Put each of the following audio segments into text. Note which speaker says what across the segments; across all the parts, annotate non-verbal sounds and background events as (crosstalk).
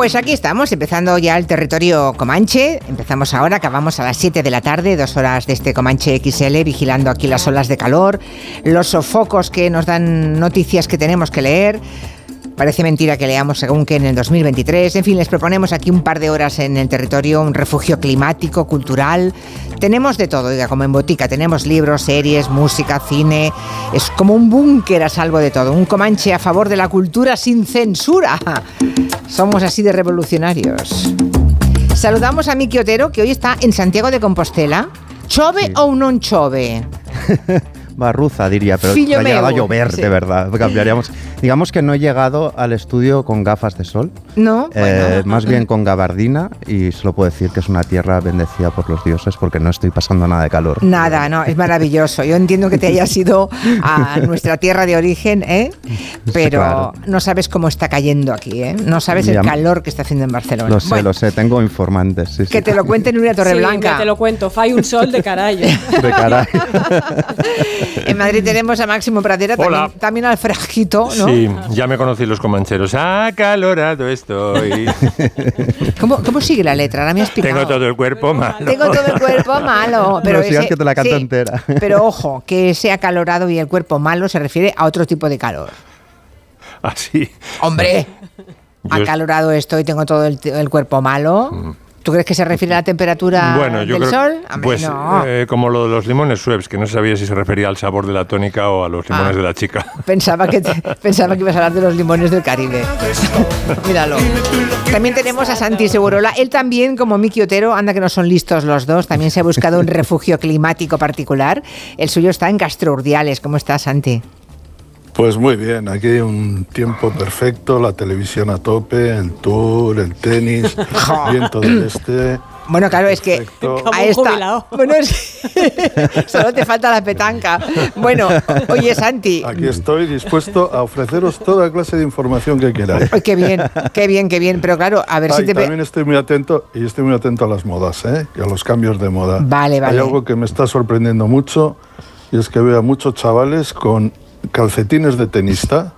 Speaker 1: Pues aquí estamos, empezando ya el territorio Comanche. Empezamos ahora, acabamos a las 7 de la tarde, dos horas de este Comanche XL, vigilando aquí las olas de calor, los sofocos que nos dan noticias que tenemos que leer. Parece mentira que leamos según que en el 2023. En fin, les proponemos aquí un par de horas en el territorio, un refugio climático, cultural. Tenemos de todo, oiga, como en botica. Tenemos libros, series, música, cine. Es como un búnker a salvo de todo. Un comanche a favor de la cultura sin censura. Somos así de revolucionarios. Saludamos a Miki Otero, que hoy está en Santiago de Compostela. ¿Chove o un chove? (laughs)
Speaker 2: barruza, diría, pero ha llegado a llover, de verdad. Cambiaríamos. (laughs) Digamos que no he llegado al estudio con gafas de sol.
Speaker 1: No.
Speaker 2: Eh, más bien con gabardina y solo puedo decir que es una tierra bendecida por los dioses porque no estoy pasando nada de calor.
Speaker 1: Nada, no, es maravilloso. Yo entiendo que te hayas ido a nuestra tierra de origen, ¿eh? Pero no sabes cómo está cayendo aquí, ¿eh? No sabes el calor que está haciendo en Barcelona.
Speaker 2: Lo sé, lo sé, tengo informantes.
Speaker 1: que te lo cuenten en una torre blanca.
Speaker 3: te lo cuento, fai un sol de carallo. (laughs)
Speaker 2: De carallo. (laughs)
Speaker 1: En Madrid tenemos a Máximo Pradera, También, al frajito, ¿no?
Speaker 4: Sí, ya me conocí los comancheros. Acalorado estoy. (laughs)
Speaker 1: ¿Cómo, ¿Cómo, sigue la letra? Ahora me has
Speaker 4: Tengo todo el cuerpo malo.
Speaker 1: Tengo todo el cuerpo malo.
Speaker 2: Pero, que te la canto entera. (laughs)
Speaker 1: Pero ojo, que sea acalorado y el cuerpo malo se refiere a otro tipo de calor.
Speaker 4: ¿Ah, sí?
Speaker 1: ¡Hombre! Acalorado estoy, tengo todo el, el cuerpo malo. Mm. ¿Tú crees que se refiere a la temperatura del sol?
Speaker 4: pues eh, como lo de los limones Suebs, que no sabía si se refería al sabor de la tónica o a los limones ah. de la chica. (laughs)
Speaker 1: Pensaba que, pensaba que ibas a hablar de los limones del Caribe. (laughs) Míralo. También tenemos a Santi Segurola. Él también, como Miki Otero, anda que no son listos los dos, también se ha buscado un refugio climático particular. El suyo está en Castro Urdiales. ¿Cómo estás, Santi?
Speaker 5: Pues muy bien, aquí hay un tiempo perfecto, la televisión a tope, el tour, el tenis, (laughs) viento del este.
Speaker 1: Bueno, claro, es que
Speaker 3: a esta,
Speaker 1: bueno, es (laughs) solo te falta la petanca. Bueno, oye Santi,
Speaker 5: aquí estoy dispuesto a ofreceros toda clase de información que queráis.
Speaker 1: qué bien, qué bien, qué bien, pero claro, a ver si te
Speaker 5: también estoy muy atento y estoy muy atento a las modas, ¿eh? y a los cambios de moda.
Speaker 1: Vale, vale.
Speaker 5: Hay algo que me está sorprendiendo mucho y es que veo a muchos chavales con calcetines de tenista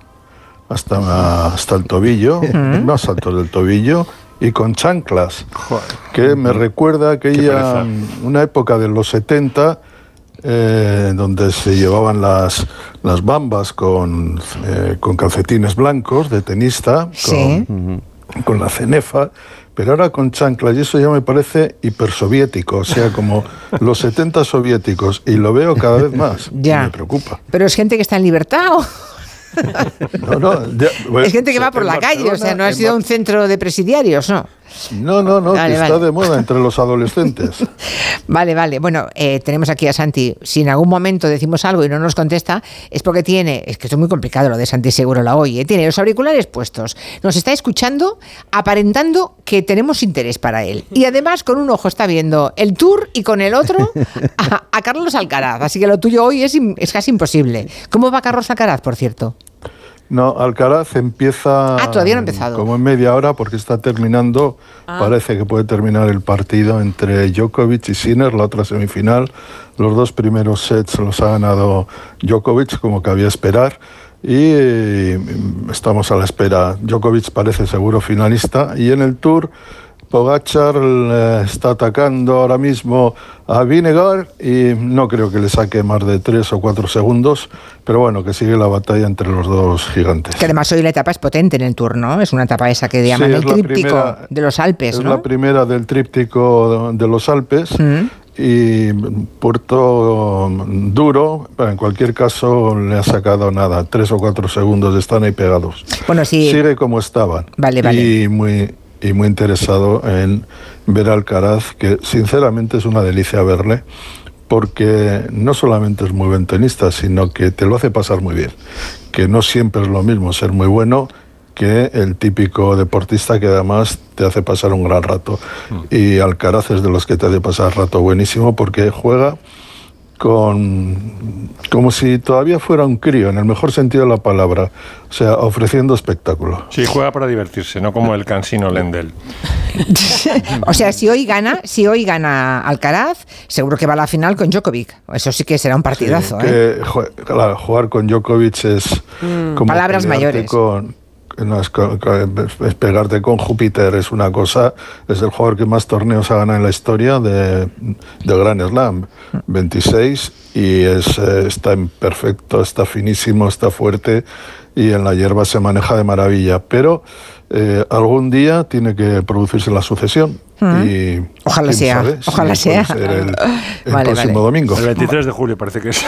Speaker 5: hasta, hasta el tobillo, más alto del tobillo, y con chanclas, que me recuerda aquella una época de los 70 eh, donde se llevaban las, las bambas con, eh, con calcetines blancos de tenista, con, con la cenefa, pero ahora con chanclas, y eso ya me parece hipersoviético, o sea, como (laughs) los 70 soviéticos, y lo veo cada vez más. Ya. me preocupa.
Speaker 1: Pero es gente que está en libertad. ¿o?
Speaker 5: No, no, (laughs)
Speaker 1: es gente que va por la calle, o sea, no ha sido un centro de presidiarios, ¿no?
Speaker 5: No, no, no, que está de moda entre los adolescentes. (laughs)
Speaker 1: vale, vale. Bueno, eh, tenemos aquí a Santi. Si en algún momento decimos algo y no nos contesta, es porque tiene, es que esto es muy complicado lo de Santi Seguro la oye, tiene los auriculares puestos, nos está escuchando, aparentando que tenemos interés para él. Y además con un ojo está viendo el tour y con el otro a, Carlos Alcaraz. Así que lo tuyo hoy es, es casi imposible. ¿Cómo va Carlos Alcaraz, por cierto?
Speaker 5: No, Alcaraz empieza
Speaker 1: ah, todavía no ha empezado.
Speaker 5: como en media hora porque está terminando, ah. parece que puede terminar el partido entre Djokovic y Sinner, la otra semifinal. Los dos primeros sets los ha ganado Djokovic, como cabía esperar, y mm, estamos a la espera. Djokovic parece seguro finalista y en el Tour Pogachar está atacando ahora mismo a Vinegar y no creo que le saque más de tres o cuatro segundos, pero bueno, que sigue la batalla entre los dos gigantes.
Speaker 1: Que además hoy la etapa es potente en el Tour, ¿no? Es una etapa esa que llaman el tríptico de los Alpes,
Speaker 5: ¿no? Es la primera del tríptico de los Alpes. Mm. Y Puerto duro, pero en cualquier caso le ha sacado nada, tres o cuatro segundos, están ahí pegados.
Speaker 1: Bueno, sí.
Speaker 5: Sigue como estaban.
Speaker 1: Vale, vale.
Speaker 5: Y muy, y muy interesado en ver a Alcaraz, que sinceramente es una delicia verle, porque no solamente es muy buen tenista, sino que te lo hace pasar muy bien, que no siempre es lo mismo ser muy bueno que el típico deportista que además te hace pasar un gran rato. Mm. Y Alcaraz es de los que te hace pasar rato buenísimo porque juega con como si todavía fuera un crío, en el mejor sentido de la palabra, o sea, ofreciendo espectáculo.
Speaker 4: Sí, juega para divertirse, no como el cansino Lendel. (laughs)
Speaker 1: o sea, si hoy gana, si hoy gana Alcaraz, seguro que va a la final con Djokovic. Eso sí que será un partidazo.
Speaker 5: ¿eh? jugar con Djokovic es
Speaker 1: mm, palabras mayores.
Speaker 5: Con, es pegarte con Júpiter es una cosa, es el jugador que más torneos ha ganado en la historia de, del Gran Slam, 26, y es, eh, está en perfecto, está finísimo, está fuerte y en la hierba se maneja de maravilla, pero eh, algún día tiene que producirse la sucesión. Y,
Speaker 1: ojalá sea, ojalá sea.
Speaker 5: el, (laughs) próximo domingo.
Speaker 4: El 23 de julio parece que es. (laughs)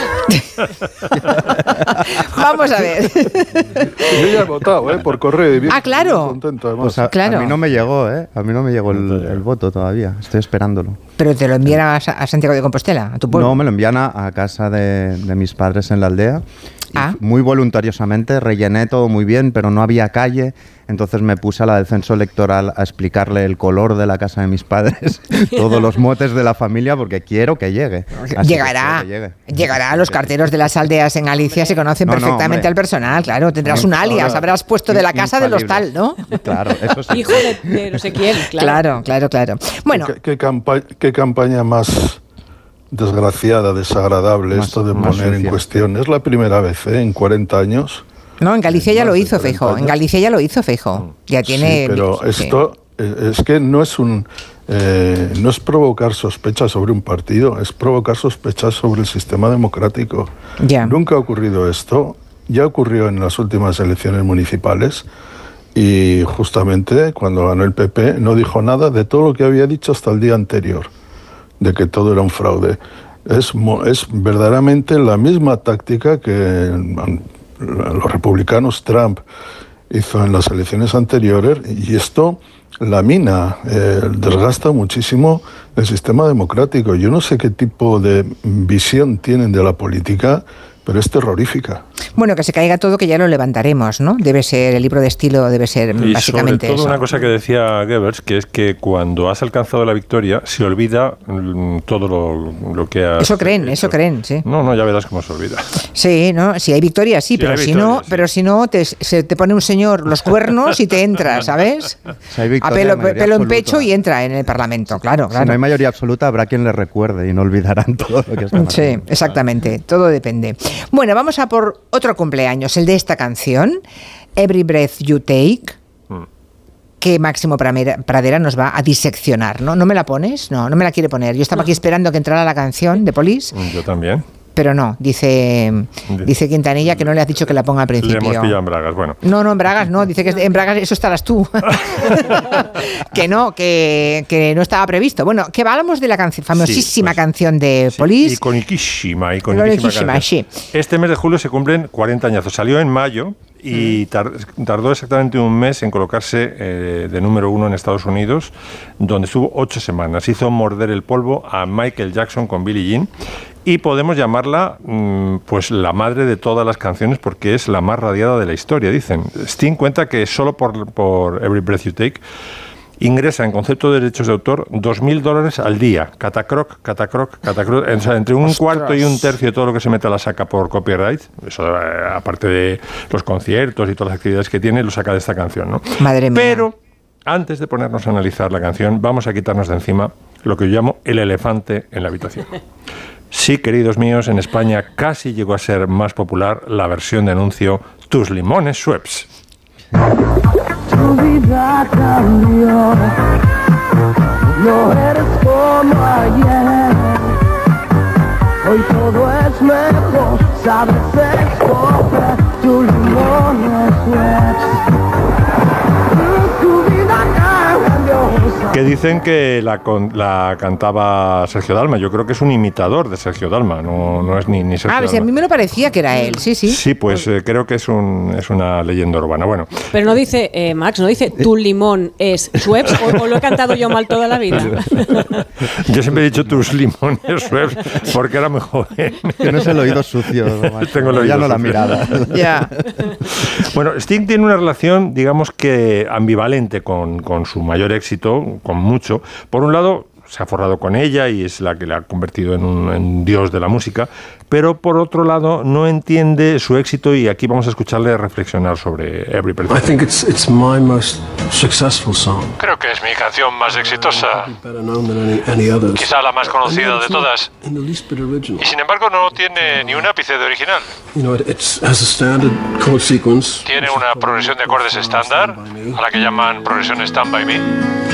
Speaker 1: Vamos a ver. (laughs)
Speaker 5: Yo ya he votado, ¿eh? Por correo.
Speaker 1: ah, claro.
Speaker 5: Contento,
Speaker 2: pues a, claro. a, mí no me llegó, ¿eh? A mí no me llegó el, voto todavía. Estoy esperándolo.
Speaker 1: ¿Pero te lo envían a, Santiago de Compostela, a tu pueblo?
Speaker 2: No, me lo envían a, casa de, de mis padres en la aldea. Ah. Muy voluntariosamente, rellené todo muy bien, pero no había calle entonces me puse a la del censo electoral a explicarle el color de la casa de mis padres, (laughs) todos los motes de la familia, porque quiero que llegue.
Speaker 1: llegará, llegará. Los carteros de las aldeas en Galicia se conocen perfectamente al personal, claro. Tendrás un alias, habrás puesto de la casa de los tal, ¿no?
Speaker 2: Claro, eso sí.
Speaker 3: Hijo de, no sé quién,
Speaker 1: claro. Claro, claro, Bueno.
Speaker 5: ¿Qué, qué, campaña más desgraciada, desagradable esto de poner en cuestión? Es la primera vez ¿eh? en 40 años
Speaker 1: no, en Galicia ya lo hizo Feijo. En Galicia ya lo hizo Feijo. Ya tiene.
Speaker 5: pero esto es que no es un. Eh, no es provocar sospechas sobre un partido, es provocar sospechas sobre el sistema democrático.
Speaker 1: Ya.
Speaker 5: Nunca ha ocurrido esto. Ya ocurrió en las últimas elecciones municipales y justamente cuando ganó el PP no dijo nada de todo lo que había dicho hasta el día anterior, de que todo era un fraude. Es, es verdaderamente la misma táctica que los republicanos Trump hizo en las elecciones anteriores y esto lamina, eh, desgasta muchísimo el sistema democrático. Yo no sé qué tipo de visión tienen de la política pero es terrorífica.
Speaker 1: Bueno, que se caiga todo, que ya lo levantaremos, ¿no? Debe ser, el libro de estilo debe ser y básicamente
Speaker 4: sobre todo una cosa que decía Goebbels, que es que cuando has alcanzado la victoria, se olvida mm, todo lo, que has
Speaker 1: Eso creen, eso creen, sí.
Speaker 4: No, no, ya verás cómo se olvida.
Speaker 1: Sí, ¿no? Si hay victoria, sí, pero, si no, pero si no, te, se te pone un señor los cuernos y te entra, (laughs) ¿sabes? a pelo, pelo en pecho y entra en el Parlamento, claro, claro.
Speaker 2: Si no hay mayoría absoluta, habrá quien le recuerde y no olvidarán (laughs) todo lo que está
Speaker 1: Sí, exactamente, todo depende. Bueno, vamos a por otro cumpleaños, el de esta canción, Every Breath You Take, mm. que Máximo Pradera nos va a diseccionar, ¿no? ¿No me la pones? No, no me la quiere poner. Yo estaba aquí esperando que entrara la canción de Police.
Speaker 4: Yo también
Speaker 1: pero no, dice, dice Quintanilla que no le has dicho que la ponga al principio.
Speaker 4: Le hemos pillado en Bragas, bueno.
Speaker 1: No, no, en Bragas no, dice que en Bragas eso estarás tú. (laughs) que no, que, que, no estaba previsto. Bueno, que hablamos de la canción, famosísima pues, canción de sí, Police.
Speaker 4: Iconiquísima, iconiquísima. Sí. Este mes de julio se cumplen 40 años. Salió en mayo y mm. tardó exactamente un mes en colocarse eh, de número uno en Estados Unidos, donde estuvo ocho semanas. Hizo morder el polvo a Michael Jackson con Billie Jean y podemos llamarla mm, pues la madre de todas las canciones porque es la más radiada de la historia, dicen. Sting cuenta que solo por, por Every Breath You Take ingresa en concepto de derechos de autor 2.000 dólares al día. Catacroc, catacroc, catacroc. O sea, entre un cuarto y un tercio de todo lo que se mete a la saca por copyright, eso eh, aparte de los conciertos y todas las actividades que tiene, lo saca de esta canción, ¿no?
Speaker 1: Madre mía.
Speaker 4: Pero antes de ponernos a analizar la canción, vamos a quitarnos de encima lo que yo llamo el elefante en la habitación. (laughs) Sí, queridos míos, en España casi llegó a ser más popular la versión de anuncio Tus limones Schweppes. Tu vida cambió, no eres como ayer. Hoy todo es mejor, sabes escoger tus limones Schweppes. Que dicen que la, la, cantaba Sergio Dalma. Yo creo que es un imitador de Sergio Dalma, no, no es ni, ni Sergio
Speaker 1: Ah,
Speaker 4: si
Speaker 1: a mí me lo parecía que era él, sí, sí.
Speaker 4: Sí, pues eh, creo que es, un, es una leyenda urbana. Bueno.
Speaker 3: Pero no dice, eh, Max, no dice tu limón es Schweppes o, lo he cantado yo mal toda la vida. (laughs)
Speaker 4: yo siempre he dicho tus limones Schweppes porque era muy joven.
Speaker 2: Tienes el oído sucio. (laughs)
Speaker 4: Tengo el oído
Speaker 2: ya no la mirada. (laughs)
Speaker 1: ya.
Speaker 4: Bueno, Sting tiene una relación, digamos que ambivalente con, con su mayor éxito, con mucho. Por un lado, se ha forrado con ella y es la que le ha convertido en un dios de la música, pero por otro lado no entiende su éxito y aquí vamos a escucharle reflexionar sobre Every Breath.
Speaker 6: Creo que es mi canción más exitosa, quizá la más conocida de todas, y sin embargo no tiene ni un ápice de original. Tiene una progresión de acordes estándar, a la que llaman progresión Stand By Me.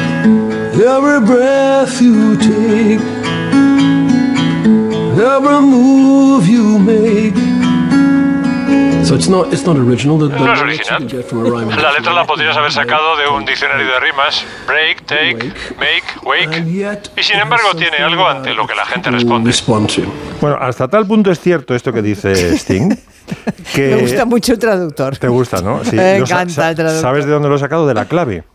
Speaker 6: Every breath you take, every move you make. So it's not, it's not original. The, the no es original. (laughs) La letra la podrías haber sacado de un diccionario de rimas. Break, take, make, wake. Y sin embargo tiene algo ante lo que la gente responde.
Speaker 4: Bueno, hasta tal punto es cierto esto que dice (laughs) Sting.
Speaker 1: Que Me gusta mucho el traductor.
Speaker 4: Te gusta, ¿no?
Speaker 1: Sí, Me encanta el traductor.
Speaker 4: ¿Sabes de dónde lo he sacado? De la clave.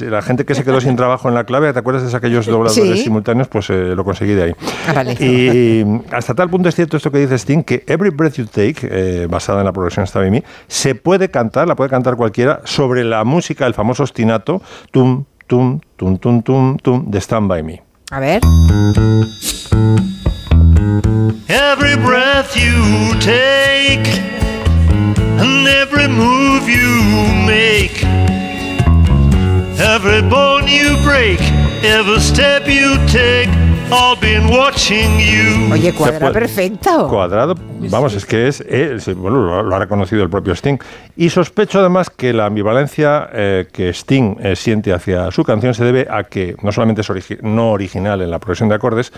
Speaker 4: La gente que se quedó sin trabajo en la clave, ¿te acuerdas de aquellos dobladores simultáneos? Pues eh, lo conseguí de ahí.
Speaker 1: Ah,
Speaker 4: y hasta tal punto es cierto esto que dice Sting, que Every Breath You Take, eh, basada en la progresión Stab Me, se puede cantar, la puede cantar cualquiera, sobre la música, el famoso ostinato, tum, tum, tum, tum, tum, tum, de Stand By Me.
Speaker 1: A ver.
Speaker 6: Every breath you take and every move you make Every bone you break, every step you take, I've been watching you.
Speaker 1: Oye, cuadra perfecto.
Speaker 4: Cuadrado, vamos, es que es, bueno, lo, ha reconocido el propio Sting. Y sospecho además que la ambivalencia eh, que Sting eh, siente hacia su canción se debe a que no solamente es no original en la progresión de acordes,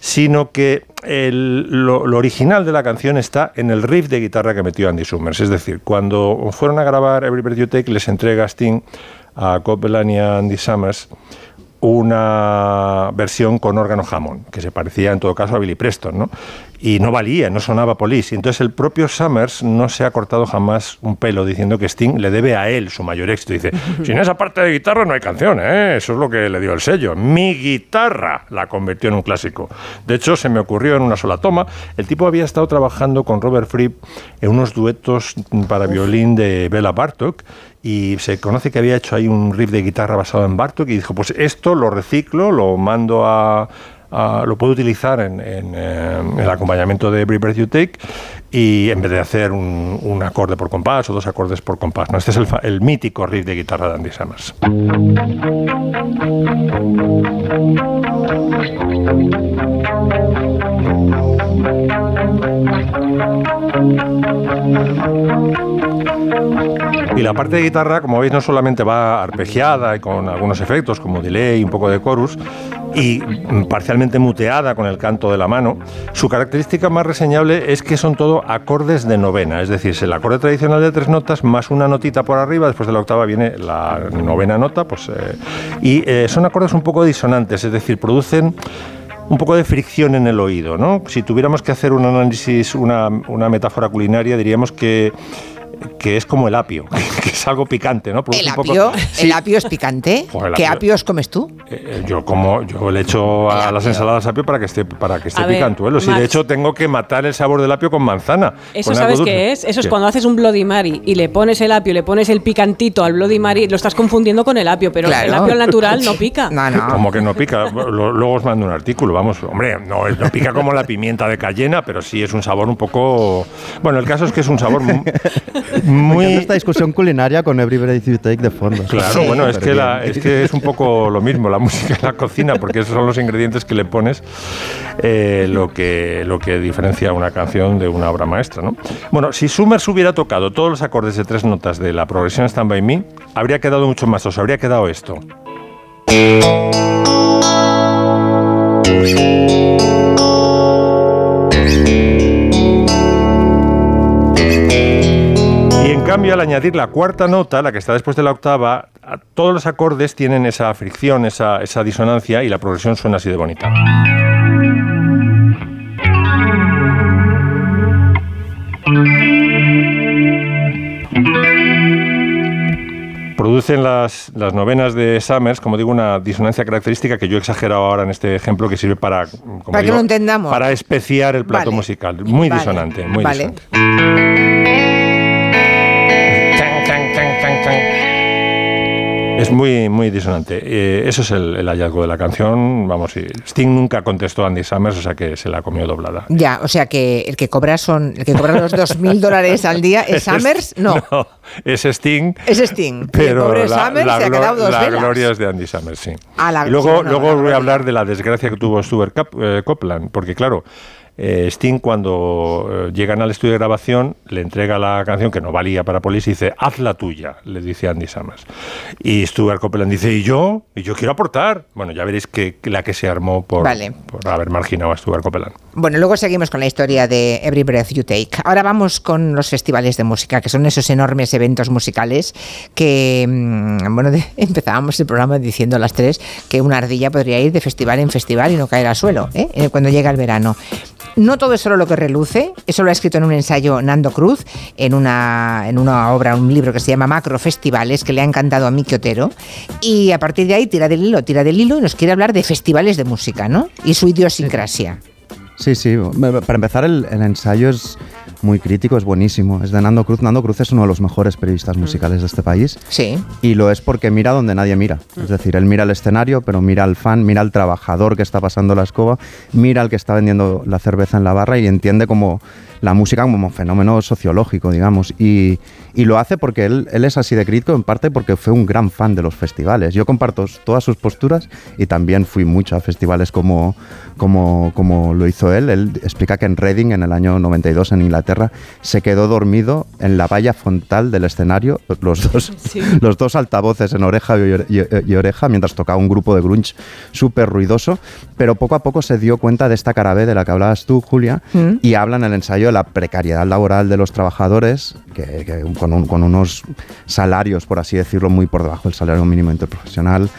Speaker 4: sino que lo, lo, original de la canción está en el riff de guitarra que metió Andy Summers. Es decir, cuando fueron a grabar Every Breath You Take, les entrega Sting a Copeland y a Andy Summers una versión con órgano Hammond, que se parecía en todo caso a Billy Preston, ¿no? y no valía, no sonaba Police. Entonces el propio Summers no se ha cortado jamás un pelo diciendo que Sting le debe a él su mayor éxito. Dice, sin esa parte de guitarra no hay canción, ¿eh? eso es lo que le dio el sello. Mi guitarra la convirtió en un clásico. De hecho, se me ocurrió en una sola toma. El tipo había estado trabajando con Robert Fripp en unos duetos para violín de Bela Bartok y se conoce que había hecho ahí un riff de guitarra basado en Bartok y dijo, pues esto lo reciclo, lo mando a lo puedo utilizar en, eh, el acompañamiento de Every Breath You Take y en vez de hacer un, acorde por compás o dos acordes por compás. ¿no? Este es el, mítico riff de guitarra de Andy Summers. Y la parte de guitarra, como veis, no solamente va arpegiada y con algunos efectos como delay un poco de chorus, y parcialmente muteada con el canto de la mano, su característica más reseñable es que son todo acordes de novena, es decir, el acorde tradicional de tres notas más una notita por arriba, después de la octava viene la novena nota, pues, eh, y eh, son acordes un poco disonantes, es decir, producen un poco de fricción en el oído, ¿no? Si tuviéramos que hacer un análisis, una, una metáfora culinaria, diríamos que que es como el apio, (laughs) que es algo picante, ¿no?
Speaker 1: ¿El apio, ¿El apio es picante? (laughs) ¿Qué apios comes tú?
Speaker 4: Eh, yo como, yo le echo a las ensaladas apio para que esté, para que esté picantuelo. Si de hecho tengo que matar el sabor del apio con manzana.
Speaker 7: ¿Eso sabes qué es? Eso es cuando haces un Bloody Mary y le pones el apio, le pones el picantito al Bloody Mary, lo estás confundiendo con el apio, pero el apio natural no (laughs) pica.
Speaker 4: Como que no pica. Luego os mando un artículo, vamos, hombre, no, no pica como la pimienta de cayena, pero sí es un sabor un poco... Bueno, el caso es que es un sabor
Speaker 2: muy... esta discusión culinaria con Every Breath You Take de fondo.
Speaker 4: Claro, bueno, es que, es que es un (laughs) poco lo mismo, la música en la cocina, porque esos son los ingredientes que le pones eh, lo, que, lo que diferencia una canción de una obra maestra. ¿no? Bueno, si Summers hubiera tocado todos los acordes de tres notas de la progresión Stand By Me, habría quedado mucho más, os habría quedado esto. Cambio, al añadir la cuarta nota, la que está después de la octava, todos los acordes tienen esa fricción, esa, esa disonancia y la progresión suena así de bonita. producen las, las, novenas de Summers, como digo, una disonancia característica que yo he exagerado ahora en este ejemplo que sirve para,
Speaker 1: para que lo entendamos.
Speaker 4: Para especiar el plato musical. Muy disonante, muy disonante. Es muy, muy disonante. Eh, eso es el, hallazgo de la canción. Vamos, Sting nunca contestó a Andy Summers, o sea que se la comió doblada.
Speaker 1: Ya, o sea que el que cobra son el que cobra los 2.000 dólares al día es (laughs) Summers, (laughs) no. no.
Speaker 4: es Sting.
Speaker 1: Es Sting.
Speaker 4: Pero la, Summers se ha quedado dos la gloria es de Andy Summers, sí. luego, luego voy a hablar de la desgracia que tuvo Stuart eh, Copeland, porque claro, eh, Sting cuando eh, llegan al estudio de grabación le entrega la canción que no valía para Police y dice, haz la tuya, le dice Andy Summers. Y Stuart Copeland dice, ¿y yo? ¿Y yo quiero aportar? Bueno, ya veréis que la que se armó por, por haber marginado a Stuart Copeland.
Speaker 1: Bueno, luego seguimos con la historia de Every Breath You Take. Ahora vamos con los festivales de música, que son esos enormes eventos musicales que, mm, bueno, (laughs) empezábamos el programa diciendo a las tres que una ardilla podría ir de festival en festival y no caer al suelo ¿eh? cuando llega el verano. No todo es solo lo que reluce, eso lo ha escrito en un ensayo Nando Cruz, en una, en una obra, un libro que se llama Macro Festivales, que le ha encantado a Miki Otero. Y a partir de ahí tira del hilo, tira del hilo y nos quiere hablar de festivales de música, ¿no? Y su idiosincrasia.
Speaker 2: Sí, sí. Para empezar, el, ensayo es muy crítico, es buenísimo. Es de Nando Cruz. Nando Cruz es uno de los mejores periodistas musicales de este país.
Speaker 1: Sí.
Speaker 2: Y lo es porque mira donde nadie mira. Es decir, él mira el escenario, pero mira al fan, mira al trabajador que está pasando la escoba, mira al que está vendiendo la cerveza en la barra y entiende como la música como un fenómeno sociológico, digamos. Y, y lo hace porque él, él, es así de crítico, en parte porque fue un gran fan de los festivales. Yo comparto todas sus posturas y también fui mucho a festivales como, como, como lo hizo él. Él explica que en Reading, en el año 92, en Inglaterra, se quedó dormido en la valla frontal del escenario, los dos, (laughs) los dos altavoces en oreja y, oreja, mientras tocaba un grupo de grunge súper ruidoso. Pero poco a poco se dio cuenta de esta cara de la que hablabas tú, Julia, mm. y habla en el ensayo la precariedad laboral de los trabajadores, que, con, unos salarios, por así decirlo, muy por debajo del salario mínimo interprofesional,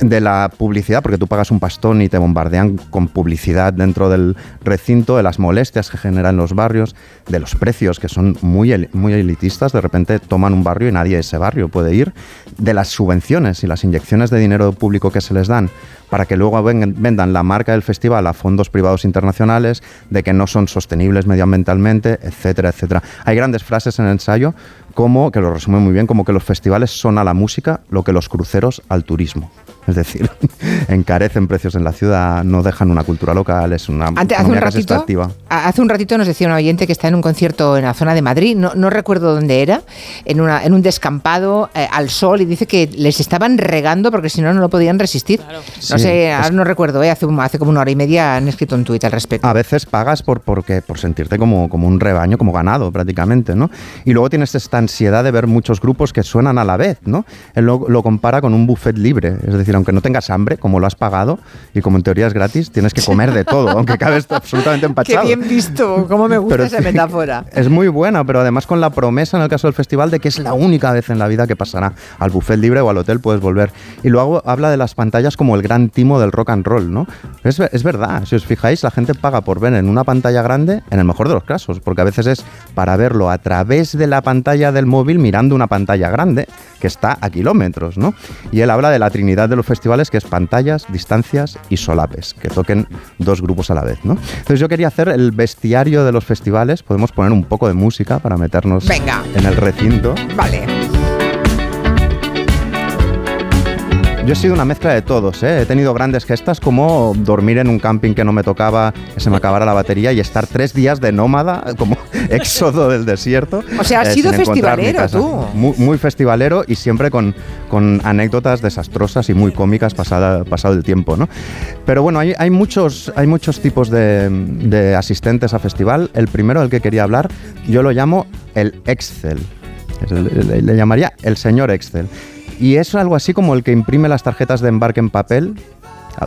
Speaker 2: de la publicidad, porque tú pagas un pastón y te bombardean con publicidad dentro del recinto, de las molestias que generan los barrios, de los precios que son muy, muy elitistas, de repente toman un barrio y nadie de ese barrio puede ir, de las subvenciones y las inyecciones de dinero público que se les dan para que luego vendan la marca del festival a fondos privados internacionales, de que no son sostenibles medioambientalmente, etcétera, etcétera. Hay grandes frases en el ensayo como, que lo resume muy bien, como que los festivales son a la música lo que los cruceros al turismo. Es decir, (laughs) encarecen precios en la ciudad, no dejan una cultura local, es una
Speaker 1: Ante, hace un ratito, Hace un ratito nos decía un oyente que está en un concierto en la zona de Madrid, no, no recuerdo dónde era, en, una, en un descampado eh, al sol y dice que les estaban regando porque si no, no lo podían resistir. No sé, ahora no recuerdo, eh, hace, hace como una hora y media han escrito un tuit al respecto.
Speaker 2: A veces pagas por, porque, por sentirte como, como un rebaño, como ganado prácticamente, ¿no? Y luego tienes esta ansiedad de ver muchos grupos que suenan a la vez, ¿no? Él lo, lo compara con un buffet libre, es decir, aunque no tengas hambre, como lo has pagado, y como en teoría es gratis, tienes que comer de todo, aunque (laughs) cabes absolutamente empachado.
Speaker 1: Qué bien visto, cómo me gusta esa metáfora.
Speaker 2: Es muy buena, pero además con la promesa en el caso del festival de que es la única vez en la vida que pasará al buffet libre o al hotel puedes volver. Y luego habla de las pantallas como el gran timo del rock and roll, ¿no? Es, es verdad, si os fijáis, la gente paga por ver en una pantalla grande, en el mejor de los casos, porque a veces es para verlo a través de la pantalla del móvil mirando una pantalla grande que está a kilómetros, ¿no? Y él habla de la trinidad de los festivales, que es pantallas, distancias y solapes, que toquen dos grupos a la vez, ¿no? Entonces yo quería hacer el bestiario de los festivales, podemos poner un poco de música para meternos en el recinto.
Speaker 1: Vale.
Speaker 2: Yo he sido una mezcla de todos, ¿eh? He tenido grandes gestas como dormir en un camping que no me tocaba, que se me acabara la batería y estar tres días de nómada, como (laughs) éxodo del desierto.
Speaker 1: O sea, has eh, sido festivalero tú.
Speaker 2: Muy, festivalero y siempre con, con anécdotas desastrosas y muy cómicas pasada, pasado el tiempo, ¿no? Pero bueno, hay, hay, muchos, hay muchos tipos de, de asistentes a festival. El primero del que quería hablar, yo lo llamo el Excel. Le llamaría el señor Excel. Y es algo así como el que imprime las tarjetas de embarque en papel,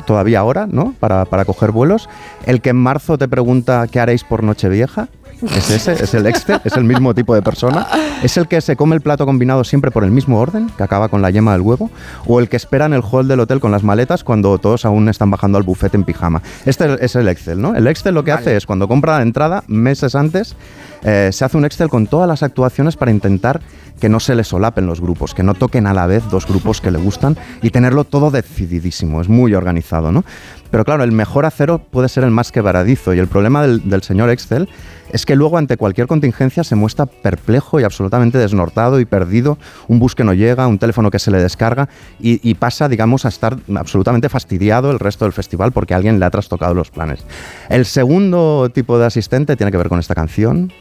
Speaker 2: todavía ahora, ¿no? Para, para coger vuelos. El que en marzo te pregunta qué haréis por Nochevieja. Es ese, es el Excel, es el mismo tipo de persona. Es el que se come el plato combinado siempre por el mismo orden, que acaba con la yema del huevo. O el que espera en el hall del hotel con las maletas cuando todos aún están bajando al bufete en pijama. Este es el Excel, ¿no? El Excel lo que hace es cuando compra la entrada, meses antes, eh, se hace un Excel con todas las actuaciones para intentar que no se le solapen los grupos, que no toquen a la vez dos grupos que le gustan y tenerlo todo decididísimo, es muy organizado, ¿no? Pero claro, el mejor acero puede ser el más quebradizo y el problema del, señor Excel es que luego ante cualquier contingencia se muestra perplejo y absolutamente desnortado y perdido, un bus que no llega, un teléfono que se le descarga y, y, pasa, digamos, a estar absolutamente fastidiado el resto del festival porque alguien le ha trastocado los planes. El segundo tipo de asistente tiene que ver con esta canción,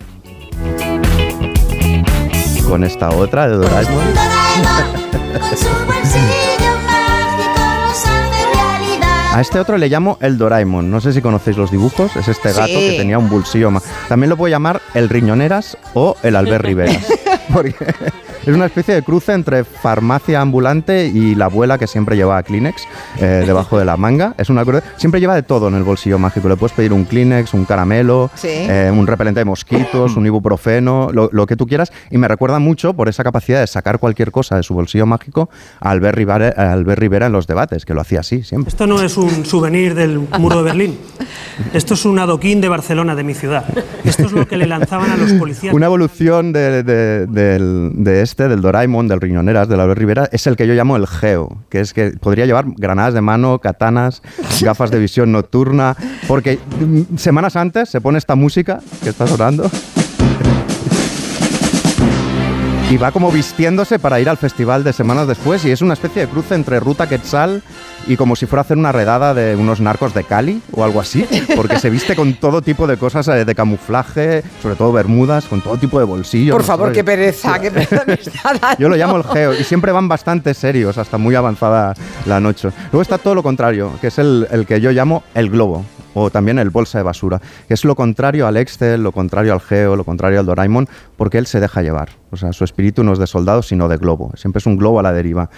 Speaker 2: con esta otra de Doraemon. A este otro le llamo el Doraemon. No sé si conocéis los dibujos. Es este gato que tenía un bolsillo más. También lo puedo llamar el Riñoneras o el Albert (laughs) Rivera. Porque es una especie de cruce entre farmacia ambulante y la abuela que siempre lleva Kleenex eh, (laughs) debajo de la manga. Es una Siempre lleva de todo en el bolsillo mágico. Le puedes pedir un Kleenex, un caramelo, eh, un repelente de mosquitos, un ibuprofeno, lo, que tú quieras. Y me recuerda mucho por esa capacidad de sacar cualquier cosa de su bolsillo mágico a Albert Rivera, en los debates, que lo hacía así siempre.
Speaker 8: Esto no es un souvenir del muro de Berlín. Esto es un adoquín de Barcelona, de mi ciudad. Esto es lo que le lanzaban a los policías.
Speaker 2: Una evolución de, de este del Doraemon, del Riñoneras, de la Rivera, es el que yo llamo el Geo, que es que podría llevar granadas de mano, katanas, (laughs) gafas de visión nocturna, porque mm, semanas antes se pone esta música que está sonando y va como vistiéndose para ir al festival de semanas después y es una especie de cruce entre Ruta Quetzal y como si fuera a hacer una redada de unos narcos de Cali o algo así, porque se viste con todo tipo de cosas eh, de camuflaje, sobre todo bermudas, con todo tipo de bolsillos.
Speaker 1: Por favor, qué pereza, qué pereza me
Speaker 2: está (laughs) Yo lo llamo el geo y siempre van bastante serios hasta muy avanzada la noche. Luego está todo lo contrario, que es el, el que yo llamo el globo o también el bolsa de basura, es lo contrario al Excel, lo contrario al Geo, lo contrario al Doraemon, porque él se deja llevar. O sea, su espíritu no es de soldado, sino de globo. Siempre es un globo a la deriva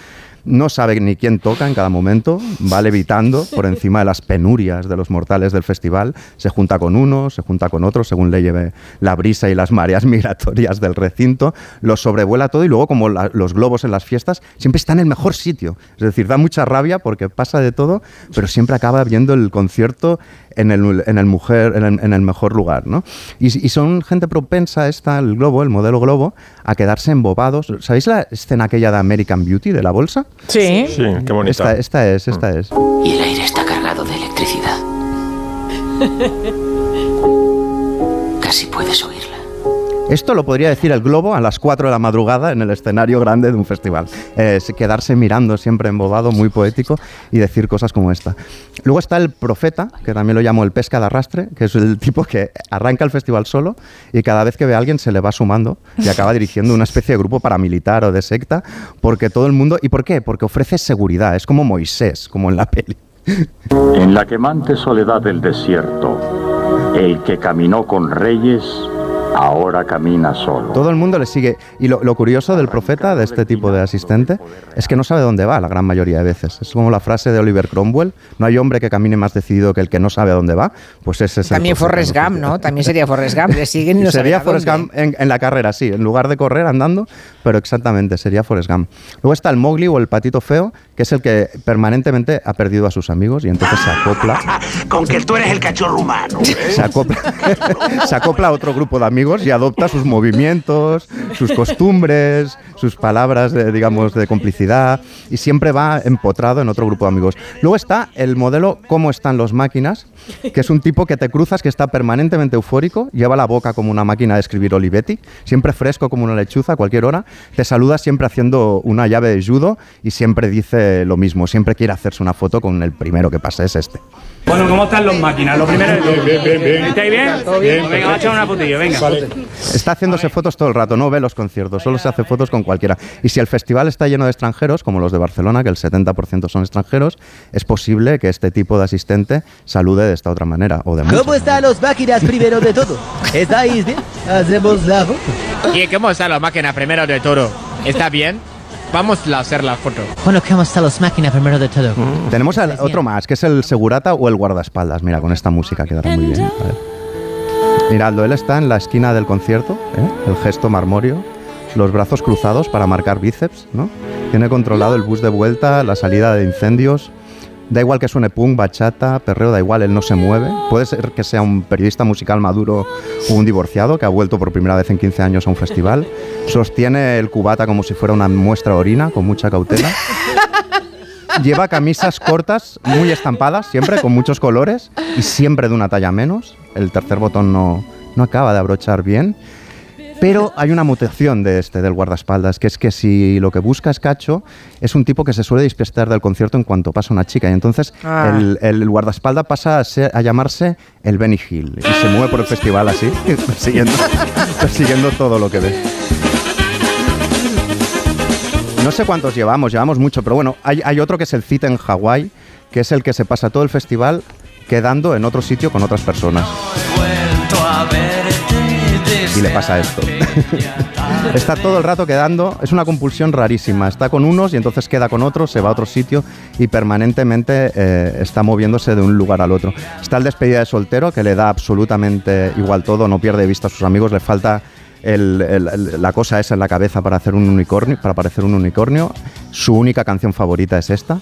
Speaker 2: no sabe ni quién toca en cada momento, va levitando por encima de las penurias de los mortales del festival, se junta con uno, se junta con otro, según le lleve la brisa y las mareas (laughs) migratorias del recinto, lo sobrevuela todo y luego como los globos en las fiestas, siempre está en el mejor sitio. Es decir, da mucha rabia porque pasa de todo, pero siempre acaba viendo el concierto en el, en el, mujer, en el, mejor lugar. ¿no? Y, son gente propensa, esta, el globo, el modelo globo, a quedarse embobados. ¿Sabéis la escena aquella de American Beauty, de la bolsa?
Speaker 1: Sí.
Speaker 4: Sí, qué bonita.
Speaker 2: Esta, esta es, esta es.
Speaker 9: Y el aire está cargado de electricidad. (laughs) Casi puedes oírla.
Speaker 2: Esto lo podría decir el globo a las 4 de la madrugada en el escenario grande de un festival. quedarse mirando siempre embobado, muy poético, y decir cosas como esta. Luego está el profeta, que también lo llamo el pesca de arrastre, que es el tipo que arranca el festival solo y cada vez que ve a alguien se le va sumando y acaba dirigiendo una especie de grupo paramilitar o de secta, porque todo el mundo... ¿Y por qué? Porque ofrece seguridad, es como Moisés, como en la peli.
Speaker 10: En la quemante soledad del desierto, el que caminó con reyes ahora camina solo.
Speaker 2: Todo el mundo le sigue. Y lo, curioso del profeta, de este tipo de asistente, es que no sabe dónde va la gran mayoría de veces. Es como la frase de Oliver Cromwell, no hay hombre que camine más decidido que el que no sabe a dónde va. Pues ese es
Speaker 1: También Forrest Gump, ¿no? También sería Forrest Gump, le siguen y (laughs) no
Speaker 2: Sería Forrest Gump en, la carrera, sí, en lugar de correr andando, pero exactamente, sería Forrest Gump. Luego está el Mowgli o el patito feo, que es el que permanentemente ha perdido a sus amigos y entonces se acopla.
Speaker 11: Con que tú eres el cachorro humano.
Speaker 2: Se acopla, (laughs) se acopla a otro grupo de amigos y adopta sus movimientos, sus costumbres, sus palabras, de, digamos, de complicidad y siempre va empotrado en otro grupo de amigos. Luego está el modelo Cómo están los máquinas, que es un tipo que te cruzas que está permanentemente eufórico, lleva la boca como una máquina de escribir Olivetti, siempre fresco como una lechuza a cualquier hora, te saluda siempre haciendo una llave de judo y siempre dice lo mismo, siempre quiere hacerse una foto con el primero que pase, es este.
Speaker 12: Bueno, ¿cómo están los máquinas? Lo primero es... Bien, bien, bien. ¿Estáis bien? ¿Todo bien? Venga, vamos a echar una fotilla, venga.
Speaker 2: Está haciéndose fotos todo el rato, no ve los conciertos, solo se hace fotos con cualquiera. Y si el festival está lleno de extranjeros, como los de Barcelona, que el 70% son extranjeros, es posible que este tipo de asistente salude de esta otra manera. O de
Speaker 13: ¿Cómo están los máquinas primero de todo? ¿Estáis bien? Hacemos la foto.
Speaker 14: ¿Y cómo están los máquinas primero de todo? ¿Está bien? Vamos a hacer la foto.
Speaker 13: Bueno, ¿cómo están los máquinas primero de todo?
Speaker 2: Mm. Tenemos otro más, que es el segurata o el guardaespaldas. Mira, con esta música quedará muy bien. Mirando, él está en la esquina del concierto, ¿eh? el gesto marmorio, los brazos cruzados para marcar bíceps, ¿no? Tiene controlado el bus de vuelta, la salida de incendios, Da igual que suene punk, bachata, perreo, da igual, él no se mueve. Puede ser que sea un periodista musical maduro o un divorciado que ha vuelto por primera vez en 15 años a un festival. Sostiene el cubata como si fuera una muestra de orina, con mucha cautela. Lleva camisas cortas, muy estampadas, siempre con muchos colores y siempre de una talla menos. El tercer botón no, no acaba de abrochar bien. Pero hay una mutación de este, del guardaespaldas, que es que si lo que busca es Cacho, es un tipo que se suele despistar del concierto en cuanto pasa una chica. Y entonces ah. el, guardaespaldas pasa a, llamarse el Benny Hill. Y se mueve por el festival así, (laughs) persiguiendo, persiguiendo (laughs) todo lo que ve. No sé cuántos llevamos, llevamos mucho, pero bueno, hay, otro que es el Cita en Hawái, que es el que se pasa todo el festival quedando en otro sitio con otras personas y le pasa esto. (laughs) está todo el rato quedando, es una compulsión rarísima. Está con unos y entonces queda con otros, se va a otro sitio y permanentemente eh, está moviéndose de un lugar al otro. Está el despedida de soltero que le da absolutamente igual todo, no pierde vista a sus amigos, le falta la cosa esa en la cabeza para hacer un unicornio, para parecer un unicornio. Su única canción favorita es esta.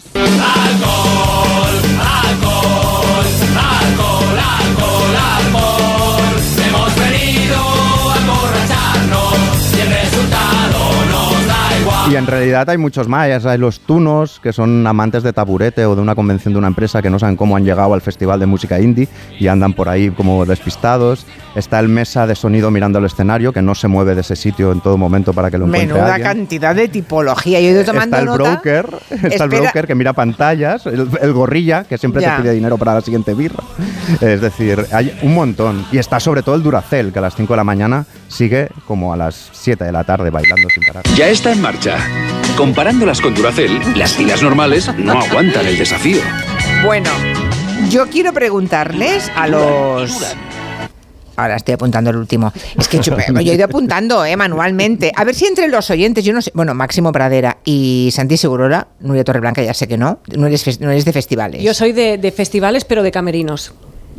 Speaker 2: Y en realidad hay muchos más. Hay los tunos, que son amantes de taburete o de una convención de una empresa que no saben cómo han llegado al Festival de Música Indie y andan por ahí como despistados. Está el mesa de sonido mirando el escenario, que no se mueve de ese sitio en todo momento para que lo encuentre
Speaker 1: Menuda cantidad de tipología. Yo he ido tomando
Speaker 2: está el broker, (laughs) está el broker que mira pantallas, el, gorrilla, que siempre te pide dinero para la siguiente birra. Es decir, hay un montón. Y está sobre todo el Duracel, que a las 5 de la mañana sigue como a las 7 de la tarde bailando sin parar.
Speaker 15: Ya está en marcha. Comparándolas con Duracell, las filas normales no aguantan el desafío.
Speaker 1: Bueno, yo quiero preguntarles a los... Ahora estoy apuntando el último. Es que yo, he ido apuntando eh, manualmente. A ver si entre los oyentes, yo no sé. Bueno, Máximo Pradera y Santi Segurora, Nuria Torreblanca, ya sé que no. No eres, no eres de festivales.
Speaker 3: Yo soy de, de festivales, pero de camerinos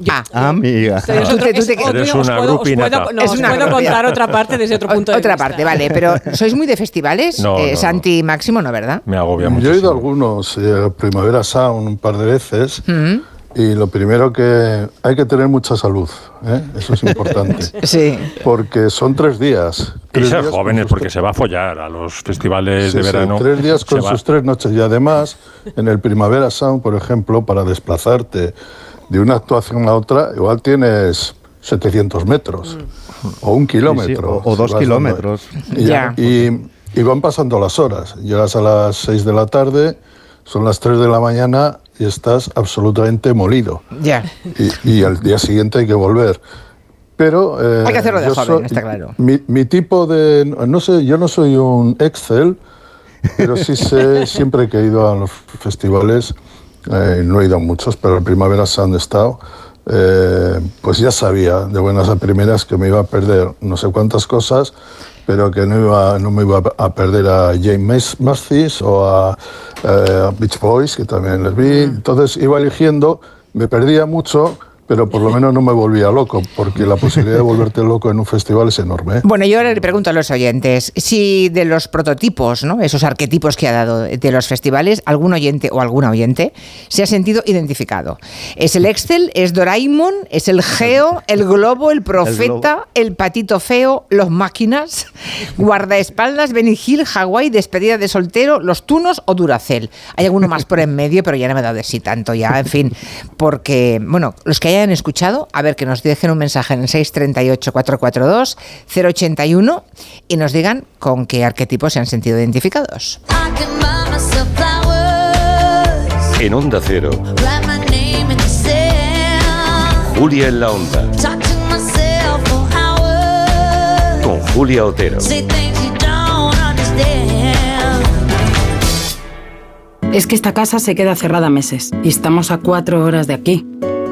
Speaker 2: ah, amiga.
Speaker 4: Eres una grupinata.
Speaker 3: Os puedo, contar otra parte desde otro (laughs) punto de
Speaker 1: otra vista. Otra parte, vale. Pero (laughs) ¿sois muy de festivales?
Speaker 4: No,
Speaker 1: eh, Santi Máximo, ¿no, verdad?
Speaker 4: Me agobia mucho.
Speaker 5: Yo he ido a algunos, eh, Primavera Sound un par de veces. Mm. Y lo primero que hay que tener mucha salud, ¿eh? eso es importante. (laughs)
Speaker 1: sí.
Speaker 5: Porque son tres días.
Speaker 4: y ser jóvenes, porque se va a follar a los festivales de verano.
Speaker 5: tres días con sus tres noches. Y además, en el Primavera Sound, por ejemplo, para desplazarte de una actuación a otra, igual tienes 700 metros o un kilómetro.
Speaker 2: o, dos kilómetros.
Speaker 5: Y, van pasando las horas. Llegas a las 6 de la tarde, son las 3 de la mañana y estás absolutamente molido.
Speaker 1: Ya.
Speaker 5: Y, al día siguiente hay que volver. Pero,
Speaker 1: eh, hay que hacerlo de joven, está claro.
Speaker 5: Mi, mi, tipo de... No sé, yo no soy un Excel, pero sí sé, (laughs) siempre que he ido a los festivales, eh, no he ido a muchos, pero en Primavera Sound he estado, eh, pues ya sabía de buenas a primeras que me iba a perder no sé cuántas cosas, pero que no, iba, no me iba a perder a James Mathis o a, eh, a Beach Boys, que también les vi. Entonces iba eligiendo, me perdía mucho pero por lo menos no me volvía loco, porque la posibilidad de volverte loco en un festival es enorme. ¿eh?
Speaker 1: Bueno, yo ahora le pregunto a los oyentes si de los prototipos, ¿no? esos arquetipos que ha dado de los festivales, algún oyente o alguna oyente se ha sentido identificado. ¿Es el Excel? ¿Es Doraemon? ¿Es el Geo? ¿El Globo? ¿El Profeta? ¿El, Patito Feo? ¿Los Máquinas? ¿Guardaespaldas? Benigil? ¿Hawái? ¿Despedida de soltero? ¿Los Tunos o Duracel? Hay alguno más por en medio, pero ya no me he dado de sí tanto ya, en fin, porque, bueno, los que hayan han escuchado, a ver, que nos dejen un mensaje en el 638-442-081 y nos digan con qué arquetipos se han sentido identificados.
Speaker 15: En Onda Cero. Julia en la Onda. Con Julia Otero.
Speaker 16: Es que esta casa se queda cerrada meses y estamos a cuatro horas de aquí.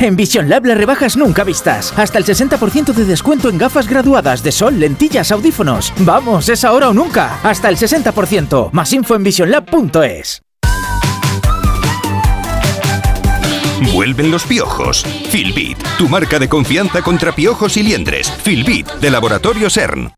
Speaker 17: En Vision Lab las rebajas nunca vistas. Hasta el 60% de descuento en gafas graduadas de sol, lentillas, audífonos. Vamos, es ahora o nunca. Hasta el 60%. Más info en visionlab.es.
Speaker 18: Vuelven los piojos. Filbit, tu marca de confianza contra piojos y liendres. Filbit, de Laboratorio CERN.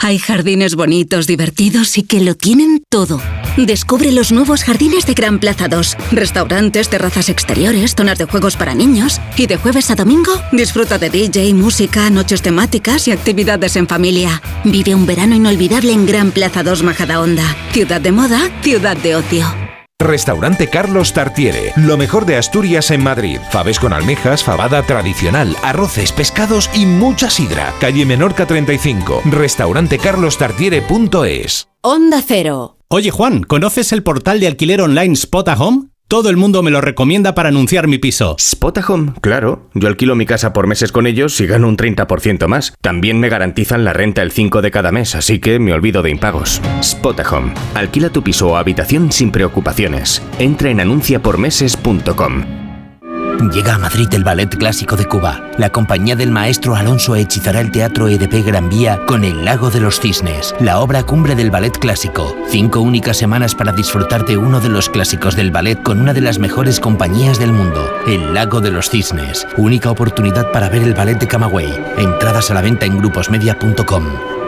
Speaker 19: Hay jardines bonitos, divertidos y que lo tienen todo. Descubre los nuevos jardines de Gran Plaza 2. Restaurantes, terrazas exteriores, zonas de juegos para niños. Y de jueves a domingo, disfruta de DJ, música, noches temáticas y actividades en familia. Vive un verano inolvidable en Gran Plaza 2 Majadahonda. Ciudad de moda, ciudad de ocio.
Speaker 20: Restaurante Carlos Tartiere, lo mejor de Asturias en Madrid. Faves con almejas, fabada tradicional, arroces, pescados y mucha sidra. Calle Menorca 35. Restaurantecarlostartiere.es.
Speaker 19: Onda Cero.
Speaker 21: Oye Juan, ¿conoces el portal de alquiler online Spot Home? Todo el mundo me lo recomienda para anunciar mi piso.
Speaker 22: Spotahome, claro. Yo alquilo mi casa por meses con ellos y gano un 30% más. También me garantizan la renta el 5 de cada mes, así que me olvido de impagos. Spotahome. Alquila tu piso o habitación sin preocupaciones. Entra en anunciapormeses.com.
Speaker 15: Llega a Madrid el Ballet Clásico de Cuba. La compañía del maestro Alonso hechizará el Teatro EDP Gran Vía con El Lago de los Cisnes, la obra cumbre del ballet clásico. Cinco únicas semanas para disfrutar de uno de los clásicos del ballet con una de las mejores compañías del mundo, El Lago de los Cisnes. Única oportunidad para ver el ballet de Camagüey. Entradas a la venta en gruposmedia.com.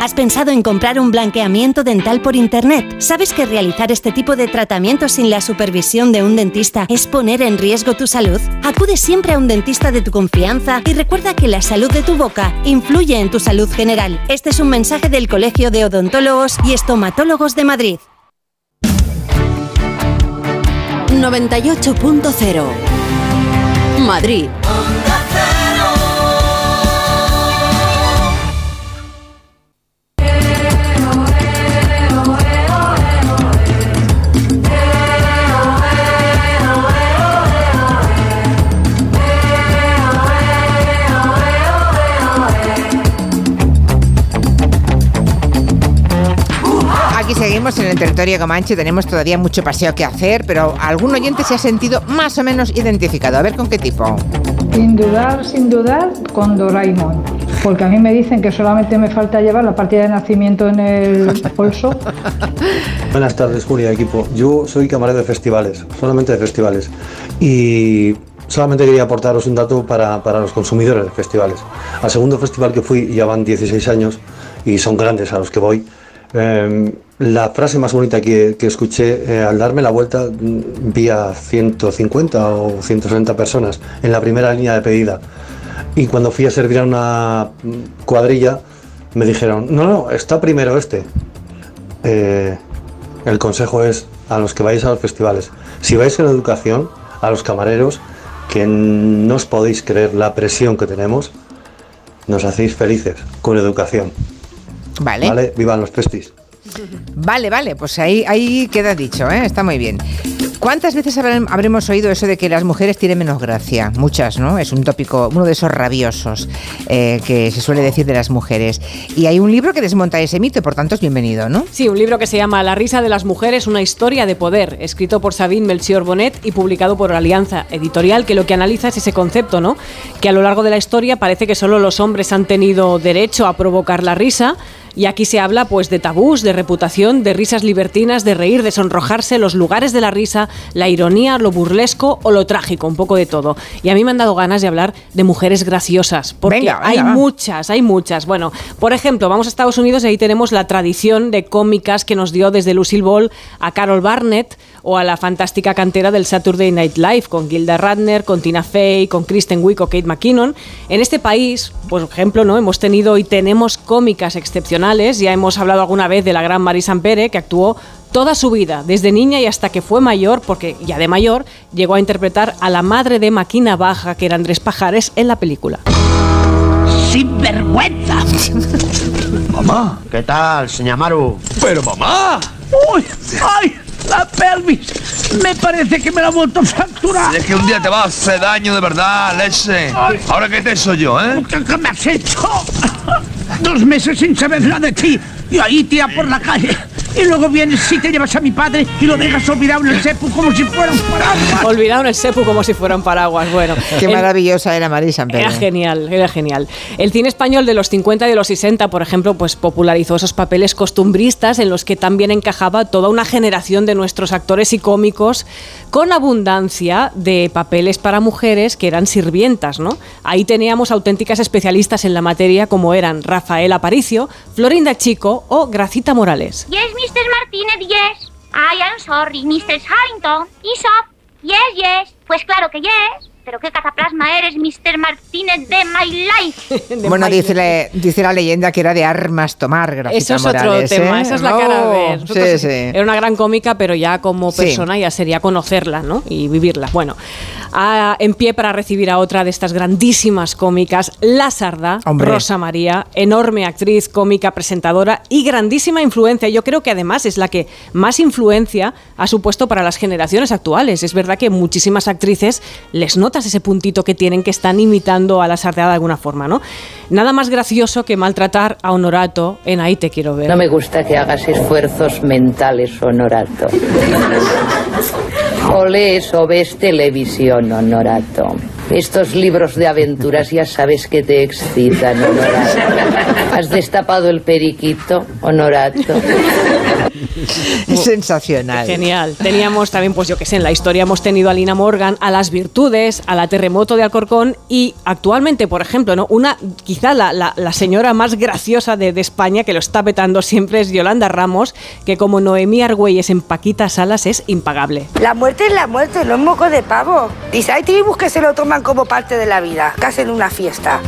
Speaker 23: ¿Has pensado en comprar un blanqueamiento dental por Internet? ¿Sabes que realizar este tipo de tratamientos sin la supervisión de un dentista es poner en riesgo tu salud? Acude siempre a un dentista de tu confianza y recuerda que la salud de tu boca influye en tu salud general. Este es un mensaje del Colegio de Odontólogos y Estomatólogos de Madrid.
Speaker 19: 98.0 Madrid.
Speaker 1: Seguimos en el territorio comanche, tenemos todavía mucho paseo que hacer, pero algún oyente se ha sentido más o menos identificado. A ver con qué tipo.
Speaker 24: Sin dudar, sin dudar, con Doraemon. Porque a mí me dicen que solamente me falta llevar la partida de nacimiento en el (laughs) bolso.
Speaker 25: Buenas tardes, Julia, equipo. Yo soy camarero de festivales, solamente de festivales. Y solamente quería aportaros un dato para, para, los consumidores de festivales. Al segundo festival que fui ya van 16 años y son grandes a los que voy. Eh, la frase más bonita que, escuché eh, al darme la vuelta mm, vi a 150 o 160 personas en la primera línea de pedida. Y cuando fui a servir a una mm, cuadrilla, me dijeron, no, no, está primero este. Eh, el consejo es a los que vais a los festivales, si vais en educación, a los camareros, que no os podéis creer la presión que tenemos, nos hacéis felices con educación.
Speaker 1: Vale.
Speaker 25: Vale, vivan los festis.
Speaker 1: Vale, vale, pues ahí, queda dicho, ¿eh? está muy bien. ¿Cuántas veces habremos oído eso de que las mujeres tienen menos gracia? Muchas, ¿no? Es un tópico, uno de esos rabiosos eh, que se suele decir de las mujeres. Y hay un libro que desmonta ese mito, por tanto es bienvenido, ¿no?
Speaker 3: Sí, un libro que se llama La risa de las mujeres, una historia de poder, escrito por Sabine Melchior Bonet y publicado por Alianza Editorial, que lo que analiza es ese concepto, ¿no? Que a lo largo de la historia parece que solo los hombres han tenido derecho a provocar la risa. Y aquí se habla pues de tabús, de reputación, de risas libertinas, de reír, de sonrojarse, los lugares de la risa, la ironía, lo burlesco o lo trágico, un poco de todo. Y a mí me han dado ganas de hablar de mujeres graciosas, porque
Speaker 1: Venga,
Speaker 3: hay
Speaker 1: va.
Speaker 3: muchas, hay muchas. Bueno, por ejemplo, vamos a Estados Unidos y ahí tenemos la tradición de cómicas que nos dio desde Lucille Ball a Carol Barnett o a la fantástica cantera del Saturday Night Live con Gilda Radner, con Tina Fey, con Kristen Wiig o Kate McKinnon. En este país, por ejemplo, no hemos tenido y tenemos cómicas excepcionales. Ya hemos hablado alguna vez de la gran Marisa Ampere que actuó toda su vida, desde niña y hasta que fue mayor, porque ya de mayor llegó a interpretar a la madre de Maquina Baja, que era Andrés Pajares, en la película.
Speaker 26: ¡Sinvergüenza!
Speaker 27: Mamá, ¿qué tal, señor Maru?
Speaker 26: ¡Pero mamá! ¡Uy! ¡Ay! ¡La pelvis! Me parece que me la ha vuelto a fracturar.
Speaker 27: Es que un día te va a hacer daño de verdad, leche. Ahora que te soy yo, ¿eh?
Speaker 26: ¿Qué, qué me has hecho? Dos meses sin saber nada de ti. Y ahí tía por la calle. Y luego vienes y te llevas a mi padre y lo dejas olvidado en el sepu como si fuera un paraguas.
Speaker 3: Olvidado en el sepu como si fueran paraguas. Bueno,
Speaker 1: Qué
Speaker 3: el-
Speaker 1: maravillosa era Marisa Ampere.
Speaker 3: Era genial, era genial. El cine español de los 50 y de los 60, por ejemplo, pues popularizó esos papeles costumbristas en los que también encajaba toda una generación de nuestros actores y cómicos con abundancia de papeles para mujeres que eran sirvientas, ¿no? Ahí teníamos auténticas especialistas en la materia como eran Rafael Aparicio, Florinda Chico o Gracita Morales.
Speaker 28: Yes, Mr. Martínez, yes. I am sorry, Mr. Harrington. Isop, yes, yes. Pues claro que yes. Pero qué cataplasma eres, Mr. Martínez de my life. (laughs)
Speaker 1: Bueno, dice la, dice la leyenda que era de armas tomar, Gracita
Speaker 3: Eso es
Speaker 1: Morales,
Speaker 3: otro tema,
Speaker 1: ¿eh?
Speaker 3: esa es la cara
Speaker 1: No,
Speaker 3: de... nosotros-
Speaker 1: sí, sí.
Speaker 3: Era una gran cómica, pero ya como
Speaker 1: Sí.
Speaker 3: persona ya sería conocerla, ¿no? Y vivirla. Bueno, a- en pie para recibir a otra de estas grandísimas cómicas, La Sarda,
Speaker 1: Hombre.
Speaker 3: Rosa María, enorme actriz, cómica, presentadora y grandísima influencia. Yo creo que además es la que más influencia ha supuesto para las generaciones actuales. Es verdad que muchísimas actrices les notas ese puntito que tienen que están imitando a La Sarda de alguna forma, ¿no? Nada más gracioso que maltratar a Honorato en Ahí te quiero ver.
Speaker 29: No me gusta que hagas esfuerzos mentales, Honorato. O lees o ves televisión, Honorato. Estos libros de aventuras ya sabes que te excitan, Honorato. (laughs) ¿Has destapado el periquito, Honorato? (laughs)
Speaker 1: Es sensacional.
Speaker 3: Genial. Teníamos también, pues yo que sé, en la historia hemos tenido a Lina Morgan, a las virtudes, a la terremoto de Alcorcón y actualmente, por ejemplo, ¿no? una quizá la, la- la señora más graciosa de, de España que lo está petando siempre es Yolanda Ramos, que como Noemí Argüelles en Paquita Salas es impagable.
Speaker 30: La muerte es la muerte, no es moco de pavo. Dice, hay tribus que se lo toman como parte de la vida, que hacen una fiesta.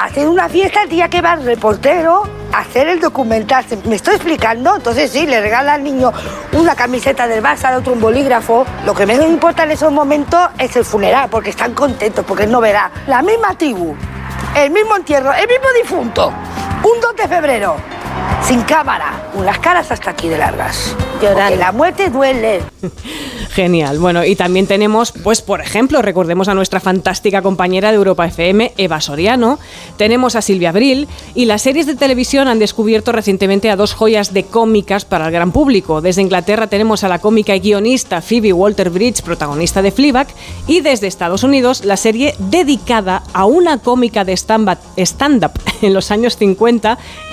Speaker 30: Hacen una fiesta el día que va el reportero a hacer el documental. ¿Se- ¿Me estoy explicando? Entonces sí, le regala al niño una camiseta del Barça, al otro un bolígrafo. Lo que menos importa en esos momentos es el funeral, porque están contentos, porque es novedad. La misma tribu, el mismo entierro, el mismo difunto. Un 2 de febrero, sin cámara, con las caras hasta aquí de largas. Porque la muerte duele. (laughs)
Speaker 3: Genial. Bueno, y también tenemos, pues, por ejemplo, recordemos a nuestra fantástica compañera de Europa FM, Eva Soriano. Tenemos a Silvia Abril. Y las series de televisión han descubierto recientemente a dos joyas de cómicas para el gran público. Desde Inglaterra tenemos a la cómica y guionista Phoebe Walter-Bridge, protagonista de Fleabag. Y desde Estados Unidos, la serie dedicada a una cómica de stand-up stand-up (laughs) en los años 50,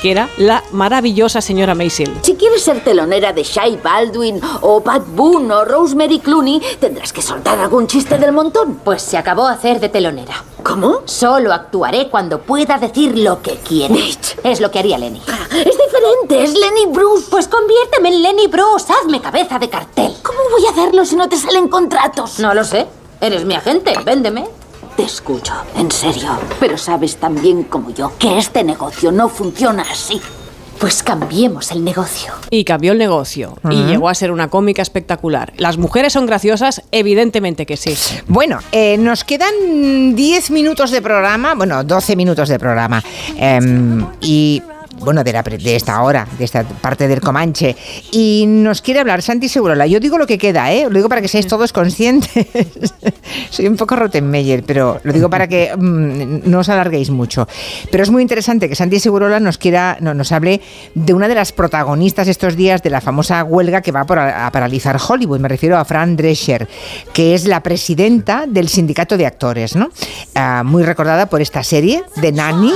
Speaker 3: que era la maravillosa señora Maisel.
Speaker 31: Si quieres ser telonera de Shai Baldwin o Pat Boone o Rosemary Clooney, tendrás que soltar algún chiste del montón.
Speaker 32: Pues se acabó hacer de telonera.
Speaker 31: ¿Cómo?
Speaker 32: Solo actuaré cuando pueda decir lo que quiera. Es lo que haría Lenny.
Speaker 31: Es diferente, es Lenny Bruce.
Speaker 32: Pues conviérteme en Lenny Bruce, hazme cabeza de cartel.
Speaker 31: ¿Cómo voy a hacerlo si no te salen contratos?
Speaker 32: No lo sé. Eres mi agente, véndeme.
Speaker 31: Te escucho, en serio. Pero sabes tan bien como yo que este negocio no funciona así.
Speaker 32: Pues cambiemos el negocio.
Speaker 3: Y cambió el negocio. Y llegó a ser una cómica espectacular. ¿Las mujeres son graciosas? Evidentemente que sí.
Speaker 1: Bueno, eh, nos quedan 10 minutos de programa, bueno, 12 minutos de programa. Em, y bueno, de, esta hora, de esta parte del Comanche. Y nos quiere hablar Santi Segurola. Yo digo lo que queda, ¿eh? Lo digo para que seáis todos conscientes. (laughs) Soy un poco Rottenmeier, pero lo digo para que mm, no os alarguéis mucho. Pero es muy interesante que Santi Segurola nos quiera, no, nos hable de una de las protagonistas estos días de la famosa huelga que va por a, paralizar Hollywood. Me refiero a Fran Drescher, que es la presidenta del sindicato de actores, ¿no? Ah, muy recordada por esta serie de Nanny.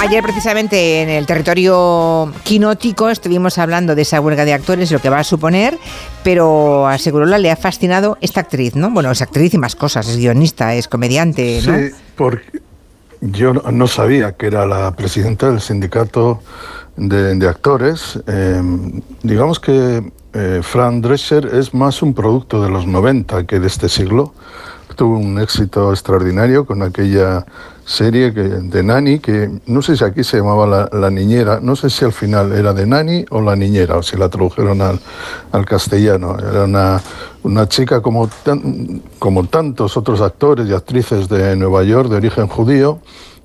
Speaker 1: Ayer precisamente en el territorio quinótico estuvimos hablando de esa huelga de actores, lo que va a suponer, pero a Segurola le ha fascinado esta actriz, ¿no? Bueno, es actriz y más cosas, es guionista, es comediante, ¿no?
Speaker 5: Sí, porque yo no- sabía que era la presidenta del sindicato de, de actores. Eh, digamos que eh, Fran Drescher es más un producto de los 90 que de este siglo. Tuvo un éxito extraordinario con aquella serie que, de Nani, que no sé si aquí se llamaba la, La Niñera, no sé si al final era de Nani o La Niñera, o si la tradujeron al, al castellano. Era una, una chica como, tan- como tantos otros actores y actrices de Nueva York, de origen judío,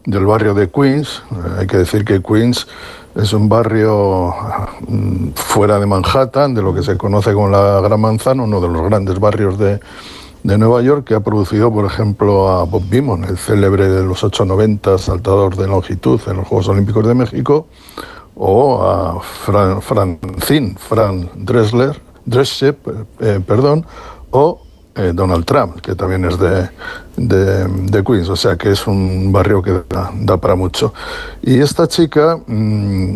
Speaker 5: del barrio de Queens. Eh, Hay que decir que Queens es un barrio mm, fuera de Manhattan, de lo que se conoce como la Gran Manzana, uno de los grandes barrios de, de Nueva York, que ha producido, por ejemplo, a Bob Beamon, el célebre de los 890 saltador de longitud en los Juegos Olímpicos de México, o a Fran, Francine, Fran Dressler, Drescher, eh, perdón, o eh, Donald Trump, que también es de, de, de Queens, o sea que es un barrio que da, da para mucho. Y esta chica mm,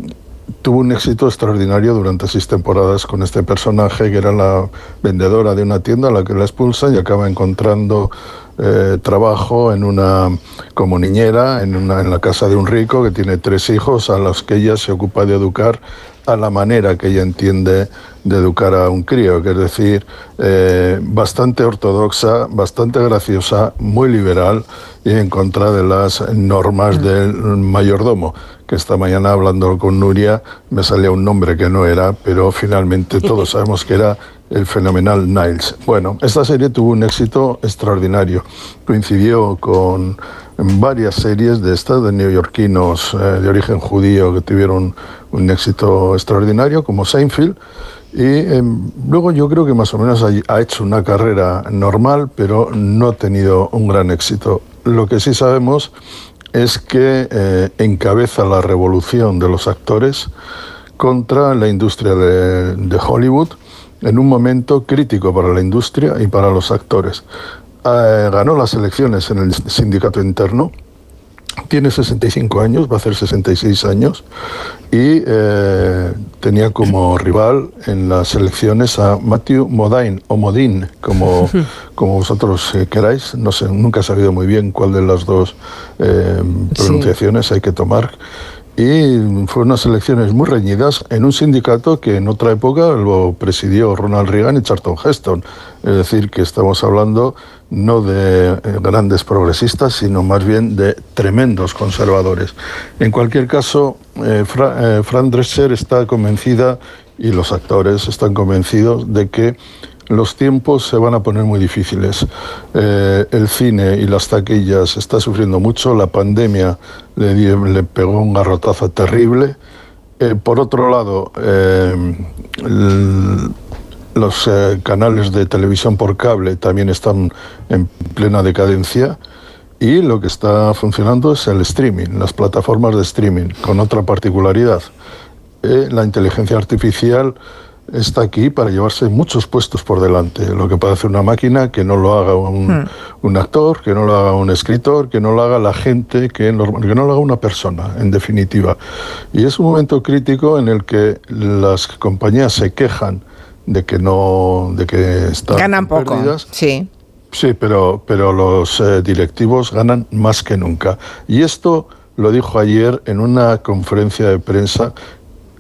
Speaker 5: tuvo un éxito extraordinario durante seis temporadas con este personaje que era la vendedora de una tienda a la que la expulsan y acaba encontrando eh, trabajo en una como niñera en, una, en la casa de un rico que tiene tres hijos a los que ella se ocupa de educar a la manera que ella entiende de educar a un crío, que es decir, eh, bastante ortodoxa, bastante graciosa, muy liberal y en contra de las normas del mayordomo, que esta mañana hablando con Nuria me salía un nombre que no era, pero finalmente todos (laughs) sabemos que era el fenomenal Niles. Bueno, esta serie tuvo un éxito extraordinario. Coincidió con varias series de estas de neoyorquinos eh, de origen judío que tuvieron un éxito extraordinario, como Seinfeld. Y eh, luego yo creo que más o menos ha, ha hecho una carrera normal, pero no ha tenido un gran éxito. Lo que sí sabemos es que eh, encabeza la revolución de los actores contra la industria de, Hollywood en un momento crítico para la industria y para los actores. Eh, ganó las elecciones en el sindicato interno, tiene 65 años, va a hacer 66 años, y eh, tenía como rival en las elecciones a Matthew Modine, o Modine, como, (laughs) como vosotros eh, queráis. No sé, nunca he sabido muy bien cuál de las dos eh, pronunciaciones hay que tomar. Y fueron unas elecciones muy reñidas en un sindicato que en otra época lo presidió Ronald Reagan y Charlton Heston. Es decir, que estamos hablando no de eh, grandes progresistas, sino más bien de tremendos conservadores. En cualquier caso, eh, eh, Fran Drescher está convencida y los actores están convencidos de que los tiempos se van a poner muy difíciles. Eh, el cine y las taquillas está sufriendo mucho, la pandemia le, le pegó un garrotazo terrible. Eh, por otro lado, eh, el- los eh, canales de televisión por cable también están en plena decadencia y lo que está funcionando es el streaming, las plataformas de streaming, con otra particularidad. Eh, la inteligencia artificial está aquí para llevarse muchos puestos por delante. Lo que puede hacer una máquina que no lo haga un,
Speaker 33: Hmm.
Speaker 5: un actor, que no lo haga un escritor, que no lo haga la gente, que, norma- que no lo haga una persona, en definitiva. Y es un momento crítico en el que las compañías se quejan de que no, de que están
Speaker 1: Ganan poco, sí.
Speaker 5: Sí, pero, pero los eh, directivos ganan más que nunca. Y esto lo dijo ayer en una conferencia de prensa,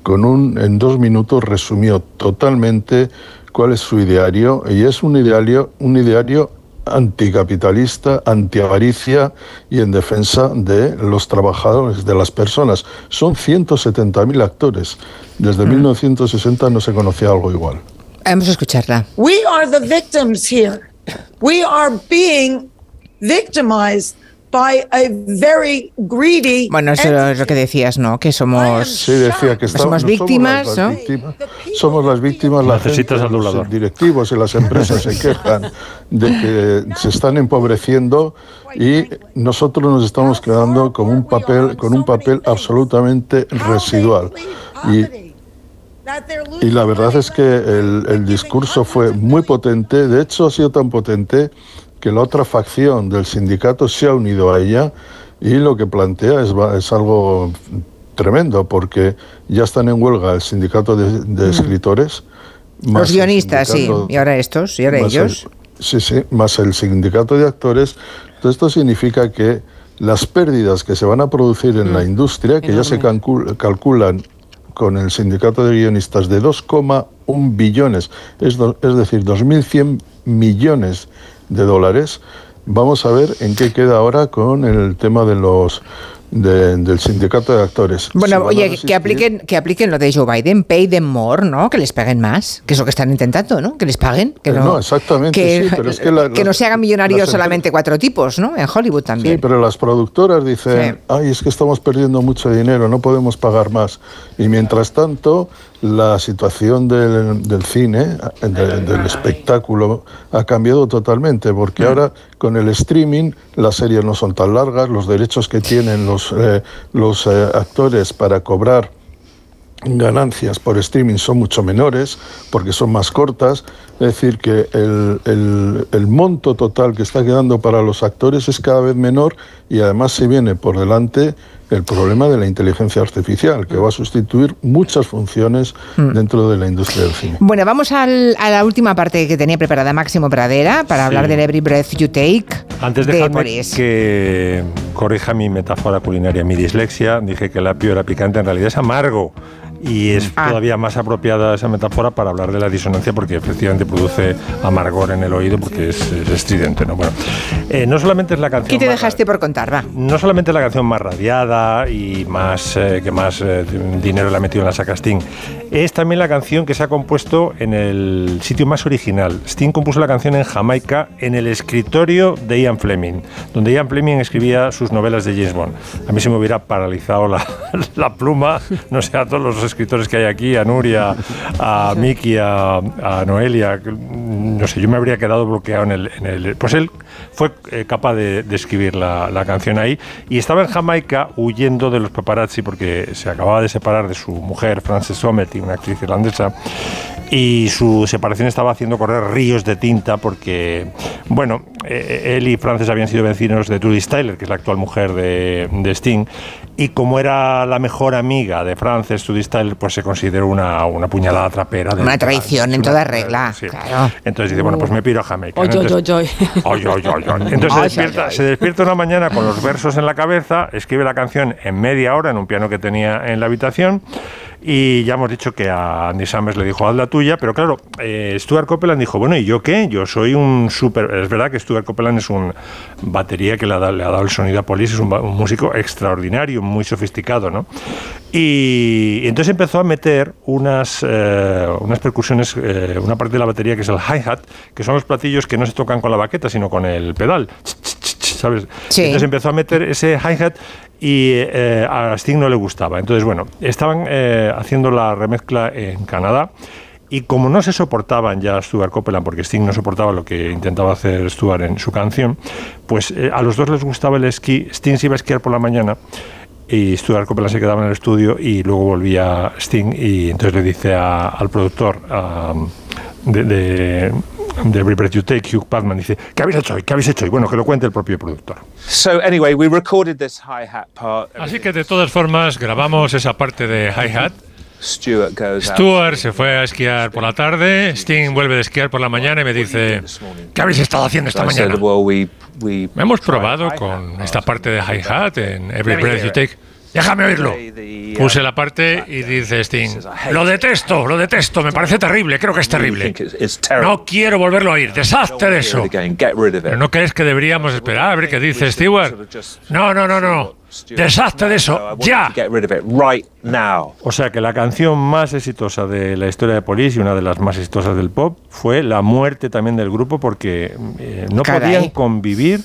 Speaker 5: con un, en dos minutos resumió totalmente cuál es su ideario, y es un ideario, un ideario anticapitalista, antiavaricia y en defensa de los trabajadores, de las personas. Son 170.000 actores. Desde 1960 no se conocía algo igual.
Speaker 1: Vamos a escucharla.
Speaker 34: We are the victims here. We are being victimized
Speaker 30: by a very greedy
Speaker 1: Bueno, eso es lo que decías, ¿no? Que somos,
Speaker 5: Sí, decía que estamos,
Speaker 1: somos víctimas,
Speaker 5: somos
Speaker 1: ¿no?
Speaker 5: las, víctimas, somos las víctimas, la
Speaker 4: Necesitas
Speaker 5: gente, los directivos y las empresas se quejan de que se están empobreciendo y nosotros nos estamos quedando con un papel, con un papel absolutamente residual. Y y la verdad es que el, el discurso fue muy potente, de hecho ha sido tan potente que la otra facción del sindicato se ha unido a ella y lo que plantea es, es algo tremendo porque ya están en huelga el sindicato de, de escritores. más
Speaker 1: Los guionistas, sí. Y ahora estos, y ahora ellos.
Speaker 5: el- sí, sí, más el sindicato de actores. Entonces, esto significa que las pérdidas que se van a producir en la industria, que ya se calcul- calculan con el sindicato de guionistas de 2,1 billones, es, es decir, 2.100 millones de dólares, vamos a ver en qué queda ahora con el tema de los de- del sindicato de actores.
Speaker 1: Bueno, oye, que apliquen, que apliquen lo de Joe Biden, pay them more, ¿no? Que les paguen más, que es lo que están intentando, ¿no? Que les paguen. Que
Speaker 5: Eh,
Speaker 1: no,
Speaker 5: no, exactamente,
Speaker 1: que,
Speaker 5: sí, pero es que la- (laughs)
Speaker 1: que no se hagan millonarios solamente cuatro tipos, ¿no? En Hollywood también.
Speaker 5: Sí, pero las productoras dicen,
Speaker 1: Sí.
Speaker 5: ay, es que estamos perdiendo mucho dinero, no podemos pagar más. Y mientras tanto, la situación del, del cine, de- del espectáculo, ha cambiado totalmente, porque ahora con el streaming las series no son tan largas, los derechos que tienen los, eh, los eh, actores para cobrar ganancias por streaming son mucho menores porque son más cortas. Es decir, que el, el- el monto total que está quedando para los actores es cada vez menor y además se viene por delante el problema de la inteligencia artificial, que va a sustituir muchas funciones dentro de la industria del cine.
Speaker 1: Bueno, vamos al- a la última parte que tenía preparada Máximo Pradera para
Speaker 4: Sí.
Speaker 1: hablar del Every Breath You Take.
Speaker 4: Antes
Speaker 1: de
Speaker 4: que corrija mi metáfora culinaria, mi dislexia. Dije que el apio era picante, en realidad es amargo. Y es
Speaker 1: Ah.
Speaker 4: todavía más apropiada esa metáfora para hablar de la disonancia porque efectivamente produce amargor en el oído porque es, es estridente. ¿no? Bueno, eh, no solamente es la canción
Speaker 1: ¿Qué te dejaste por contar? Va.
Speaker 4: no solamente es la canción más radiada y más eh, que más eh, dinero le ha metido en la saca Sting, es también la canción que se ha compuesto en el sitio más original. Sting compuso la canción en Jamaica en el escritorio de Ian Fleming, donde Ian Fleming escribía sus novelas de James Bond. A mí se me hubiera paralizado la, (laughs) la pluma, no sé, a todos los escritores que hay aquí, a Nuria, a Miki, a, a Noelia, mm, no sé, yo me habría quedado bloqueado en el... en el- pues él fue eh, capaz de, de escribir la, la canción ahí y estaba en Jamaica huyendo de los paparazzi porque se acababa de separar de su mujer, Frances Somerty, una actriz irlandesa, y su separación estaba haciendo correr ríos de tinta porque, bueno, eh, él y Frances habían sido vecinos de Trudy Styler, que es la actual mujer de, de Sting, y como era la mejor amiga de Frances, Trudy Styler, pues se consideró una, una puñalada trapera. de-
Speaker 1: Una traición en
Speaker 4: una-
Speaker 1: toda regla.
Speaker 4: sí.
Speaker 1: Claro.
Speaker 4: Entonces dice, bueno, pues me piro a Jamaica.
Speaker 3: Oy,
Speaker 4: ¿no?
Speaker 3: oy,
Speaker 4: Entonces-
Speaker 3: oy, oy.
Speaker 4: Oy, oy, oy, oy. (laughs) Entonces se
Speaker 3: Ay,
Speaker 4: despierta,
Speaker 3: ay, ay.
Speaker 4: se despierta una mañana con los versos en la cabeza, escribe la canción en media hora en un piano que tenía en la habitación y ya hemos dicho que a Andy Summers le dijo haz la tuya, pero claro, eh, Stuart Copeland dijo, bueno, ¿y yo qué? Yo soy un súper... Es verdad que Stuart Copeland es un batería que le ha, dado- le ha dado el sonido a Police, es un, un músico extraordinario, muy sofisticado, ¿no? Y, y entonces empezó a meter unas, eh, unas percusiones, eh, una parte de la batería que es el hi-hat, que son los platillos que no se tocan con la baqueta, sino con el pedal. ¿Sabes?
Speaker 1: Sí.
Speaker 4: Entonces empezó a meter ese hi-hat y eh, a Sting no le gustaba. Entonces, bueno, estaban eh, haciendo la remezcla en Canadá. Y como no se soportaban ya Stuart Copeland, porque Sting no soportaba lo que intentaba hacer Stuart en su canción, pues eh, a los dos les gustaba el esquí. Sting se iba a esquiar por la mañana y Stuart Copeland se quedaba en el estudio y luego volvía Sting y entonces le dice a- al productor a- de, de, de Every Breath You Take, Hugh Padman, dice, ¿qué habéis hecho hoy? ¿Qué habéis hecho hoy? Bueno, que lo cuente el propio productor.
Speaker 35: So anyway, we recorded this hi-hat part.
Speaker 36: Así que de todas formas grabamos esa parte de hi-hat.
Speaker 35: Stuart
Speaker 36: se fue a esquiar por la tarde, Sting vuelve de esquiar por la mañana y me dice, ¿qué habéis estado haciendo esta mañana? Hemos probado con esta parte de hi-hat en Every Breath You Take. Déjame oírlo. Puse la parte y dice Sting, lo detesto, lo detesto, me parece terrible, creo que es terrible. No quiero volverlo a oír, deshazte de eso. ¿Pero no crees que deberíamos esperar a ver qué dice Stewart? No, no, no, no. Deshazte de eso, ya.
Speaker 4: O sea que la canción más exitosa de la historia de Police y una de las más exitosas del pop fue la muerte también del grupo porque eh, no
Speaker 1: Caray.
Speaker 4: podían convivir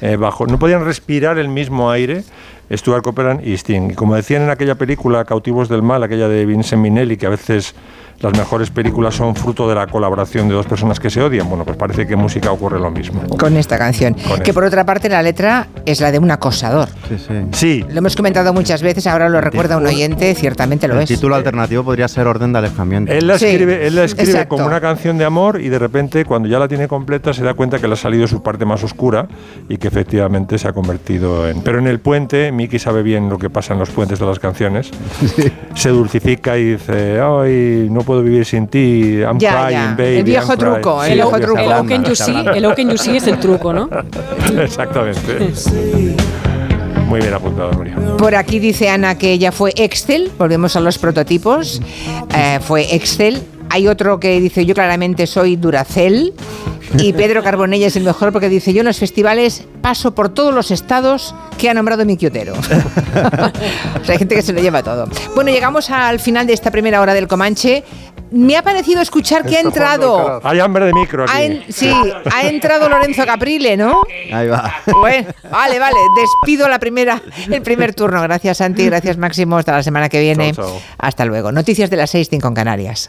Speaker 4: eh, bajo, no podían respirar el mismo aire. Stuart Copeland y Sting. Y como decían en aquella película Cautivos del Mal, aquella de Vincent Minnelli, que a veces las mejores películas son fruto de la colaboración de dos personas que se odian, bueno, pues parece que en música ocurre lo mismo.
Speaker 1: Con esta canción.
Speaker 4: Con
Speaker 1: que por otra parte la letra es la de un acosador.
Speaker 2: Sí, sí.
Speaker 4: Sí.
Speaker 1: Lo hemos comentado muchas veces, ahora lo recuerda un oyente, ciertamente lo
Speaker 2: El
Speaker 1: es.
Speaker 2: título alternativo podría ser Orden de Alejamiento.
Speaker 4: Él la
Speaker 1: Sí,
Speaker 4: escribe, él la escribe
Speaker 1: exacto.
Speaker 4: como una canción de amor y de repente cuando ya la tiene completa se da cuenta que le ha salido su parte más oscura y que efectivamente se ha convertido en... Pero en el puente, Mickey sabe bien lo que pasa en los puentes de las canciones, se dulcifica y dice, ay, no puedo vivir sin ti, I'm
Speaker 1: Ya,
Speaker 4: crying,
Speaker 1: ya.
Speaker 4: baby.
Speaker 1: El viejo
Speaker 4: I'm crying".
Speaker 1: truco, el
Speaker 4: Sí,
Speaker 1: viejo
Speaker 4: vieja
Speaker 1: truco.
Speaker 3: El Oken. You See, el Oken You See es el truco, ¿no? (laughs)
Speaker 4: Exactamente. Muy bien apuntado, Nuria.
Speaker 1: Por aquí dice Ana que ella fue Excel, volvemos a los prototipos, eh, fue Excel. Hay otro que dice yo claramente soy Duracell y Pedro Carbonella es el mejor porque dice yo en los festivales paso por todos los estados que ha nombrado mi quiotero. (laughs) o sea, hay gente que se lo lleva todo. Bueno, llegamos al final de esta primera hora del Comanche. Me ha parecido escuchar que ha entrado...
Speaker 4: Hay hambre de micro aquí.
Speaker 1: ha en- sí, ha entrado Lorenzo Caprile, ¿no?
Speaker 2: Ahí va.
Speaker 1: Bueno, vale, vale. Despido la primera, el primer turno. Gracias, Santi. Gracias, Máximo. Hasta la semana que viene. Hasta luego. Noticias de las 6, 5 en Canarias.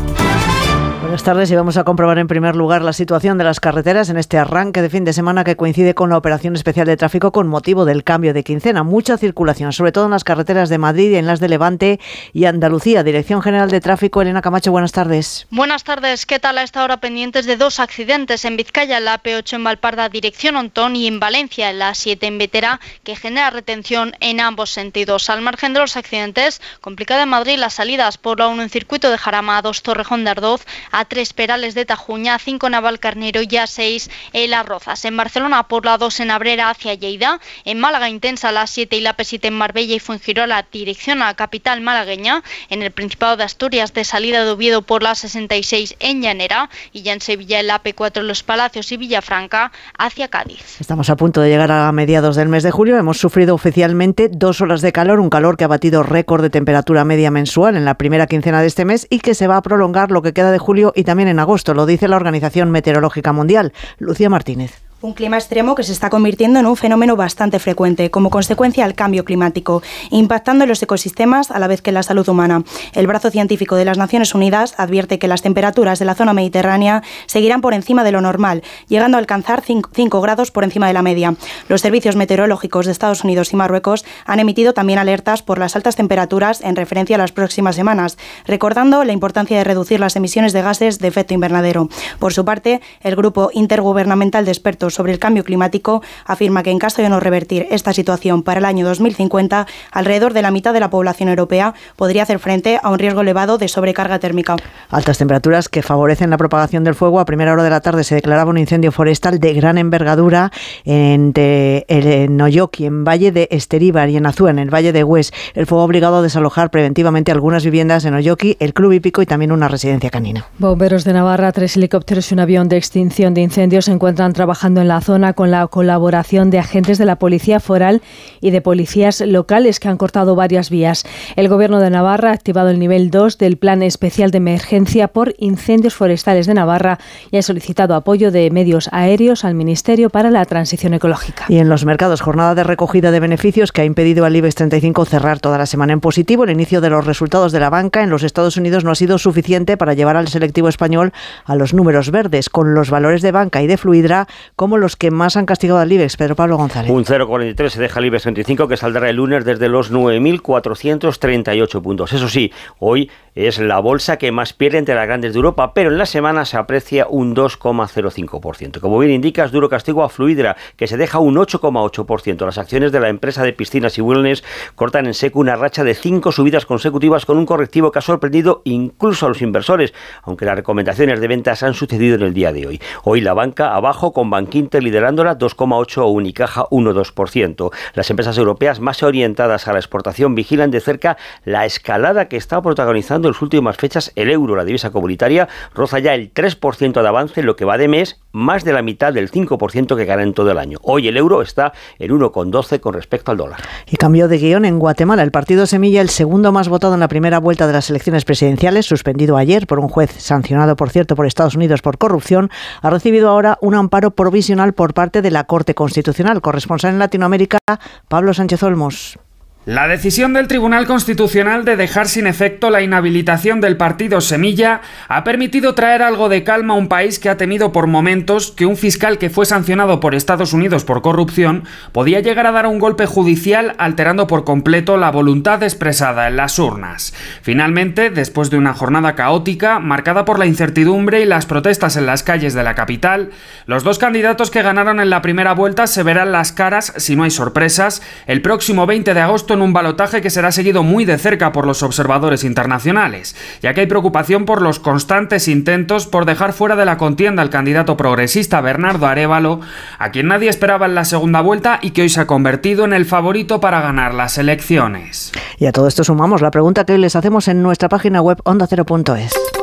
Speaker 37: Buenas tardes y vamos a comprobar en primer lugar la situación de las carreteras en este arranque de fin de semana que coincide con la operación especial de tráfico con motivo del cambio de quincena. Mucha circulación, sobre todo en las carreteras de Madrid y en las de Levante y Andalucía. Dirección General de Tráfico, Elena Camacho, buenas tardes.
Speaker 38: Buenas tardes, ¿qué tal a esta hora pendientes de dos accidentes en Vizcaya, la P8 en Valparda, dirección Ontón, y en Valencia, en la 7 en Vetera, que genera retención en ambos sentidos. Al margen de los accidentes, complicada en Madrid las salidas por la 1 en circuito de Jarama a 2 Torrejón de Ardoz, a 3 Perales de Tajuña, a 5 Naval Carnero y a 6 en Las Rozas. En Barcelona por la 2 en Abrera hacia Lleida, en Málaga intensa la 7 y la P7 en Marbella y Fuengirola, dirección a la capital malagueña, en el Principado de Asturias de salida de Oviedo por la 66 en Llanera y ya en Sevilla en la P4 en Los Palacios y Villafranca hacia Cádiz.
Speaker 37: Estamos a punto de llegar a mediados del mes de julio. Hemos sufrido oficialmente dos olas de calor, un calor que ha batido récord de temperatura media mensual en la primera quincena de este mes y que se va a prolongar lo que queda de julio y también en agosto, lo dice la Organización Meteorológica Mundial. Lucía Martínez.
Speaker 39: Un clima extremo que se está convirtiendo en un fenómeno bastante frecuente como consecuencia del cambio climático, impactando en los ecosistemas a la vez que en la salud humana. El brazo científico de las Naciones Unidas advierte que las temperaturas de la zona mediterránea seguirán por encima de lo normal, llegando a alcanzar 5 grados por encima de la media. Los servicios meteorológicos de Estados Unidos y Marruecos han emitido también alertas por las altas temperaturas en referencia a las próximas semanas, recordando la importancia de reducir las emisiones de gases de efecto invernadero. Por su parte, el Grupo Intergubernamental de Expertos sobre el Cambio Climático afirma que en caso de no revertir esta situación para el año 2050, alrededor de la mitad de la población europea podría hacer frente a un riesgo elevado de sobrecarga térmica.
Speaker 37: Altas temperaturas que favorecen la propagación del fuego. A primera hora de la tarde se declaraba un incendio forestal de gran envergadura entre el en Noyoki, en Valle de Esteríbar y en Azúa, en el Valle de Hues. El fuego ha obligado a desalojar preventivamente algunas viviendas en Noyoki, el Club Hípico y también una residencia canina.
Speaker 40: Bomberos de Navarra, tres helicópteros y un avión de extinción de incendios se encuentran trabajando en la zona con la colaboración de agentes de la Policía Foral y de policías locales que han cortado varias vías. El Gobierno de Navarra ha activado el nivel 2 del Plan Especial de Emergencia por Incendios Forestales de Navarra y ha solicitado apoyo de medios aéreos al Ministerio para la Transición Ecológica.
Speaker 37: Y en los mercados, jornada de recogida de beneficios que ha impedido al IBEX 35 cerrar toda la semana en positivo. El inicio de los resultados de la banca en los Estados Unidos no ha sido suficiente para llevar al selectivo español a los números verdes, con los valores de banca y de fluidra como como los que más han castigado al IBEX. Pedro Pablo González.
Speaker 41: Un 0,43 se deja el IBEX 25 que saldrá el lunes desde los 9.438 puntos. Eso sí, hoy es la bolsa que más pierde entre las grandes de Europa, pero en la semana se aprecia un 2,05%. Como bien indica, es duro castigo a Fluidra, que se deja un 8,8%. Las acciones de la empresa de piscinas y wellness cortan en seco una racha de cinco subidas consecutivas con un correctivo que ha sorprendido incluso a los inversores, aunque las recomendaciones de ventas han sucedido en el día de hoy. Hoy la banca abajo con Bankinter liderándola 2,8 o Unicaja 1,2%. Las empresas europeas más orientadas a la exportación vigilan de cerca la escalada que está protagonizando en las últimas fechas el euro, la divisa comunitaria, roza ya el 3% de avance en lo que va de mes, más de la mitad del 5% que gana en todo el año. Hoy el euro está en 1,12 con respecto al dólar.
Speaker 37: Y cambio de guion en Guatemala. El partido Semilla, el segundo más votado en la primera vuelta de las elecciones presidenciales, suspendido ayer por un juez sancionado, por cierto, por Estados Unidos por corrupción, ha recibido ahora un amparo provisional por parte de la Corte Constitucional. Corresponsal en Latinoamérica, Pablo Sánchez Olmos.
Speaker 40: La decisión del Tribunal Constitucional de dejar sin efecto la inhabilitación del partido Semilla ha permitido traer algo de calma a un país que ha temido por momentos que un fiscal que fue sancionado por Estados Unidos por corrupción podía llegar a dar un golpe judicial alterando por completo la voluntad expresada en las urnas. Finalmente, después de una jornada caótica, marcada por la incertidumbre y las protestas en las calles de la capital, los dos candidatos que ganaron en la primera vuelta se verán las caras, si no hay sorpresas, el próximo 20 de agosto en un balotaje que será seguido muy de cerca por los observadores internacionales, ya que hay preocupación por los constantes intentos por dejar fuera de la contienda al candidato progresista Bernardo Arevalo, a quien nadie esperaba en la segunda vuelta y que hoy se ha convertido en el favorito para ganar las elecciones.
Speaker 37: Y a todo esto sumamos la pregunta que hoy les hacemos en nuestra página web ondacero.es.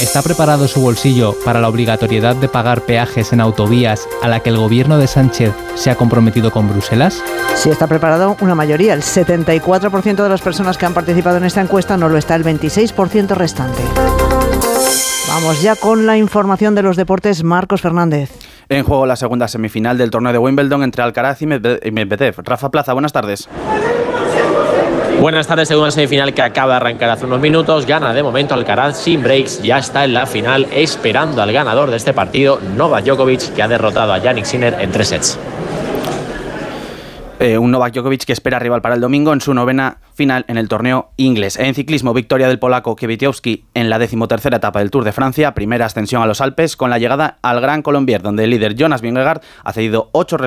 Speaker 42: ¿Está preparado su bolsillo para la obligatoriedad de pagar peajes en autovías a la que el gobierno de Sánchez se ha comprometido con Bruselas?
Speaker 37: Sí está preparado una mayoría. El 74% de las personas que han participado en esta encuesta no lo está, el 26% restante. Vamos ya con la información de los deportes. Marcos Fernández.
Speaker 43: En juego la segunda semifinal del torneo de Wimbledon entre Alcaraz y Medvedev. Rafa Plaza, buenas tardes.
Speaker 44: Buenas tardes, segunda semifinal que acaba de arrancar hace unos minutos. Gana de momento Alcaraz sin breaks. Ya está en la final esperando al ganador de este partido, Novak Djokovic, que ha derrotado a Yannick Sinner en tres sets.
Speaker 43: Eh, un Novak Djokovic que espera rival para el domingo en su novena final en el torneo inglés. En ciclismo, victoria del polaco Kwiatkowski en la decimotercera etapa del Tour de Francia, primera ascensión a los Alpes con la llegada al Gran Colombier, donde el líder Jonas Vingegaard ha cedido 8,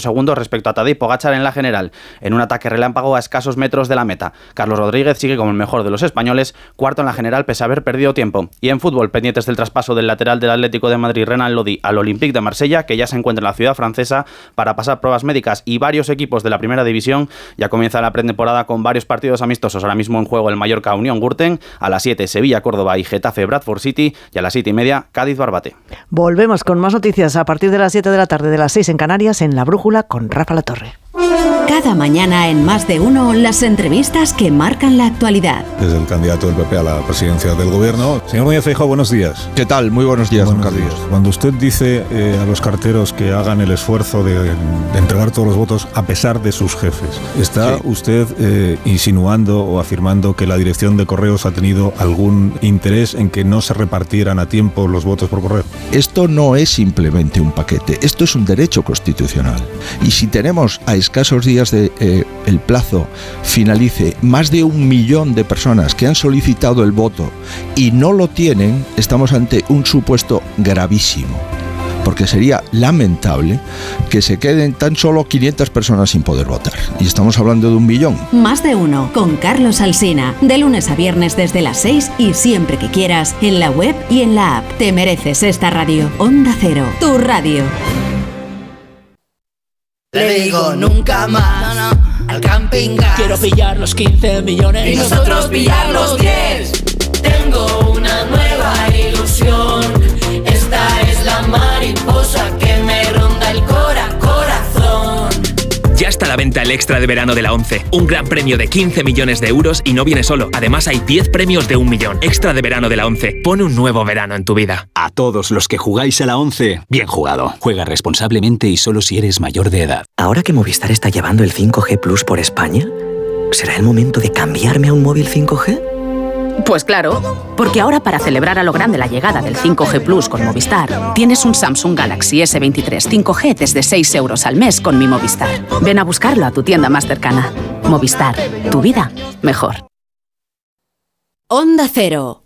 Speaker 43: segundos respecto a Tadej Pogacar en la general, en un ataque relámpago a escasos metros de la meta. Carlos Rodríguez sigue como el mejor de los españoles, cuarto en la general pese a haber perdido tiempo. Y en fútbol, pendientes del traspaso del lateral del Atlético de Madrid, Renan Lodi, al Olympique de Marsella, que ya se encuentra en la ciudad francesa para pasar pruebas médicas y varios equipos de la primera división. Ya comienza la pretemporada con varios partidos amistosos. Ahora mismo en juego el Mallorca Unión Gurten, a las 7 Sevilla, Córdoba y Getafe Bradford City y a las 7 y media Cádiz Barbate.
Speaker 37: Volvemos con más noticias a partir de las 7 de la tarde de las 6 en Canarias en La Brújula con Rafa La Torre.
Speaker 45: Cada mañana en Más de Uno, las entrevistas que marcan la actualidad.
Speaker 46: Desde el candidato del PP a la presidencia del gobierno. Señor Núñez Feijóo, buenos días.
Speaker 47: ¿Qué tal? Muy buenos días,
Speaker 46: buenos días. Cuando usted dice eh, a los carteros que hagan el esfuerzo de, entregar todos los votos a pesar de sus jefes, ¿está usted eh, insinuando o afirmando que la dirección de correos ha tenido algún interés en que no se repartieran a tiempo los votos por correo?
Speaker 47: Esto no es simplemente un paquete, esto es un derecho constitucional. Y si tenemos a escasos días de eh, el plazo finalice más de un millón de personas que han solicitado el voto y no lo tienen, estamos ante un supuesto gravísimo. Porque sería lamentable que se queden tan solo 500 personas sin poder votar. Y estamos hablando de un millón.
Speaker 45: Más de uno, con Carlos Alsina. De lunes a viernes desde las 6 y siempre que quieras, en la web y en la app. Te mereces esta radio. Onda Cero, tu radio.
Speaker 48: Le digo nunca más al camping gas.
Speaker 49: Quiero pillar los 15 millones
Speaker 48: y nosotros pillar los 10. Tengo una nueva ilusión. Esta es la mariposa
Speaker 50: está a la venta el extra de verano de la 11. Un gran premio de 15 millones de euros y no viene solo. Además hay 10 premios de un millón. Extra de verano de la 11. Pone un nuevo verano en tu vida.
Speaker 51: A todos los que jugáis a la 11, bien jugado. Juega responsablemente y solo si eres mayor de edad.
Speaker 52: Ahora que Movistar está llevando el 5G Plus por España, ¿será el momento de cambiarme a un móvil 5G?
Speaker 53: Pues claro, porque ahora para celebrar a lo grande la llegada del 5G Plus con Movistar, tienes un Samsung Galaxy S23 5G desde 6 euros al mes con mi Movistar. Ven a buscarlo a tu tienda más cercana. Movistar, tu vida mejor.
Speaker 45: Onda Cero.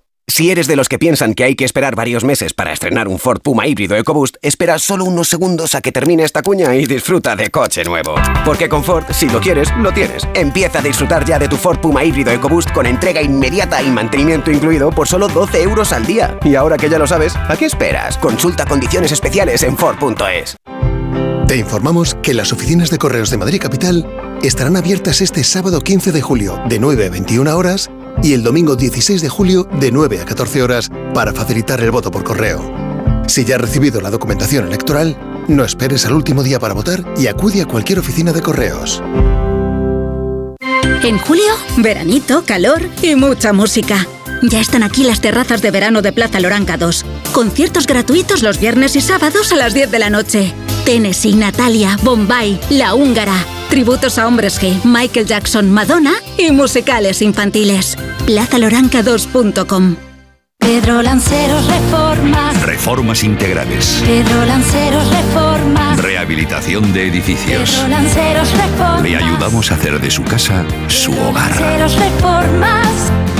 Speaker 54: Si eres de los que piensan que hay que esperar varios meses para estrenar un Ford Puma híbrido EcoBoost, espera solo unos segundos a que termine esta cuña y disfruta de coche nuevo. Porque con Ford, si lo quieres, lo tienes. Empieza a disfrutar ya de tu Ford Puma híbrido EcoBoost con entrega inmediata y mantenimiento incluido por solo 12 euros al día. Y ahora que ya lo sabes, ¿a qué esperas? Consulta condiciones especiales en Ford.es.
Speaker 55: Te informamos que las oficinas de correos de Madrid Capital estarán abiertas este sábado 15 de julio de 9 a 21 horas y el domingo 16 de julio de 9 a 14 horas para facilitar el voto por correo. Si ya has recibido la documentación electoral, no esperes al último día para votar y acude a cualquier oficina de correos.
Speaker 19: En julio, veranito, calor y mucha música. Ya están aquí las terrazas de verano de Plaza Loranca 2. Conciertos gratuitos los viernes y sábados a las 10 de la noche. Tennessee, Natalia, Bombay, La Húngara. Tributos a hombres G, Michael Jackson, Madonna y musicales infantiles. PlazaLoranca2.com
Speaker 56: Pedro Lanceros Reformas.
Speaker 57: Reformas integrales.
Speaker 56: Pedro Lanceros Reformas.
Speaker 57: Rehabilitación de edificios.
Speaker 56: Pedro Lanceros Reformas.
Speaker 57: Le ayudamos a hacer de su casa su hogar.
Speaker 56: Lanceros Reformas.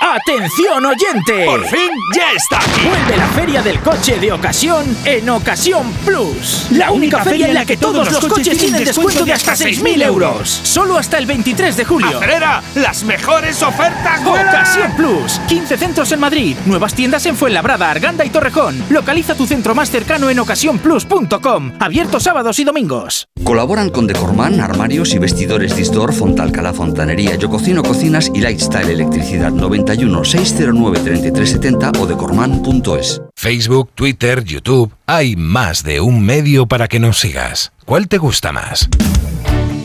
Speaker 17: ¡Atención oyente!
Speaker 58: ¡Por fin ya está aquí!
Speaker 17: Vuelve la feria del coche de ocasión en Ocasión Plus. La única feria en la que todos los coches tienen descuento de hasta 6.000 euros. Solo hasta el 23 de julio.
Speaker 58: ¡Acelera! ¡Las mejores ofertas vuelan!
Speaker 17: Ocasión Plus. 15 centros en Madrid. Nuevas tiendas en Fuenlabrada, Arganda y Torrejón. Localiza tu centro más cercano en ocasiónplus.com. Abierto sábados y domingos.
Speaker 59: Colaboran con Decorman, armarios y vestidores Disdor, Fontalcala Fontanería, Yo Cocino Cocinas y Lifestyle Electricidad 91 609 3370 o decorman.es.
Speaker 55: Facebook, Twitter, YouTube. Hay más de un medio para que nos sigas. ¿Cuál te gusta más?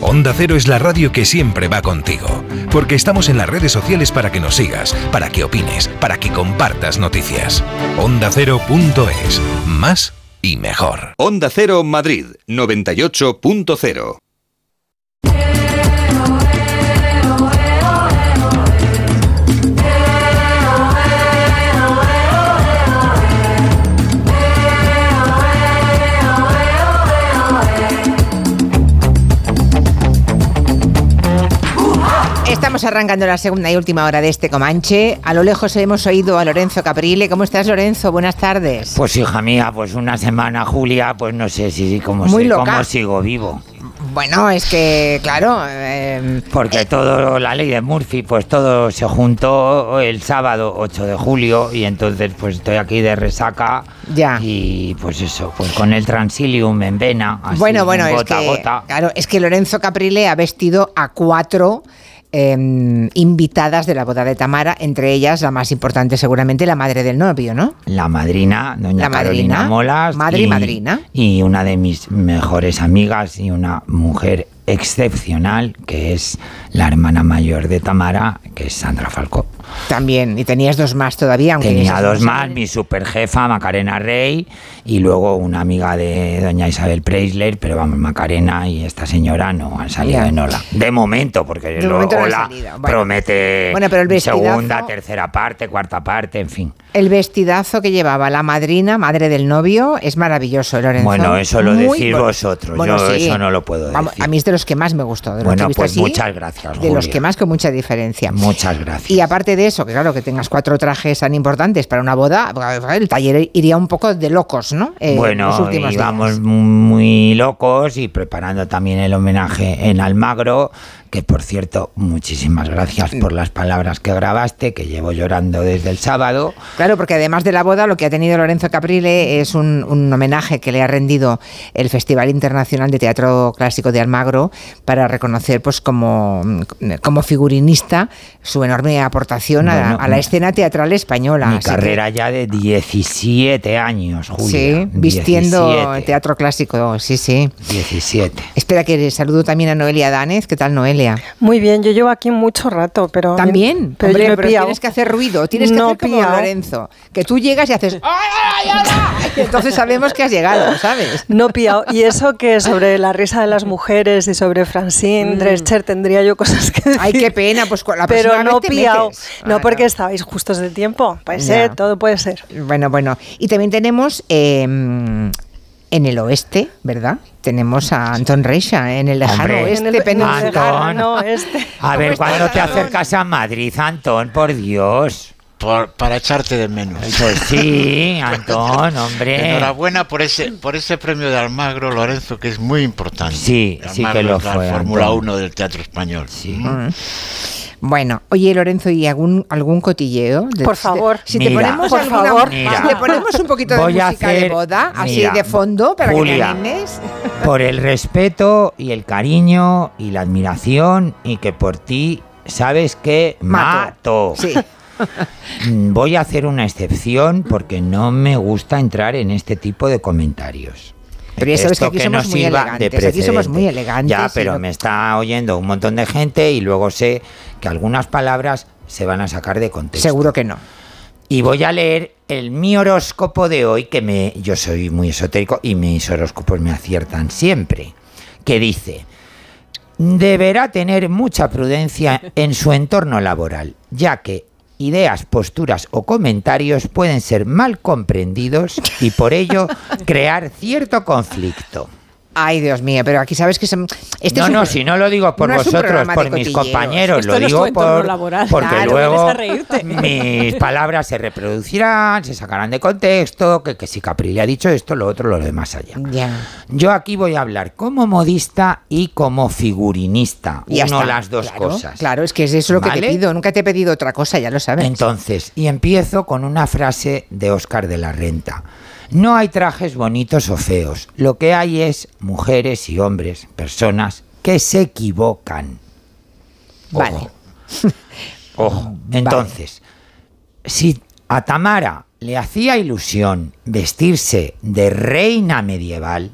Speaker 55: Onda Cero es la radio que siempre va contigo, porque estamos en las redes sociales para que nos sigas, para que opines, para que compartas noticias. OndaCero.es. Más y mejor.
Speaker 57: Onda Cero Madrid 98.0.
Speaker 1: Arrancando la segunda y última hora de este Comanche. A lo lejos hemos oído a Lorenzo Caprile. ¿Cómo estás, Lorenzo? Buenas tardes.
Speaker 60: Pues hija mía, pues una semana, Julia, pues no sé si cómo,
Speaker 1: Muy
Speaker 60: sé-
Speaker 1: loca.
Speaker 60: cómo sigo vivo.
Speaker 1: Bueno, es que, claro. eh,
Speaker 60: Porque todo, la ley de Murphy, pues todo se juntó el sábado 8 de julio y entonces pues estoy aquí de resaca.
Speaker 1: Ya.
Speaker 60: Y pues eso, pues con el transilium en vena. así,
Speaker 1: bueno, bueno, es que,
Speaker 60: a gota.
Speaker 1: claro, es que Lorenzo Caprile ha vestido a cuatro eh, invitadas de la boda de Tamara, entre ellas la más importante seguramente la madre del novio, ¿no?
Speaker 60: La madrina, doña
Speaker 1: La madrina,
Speaker 60: Molas.
Speaker 1: madre y madrina.
Speaker 60: Y una de mis mejores amigas y una mujer excepcional, que es la hermana mayor de Tamara, que es Sandra Falcó.
Speaker 1: También, y tenías dos más todavía, aunque
Speaker 60: Tenía dos más, mi superjefa Macarena Rey y luego una amiga de doña Isabel Preisler, pero vamos, Macarena y esta señora no han salido en Ola. De momento, porque
Speaker 1: De
Speaker 60: lo-
Speaker 1: momento
Speaker 60: Ola.
Speaker 1: Bueno.
Speaker 60: promete
Speaker 1: Bueno, pero el vestidazo-
Speaker 60: segunda, tercera parte, cuarta parte, en fin.
Speaker 1: El vestidazo que llevaba la madrina, madre del novio, es maravilloso, Lorenzo.
Speaker 60: Bueno, eso lo
Speaker 1: Muy
Speaker 60: decís
Speaker 1: bueno.
Speaker 60: vosotros,
Speaker 1: Bueno,
Speaker 60: yo
Speaker 1: sí.
Speaker 60: eso no lo puedo
Speaker 1: Vamos,
Speaker 60: decir.
Speaker 1: a mí es de los que más me gustó. De
Speaker 60: Bueno, pues
Speaker 1: así,
Speaker 60: muchas gracias,
Speaker 1: De los que más con mucha diferencia.
Speaker 60: Muchas gracias.
Speaker 1: Y aparte de de eso, que claro, que tengas cuatro trajes tan importantes para una boda, el taller iría un poco de locos, ¿no? Eh,
Speaker 60: bueno, íbamos muy locos y preparando también el homenaje en Almagro, que por cierto, muchísimas gracias por las palabras que grabaste, que llevo llorando desde el sábado.
Speaker 1: Claro, porque además de la boda, lo que ha tenido Lorenzo Caprile es un, un homenaje que le ha rendido el Festival Internacional de Teatro Clásico de Almagro para reconocer, pues, como, como figurinista, su enorme aportación a, la escena teatral española.
Speaker 60: Mi
Speaker 1: que-
Speaker 60: carrera ya de 17 años, Julia.
Speaker 1: Sí, vistiendo
Speaker 60: 17,
Speaker 1: teatro clásico, sí, sí.
Speaker 60: 17.
Speaker 1: Espera que le saludo también a Noelia Danez. ¿Qué tal, Noelia?
Speaker 61: Muy bien, yo llevo aquí mucho rato, pero...
Speaker 1: También,
Speaker 61: pero
Speaker 1: Hombre, tienes que hacer ruido, tienes que
Speaker 61: No
Speaker 1: hacer como. Lorenzo, que tú llegas y haces ¡ay, ay, ay! Y entonces sabemos que has llegado, ¿sabes?
Speaker 61: No pillado. Y eso que sobre la risa de las mujeres y sobre Francine Drescher tendría yo cosas que decir.
Speaker 1: Mm. Ay, qué pena, pues la
Speaker 61: Pero no
Speaker 1: vez te
Speaker 61: pillado.
Speaker 1: metes.
Speaker 61: No,
Speaker 1: Ah,
Speaker 61: porque estabais justos de tiempo. Puede ser, todo puede ser.
Speaker 1: Bueno, bueno. Y también tenemos eh, en el oeste, ¿verdad? Tenemos a Anton Reixa en el lejano oeste peninsular.
Speaker 61: lejano oeste.
Speaker 60: A ver, ¿cuándo te
Speaker 1: Antón?
Speaker 60: acercas a Madrid, Antón? Por Dios.
Speaker 62: Por- para echarte de menos.
Speaker 60: Pues sí, Antón, hombre.
Speaker 62: Enhorabuena por ese por ese premio de Almagro, Lorenzo, que es muy importante.
Speaker 60: Sí, sí que lo
Speaker 62: es la
Speaker 60: fue,
Speaker 62: Fórmula
Speaker 60: Antón.
Speaker 62: 1 del teatro español.
Speaker 1: Mm. Bueno, oye Lorenzo, ¿y algún, algún cotilleo?
Speaker 61: Por
Speaker 1: te-
Speaker 61: favor.
Speaker 1: Si te,
Speaker 60: Mira.
Speaker 1: ponemos
Speaker 61: Por
Speaker 1: alguna-
Speaker 61: favor.
Speaker 60: Mira.
Speaker 1: si te ponemos un poquito de música de boda, así
Speaker 60: mira,
Speaker 1: de fondo, para que
Speaker 60: Julia.
Speaker 1: te animes. (laughs)
Speaker 60: Por el respeto y el cariño y la admiración y que por ti, ¿sabes qué?
Speaker 1: Mato.
Speaker 60: Mato.
Speaker 1: Sí. (laughs)
Speaker 60: Voy a hacer una excepción porque no me gusta entrar en este tipo de comentarios.
Speaker 1: Pero ya sabes que
Speaker 60: Esto
Speaker 1: aquí somos
Speaker 60: no
Speaker 1: muy
Speaker 60: sirva de
Speaker 1: elegantes, aquí somos muy elegantes
Speaker 60: Ya, pero
Speaker 1: no-
Speaker 60: me está oyendo un montón de gente y luego sé que algunas palabras se van a sacar de contexto.
Speaker 1: Seguro que no.
Speaker 60: Y voy a leer el mi horóscopo de hoy, que me, yo soy muy esotérico y mis horóscopos me aciertan siempre. Que dice, deberá tener mucha prudencia en su entorno laboral, ya que ideas, posturas o comentarios pueden ser mal comprendidos y por ello (laughs) crear cierto conflicto.
Speaker 1: Ay, Dios mío, pero aquí sabes que son... Este
Speaker 60: no,
Speaker 1: es un
Speaker 60: no, si no lo digo por
Speaker 1: no
Speaker 60: vosotros, por mis compañeros,
Speaker 1: Esto
Speaker 60: lo
Speaker 1: no
Speaker 60: digo por,
Speaker 1: laboral.
Speaker 60: porque
Speaker 1: Claro,
Speaker 60: luego mis palabras se reproducirán, se sacarán de contexto, que, que si Capri le ha dicho esto, lo otro, lo de más allá.
Speaker 1: Ya.
Speaker 60: Yo aquí voy a hablar como modista y como figurinista,
Speaker 1: Ya
Speaker 60: uno
Speaker 1: está,
Speaker 60: las dos
Speaker 1: claro,
Speaker 60: cosas.
Speaker 1: Claro, es que es eso lo que te pido. Nunca te he pedido otra cosa, ya lo sabes.
Speaker 60: Entonces, y empiezo con una frase de Oscar de la Renta. No hay trajes bonitos o feos, lo que hay es mujeres y hombres, personas que se equivocan.
Speaker 1: Vale. (laughs)
Speaker 60: Ojo. Entonces, si a Tamara le hacía ilusión vestirse de reina medieval,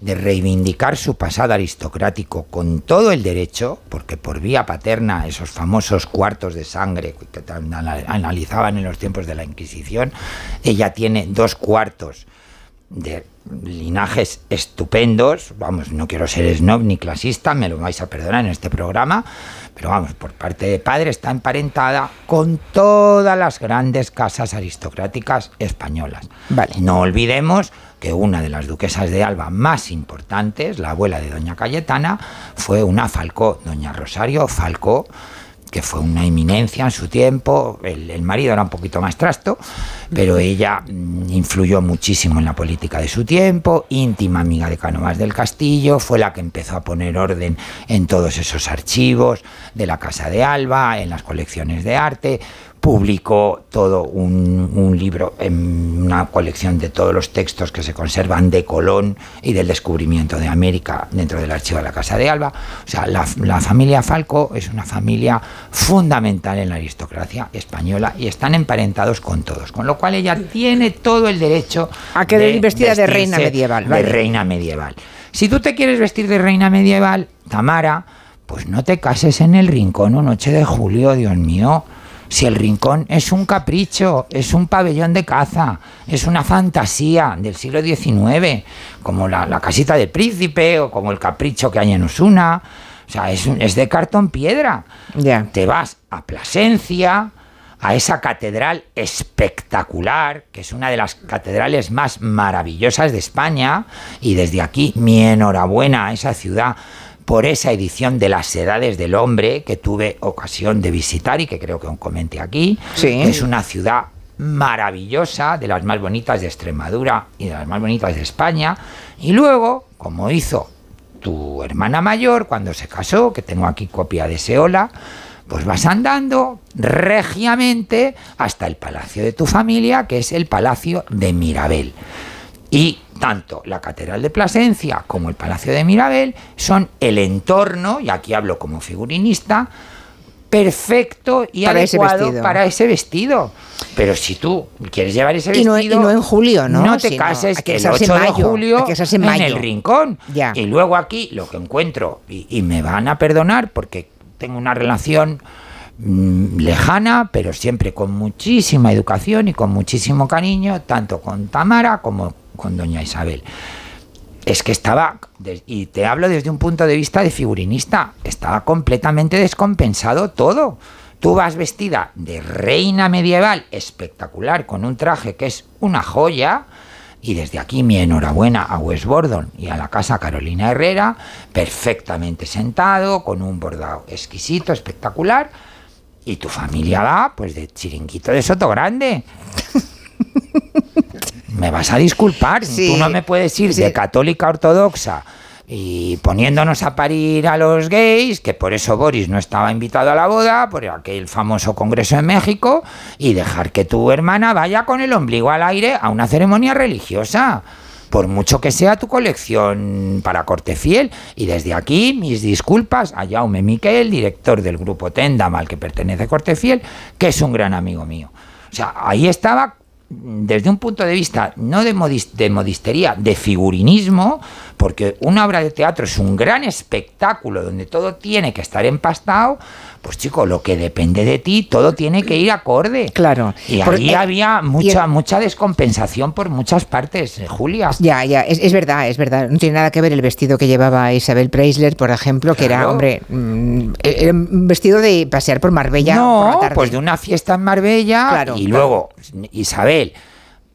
Speaker 60: de reivindicar su pasado aristocrático con todo el derecho, porque por vía paterna esos famosos cuartos de sangre que analizaban en los tiempos de la Inquisición, ella tiene dos cuartos de linajes estupendos, vamos, no quiero ser snob ni clasista, me lo vais a perdonar en este programa, pero vamos, por parte de padre está emparentada con todas las grandes casas aristocráticas españolas.
Speaker 1: Vale.
Speaker 60: No olvidemos que una de las duquesas de Alba más importantes, la abuela de doña Cayetana, fue una Falcó, doña Rosario Falcó, que fue una eminencia en su tiempo. El, el marido era un poquito más trasto, pero ella mm, influyó muchísimo en la política de su tiempo, íntima amiga de Cánovas del Castillo, fue la que empezó a poner orden en todos esos archivos de la Casa de Alba, en las colecciones de arte, publicó todo un, un libro, en una colección de todos los textos que se conservan de Colón y del descubrimiento de América dentro del archivo de la Casa de Alba. O sea, la, la familia Falco es una familia fundamental en la aristocracia española y están emparentados con todos, con lo cual ella tiene todo el derecho
Speaker 1: A querer vestida de reina medieval,
Speaker 60: De
Speaker 1: vale.
Speaker 60: reina medieval. Si tú te quieres vestir de reina medieval, Tamara, pues no te cases en el rincón 8 de julio, Dios mío. Si el rincón es un capricho, es un pabellón de caza, es una fantasía del siglo XIX, como la, la casita del príncipe o como el capricho que hay en Osuna. O sea, es, es de cartón piedra.
Speaker 1: Ya.
Speaker 60: Te vas a Plasencia, a esa catedral espectacular, que es una de las catedrales más maravillosas de España, y desde aquí mi enhorabuena a esa ciudad por esa edición de las edades del hombre que tuve ocasión de visitar y que creo que comenté aquí.
Speaker 1: Sí.
Speaker 60: Es una ciudad maravillosa, de las más bonitas de Extremadura y de las más bonitas de España. Y luego, como hizo tu hermana mayor cuando se casó, que tengo aquí copia de Seola, pues vas andando regiamente hasta el palacio de tu familia, que es el palacio de Mirabel. Y tanto la Catedral de Plasencia como el Palacio de Mirabel son el entorno, y aquí hablo como figurinista, perfecto y
Speaker 1: Para
Speaker 60: adecuado para ese vestido. Pero si tú quieres llevar ese
Speaker 1: Y no-
Speaker 60: vestido...
Speaker 1: y no en julio, ¿no?
Speaker 60: No te cases
Speaker 1: hay que
Speaker 60: el
Speaker 1: casarse
Speaker 60: 8
Speaker 1: en
Speaker 60: de
Speaker 1: mayo,
Speaker 60: julio
Speaker 1: en mayo.
Speaker 60: el rincón.
Speaker 1: Ya.
Speaker 60: Y luego aquí lo que encuentro, y, y me van a perdonar porque tengo una relación mm, lejana, pero siempre con muchísima educación y con muchísimo cariño, tanto con Tamara como con doña Isabel. Es que estaba, y te hablo desde un punto de vista de figurinista, estaba completamente descompensado todo. Tú vas vestida de reina medieval espectacular, con un traje que es una joya, y desde aquí mi enhorabuena a West Bordon y a la casa Carolina Herrera, perfectamente sentado, con un bordado exquisito, espectacular, y tu familia va, pues de chiringuito de Soto Grande. (laughs) (laughs) me vas a disculpar,
Speaker 1: Sí.
Speaker 60: tú no me puedes ir de católica ortodoxa y poniéndonos a parir a los gays, que por eso Boris no estaba invitado a la boda, por aquel famoso congreso en México, y dejar que tu hermana vaya con el ombligo al aire a una ceremonia religiosa. Por mucho que sea tu colección para corte fiel. Y desde aquí, mis disculpas a Jaume Miquel, director del grupo Tendam al que pertenece Corte Fiel, que es un gran amigo mío. O sea, ahí estaba desde un punto de vista no de, de modistería, de figurinismo, porque una obra de teatro es un gran espectáculo donde todo tiene que estar empastado, pues chico, lo que depende de ti, todo tiene que ir acorde.
Speaker 1: Claro.
Speaker 60: Y
Speaker 1: Por-
Speaker 60: ahí
Speaker 1: eh,
Speaker 60: había mucha,
Speaker 1: el-
Speaker 60: mucha descompensación por muchas partes, eh, Julia.
Speaker 1: Ya, ya, es, es verdad, es verdad. No tiene nada que ver el vestido que llevaba Isabel Preisler, por ejemplo, que era, hombre, mm, era un vestido de pasear por Marbella
Speaker 60: no,
Speaker 1: por la tarde.
Speaker 60: pues de una fiesta en Marbella
Speaker 1: Claro,
Speaker 60: y
Speaker 1: claro.
Speaker 60: luego, Isabel,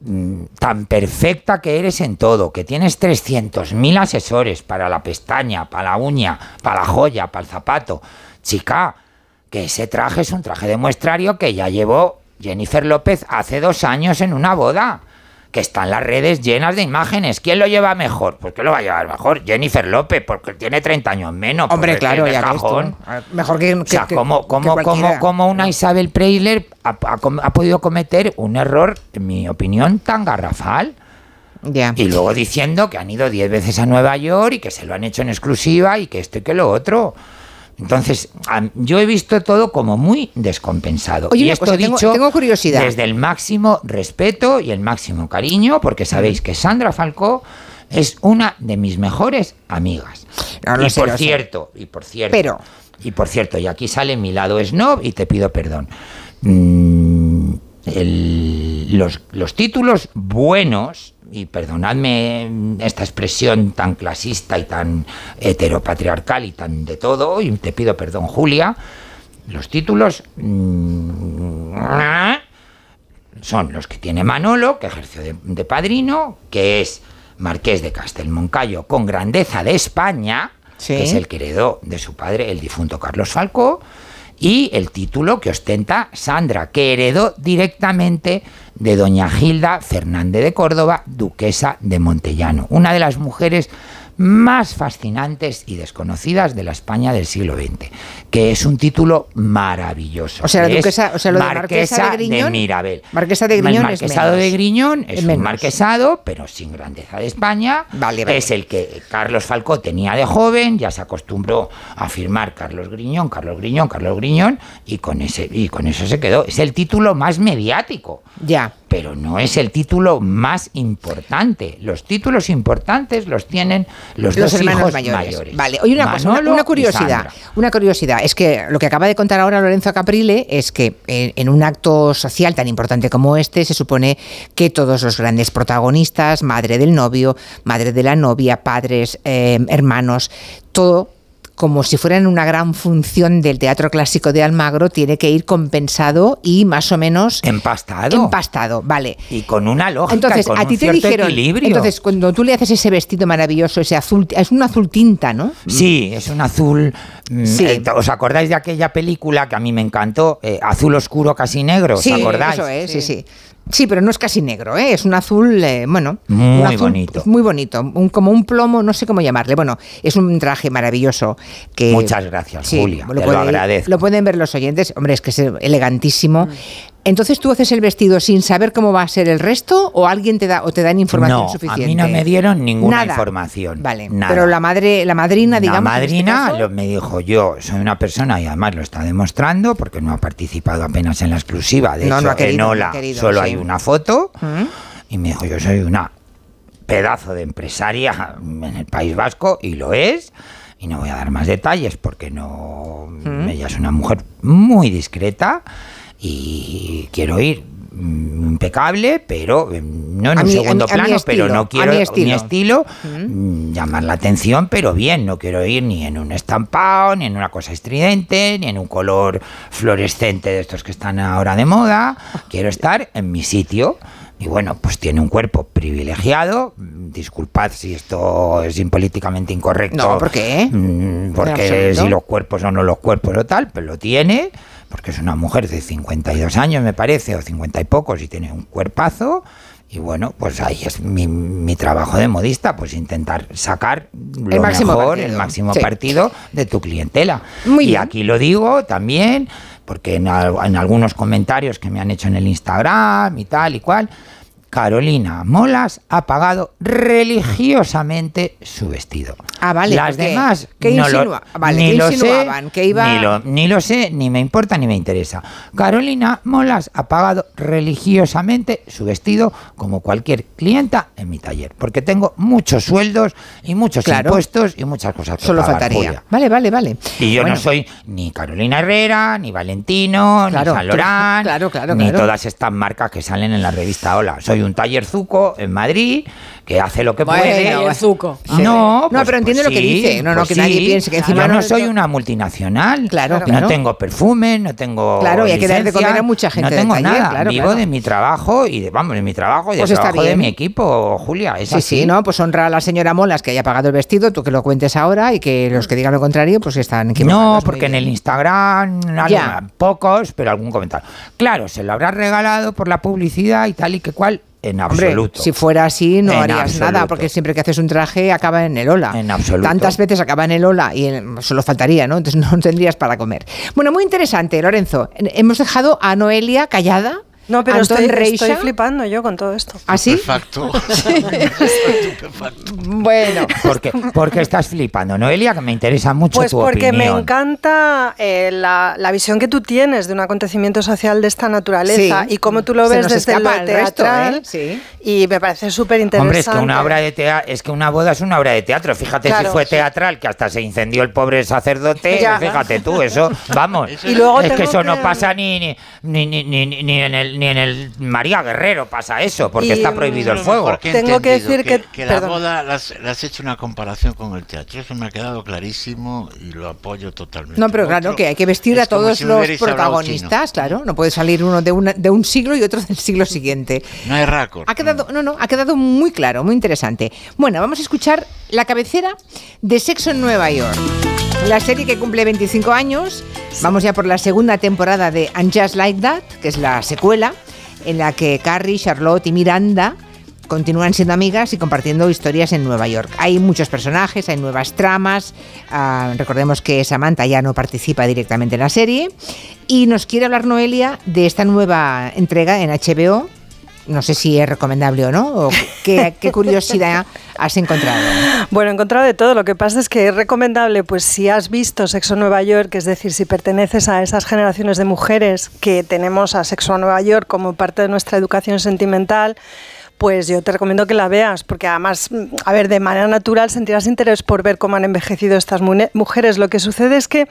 Speaker 60: mm, tan perfecta que eres en todo, que tienes 300.000 asesores para la pestaña, para la uña, para la joya, para el zapato. Chica, que ese traje es un traje de muestrario que ya llevó Jennifer López hace dos años en una boda. Que están las redes llenas de imágenes. ¿Quién lo lleva mejor? ¿Por qué lo va a llevar mejor? Jennifer López, porque tiene 30 años menos.
Speaker 1: Hombre, claro, ya
Speaker 60: cajón.
Speaker 1: Mejor que,
Speaker 60: O sea,
Speaker 1: que-
Speaker 60: ¿cómo,
Speaker 1: que
Speaker 60: cómo- cómo una Isabel Preisler ha, ha com- ha podido cometer un error, en mi opinión, tan garrafal? Y luego diciendo que han ido 10 veces a Nueva York y que se lo han hecho en exclusiva y que esto y que lo otro. Entonces, yo he visto todo como muy descompensado.
Speaker 1: Oye,
Speaker 60: y esto
Speaker 1: cosa,
Speaker 60: dicho
Speaker 1: tengo curiosidad.
Speaker 60: desde el máximo respeto y el máximo cariño, porque sabéis que Sandra Falcó es una de mis mejores amigas.
Speaker 1: No, lo
Speaker 60: y
Speaker 1: sé,
Speaker 60: por
Speaker 1: sé.
Speaker 60: cierto, y por cierto,
Speaker 1: Pero-
Speaker 60: y por cierto, y aquí sale mi lado snob y te pido perdón. Mm, el- los, los títulos buenos, y perdonadme esta expresión tan clasista y tan heteropatriarcal y tan de todo, y te pido perdón, Julia, los títulos mm, son los que tiene Manolo, que ejerció de, de padrino, que es Marqués de Castelmoncayo con grandeza de España,
Speaker 1: Sí.
Speaker 60: que es el que heredó de su padre, el difunto Carlos Falcó, y el título que ostenta Sandra, que heredó directamente de doña Gilda Fernández de Córdoba, duquesa de Montellano, una de las mujeres más fascinantes y desconocidas de la España del siglo XX, que es un título maravilloso.
Speaker 1: O sea, la
Speaker 60: que es
Speaker 1: duquesa- o sea, lo de Marquesa de Griñón-
Speaker 60: Mirabel.
Speaker 1: Marquesa de Griñón
Speaker 60: El
Speaker 1: es
Speaker 60: marquesado
Speaker 1: menos.
Speaker 60: de Griñón es
Speaker 1: Es
Speaker 60: un marquesado, pero sin grandeza de España.
Speaker 1: Vale, vale.
Speaker 60: Es el que Carlos Falcó tenía de joven, ya se acostumbró a firmar Carlos Griñón, Carlos Griñón, Carlos Griñón, y con, ese, y con eso se quedó. Es el título más mediático
Speaker 1: Ya.
Speaker 60: Pero no es el título más importante. Los títulos importantes los tienen los,
Speaker 1: Los
Speaker 60: dos
Speaker 1: hermanos
Speaker 60: hijos
Speaker 1: mayores.
Speaker 60: mayores.
Speaker 1: Vale, oye una cosa, una, curiosidad, una curiosidad, es que lo que acaba de contar ahora Lorenzo Caprile es que en, en un acto social tan importante como este se supone que todos los grandes protagonistas, madre del novio, madre de la novia, padres, eh, hermanos, todo como si fuera en una gran función del teatro clásico de Almagro, tiene que ir compensado y más o menos
Speaker 60: empastado.
Speaker 1: Empastado, vale.
Speaker 60: Y con una lógica,
Speaker 1: Entonces,
Speaker 60: con
Speaker 1: a ti
Speaker 60: un
Speaker 1: te
Speaker 60: cierto
Speaker 1: dijeron,
Speaker 60: equilibrio.
Speaker 1: entonces cuando tú le haces ese vestido maravilloso, ese azul, es un azul tinta, ¿no?
Speaker 60: Sí, es un azul. mm,
Speaker 1: Sí.
Speaker 60: eh, ¿Os acordáis de aquella película que a mí me encantó? Eh, azul oscuro, casi negro. ¿Os
Speaker 1: Sí,
Speaker 60: acordáis?
Speaker 1: eso es, sí, sí. Sí, pero no es casi negro, ¿eh? es un azul, eh, bueno,
Speaker 60: Muy
Speaker 1: un azul
Speaker 60: bonito.
Speaker 1: Muy bonito, un- como un plomo, no sé cómo llamarle. Bueno, es un traje maravilloso. Que,
Speaker 60: Muchas gracias, Julia, te lo agradezco.
Speaker 1: Lo pueden ver los oyentes, hombre, es que es elegantísimo. Entonces tú haces el vestido sin saber cómo va a ser el resto o alguien te da o te dan información
Speaker 60: No,
Speaker 1: suficiente.
Speaker 60: a mí no me dieron ninguna
Speaker 1: Nada.
Speaker 60: información.
Speaker 1: Vale,
Speaker 60: nada.
Speaker 1: pero la madre, la madrina,
Speaker 60: La
Speaker 1: digamos. en este
Speaker 60: madrina lo- me dijo, yo soy una persona y además lo está demostrando porque no ha participado apenas en la exclusiva. De
Speaker 1: No,
Speaker 60: hecho,
Speaker 1: no ha querido,
Speaker 60: en
Speaker 1: no ha
Speaker 60: Ola
Speaker 1: querido,
Speaker 60: solo
Speaker 1: sí.
Speaker 60: hay una foto
Speaker 1: ¿Mm?
Speaker 60: y me dijo, yo soy una pedazo de empresaria en el País Vasco y lo es. Y no voy a dar más detalles porque no...
Speaker 1: ¿Mm?
Speaker 60: Ella es una mujer muy discreta y quiero ir mm, impecable, pero eh, no en
Speaker 1: A
Speaker 60: un
Speaker 1: mi- a
Speaker 60: segundo
Speaker 1: mi- a mi
Speaker 60: plano, pero
Speaker 1: estilo,
Speaker 60: no quiero
Speaker 1: mi
Speaker 60: mi
Speaker 1: estilo.
Speaker 60: estilo, mm, llamar la atención, pero bien, no quiero ir ni en un estampado, ni en una cosa estridente, ni en un color fluorescente de estos que están ahora de moda, quiero estar en mi sitio. Y bueno, pues tiene un cuerpo privilegiado. Disculpad si esto es impolíticamente incorrecto.
Speaker 1: No, ¿por qué?
Speaker 60: Mm, Porque si los cuerpos o no los cuerpos o tal, pues lo tiene, porque es una mujer de 52 años, me parece, o 50 y pocos, y tiene un cuerpazo. Y bueno, pues ahí es mi, mi trabajo de modista, pues intentar sacar lo
Speaker 1: máximo
Speaker 60: mejor,
Speaker 1: partido.
Speaker 60: el máximo
Speaker 1: Sí.
Speaker 60: partido de tu clientela.
Speaker 1: Muy
Speaker 60: y
Speaker 1: bien.
Speaker 60: aquí lo digo también, porque en algunos comentarios que me han hecho en el Instagram y tal y cual, Carolina Molas ha pagado religiosamente su vestido.
Speaker 1: Ah, vale.
Speaker 60: Las demás
Speaker 1: ¿Qué
Speaker 60: no lo-
Speaker 1: insinua- vale,
Speaker 60: ni
Speaker 1: ¿qué
Speaker 60: lo sé,
Speaker 1: insinuaban? que iba...
Speaker 60: ni, lo, ni lo sé, ni me importa, ni me interesa. Carolina Molas ha pagado religiosamente su vestido como cualquier clienta en mi taller, porque tengo muchos sueldos y muchos
Speaker 1: Claro.
Speaker 60: impuestos y muchas cosas que
Speaker 1: Solo
Speaker 60: pagar,
Speaker 1: faltaría.
Speaker 60: Julia.
Speaker 1: Vale, vale, vale.
Speaker 60: Y yo
Speaker 1: Bueno.
Speaker 60: no soy ni Carolina Herrera, ni Valentino,
Speaker 1: Claro,
Speaker 60: ni San Lorán, (laughs)
Speaker 1: claro, claro,
Speaker 60: ni todas estas marcas que salen en la revista Hola. Soy un taller Zuco en Madrid que hace lo que
Speaker 1: Bueno,
Speaker 60: puede.
Speaker 61: Zuco.
Speaker 60: No,
Speaker 1: No,
Speaker 60: pues-
Speaker 1: pero entiende
Speaker 60: pues
Speaker 1: lo que
Speaker 60: sí,
Speaker 1: dice. No, no,
Speaker 60: pues
Speaker 1: que nadie
Speaker 60: sí.
Speaker 1: piense que encima
Speaker 60: Yo
Speaker 1: no
Speaker 60: no soy una multinacional.
Speaker 1: Claro,
Speaker 60: No
Speaker 1: claro.
Speaker 60: tengo perfume, no tengo.
Speaker 1: Claro, y hay que dar de comer a mucha gente
Speaker 60: No tengo
Speaker 1: taller,
Speaker 60: nada.
Speaker 1: claro,
Speaker 60: Vivo
Speaker 1: claro.
Speaker 60: de mi trabajo y de, vamos, de mi trabajo y
Speaker 1: Pues
Speaker 60: del trabajo de mi equipo, Julia. Es
Speaker 1: Sí,
Speaker 60: así.
Speaker 1: sí, no, pues honra a la señora Molas que haya pagado el vestido, tú que lo cuentes ahora y que los que digan lo contrario, pues están equivocados.
Speaker 60: No, porque en el Instagram, pocos, pero algún comentario. Claro, se lo habrá regalado por la publicidad y tal y que cual, en
Speaker 1: Hombre,
Speaker 60: absoluto.
Speaker 1: si fuera así no
Speaker 60: En
Speaker 1: harías
Speaker 60: absoluto.
Speaker 1: nada, porque siempre que haces un traje acaba en el ola.
Speaker 60: En absoluto.
Speaker 1: Tantas veces acaba en el ola y en- solo faltaría, ¿no? Entonces (laughs) no tendrías para comer. Bueno, muy interesante, Lorenzo. Hemos dejado a Noelia callada.
Speaker 61: No, pero estoy,
Speaker 1: Reixa.
Speaker 61: estoy flipando yo con todo esto.
Speaker 1: ¿Ah, sí? (laughs) (laughs) Bueno.
Speaker 60: Porque, porque estás flipando, Noelia, que me interesa mucho
Speaker 61: Pues
Speaker 60: tu
Speaker 61: porque me encanta eh, la, la visión que tú tienes de un acontecimiento social de esta naturaleza
Speaker 1: Sí.
Speaker 61: y cómo tú lo ves desde lo
Speaker 1: el resto,
Speaker 61: teatral.
Speaker 1: ¿eh? Sí.
Speaker 61: Y me parece súper interesante.
Speaker 60: Hombre, es que una obra de teatro, es que una boda es una obra de teatro. Fíjate
Speaker 61: Claro.
Speaker 60: si fue teatral, que hasta se incendió el pobre sacerdote.
Speaker 61: Ya.
Speaker 60: Fíjate tú, eso, vamos. (laughs)
Speaker 61: Y luego
Speaker 60: es que eso no pasa ni ni, ni, ni, ni- ni en el ni en el María Guerrero pasa eso, porque
Speaker 61: Y,
Speaker 60: está prohibido el fuego.
Speaker 62: he
Speaker 61: Tengo que decir que-
Speaker 62: la
Speaker 61: perdón.
Speaker 62: boda le has, hecho una comparación con el teatro. Eso me ha quedado clarísimo y lo apoyo totalmente.
Speaker 1: No, pero claro que hay que vestir a todos
Speaker 62: si
Speaker 1: los protagonistas, claro. No puede salir uno de, una- de un siglo y otro del siglo siguiente.
Speaker 62: No hay récord.
Speaker 1: Ha quedado, no, no, ha quedado muy claro, muy interesante. Bueno, vamos a escuchar la cabecera de Sexo en Nueva York. La serie que cumple 25 años. Vamos ya por la segunda temporada de And Just Like That, que es la secuela, en la que Carrie, Charlotte y Miranda continúan siendo amigas y compartiendo historias en Nueva York. Hay muchos personajes, hay nuevas tramas. ah, recordemos que Samantha ya no participa directamente en la serie. Y nos quiere hablar Noelia de esta nueva entrega en HBO. No sé si es recomendable o no. o qué, curiosidad has encontrado.
Speaker 61: Bueno, he encontrado de todo. Lo que pasa es que es recomendable, pues si has visto Sexo Nueva York, es decir, si perteneces a esas generaciones de mujeres que tenemos a Sexo Nueva York como parte de nuestra educación sentimental, pues yo te recomiendo que la veas, porque además, a ver, de manera natural sentirás interés por ver cómo han envejecido estas mujeres. Lo que sucede es que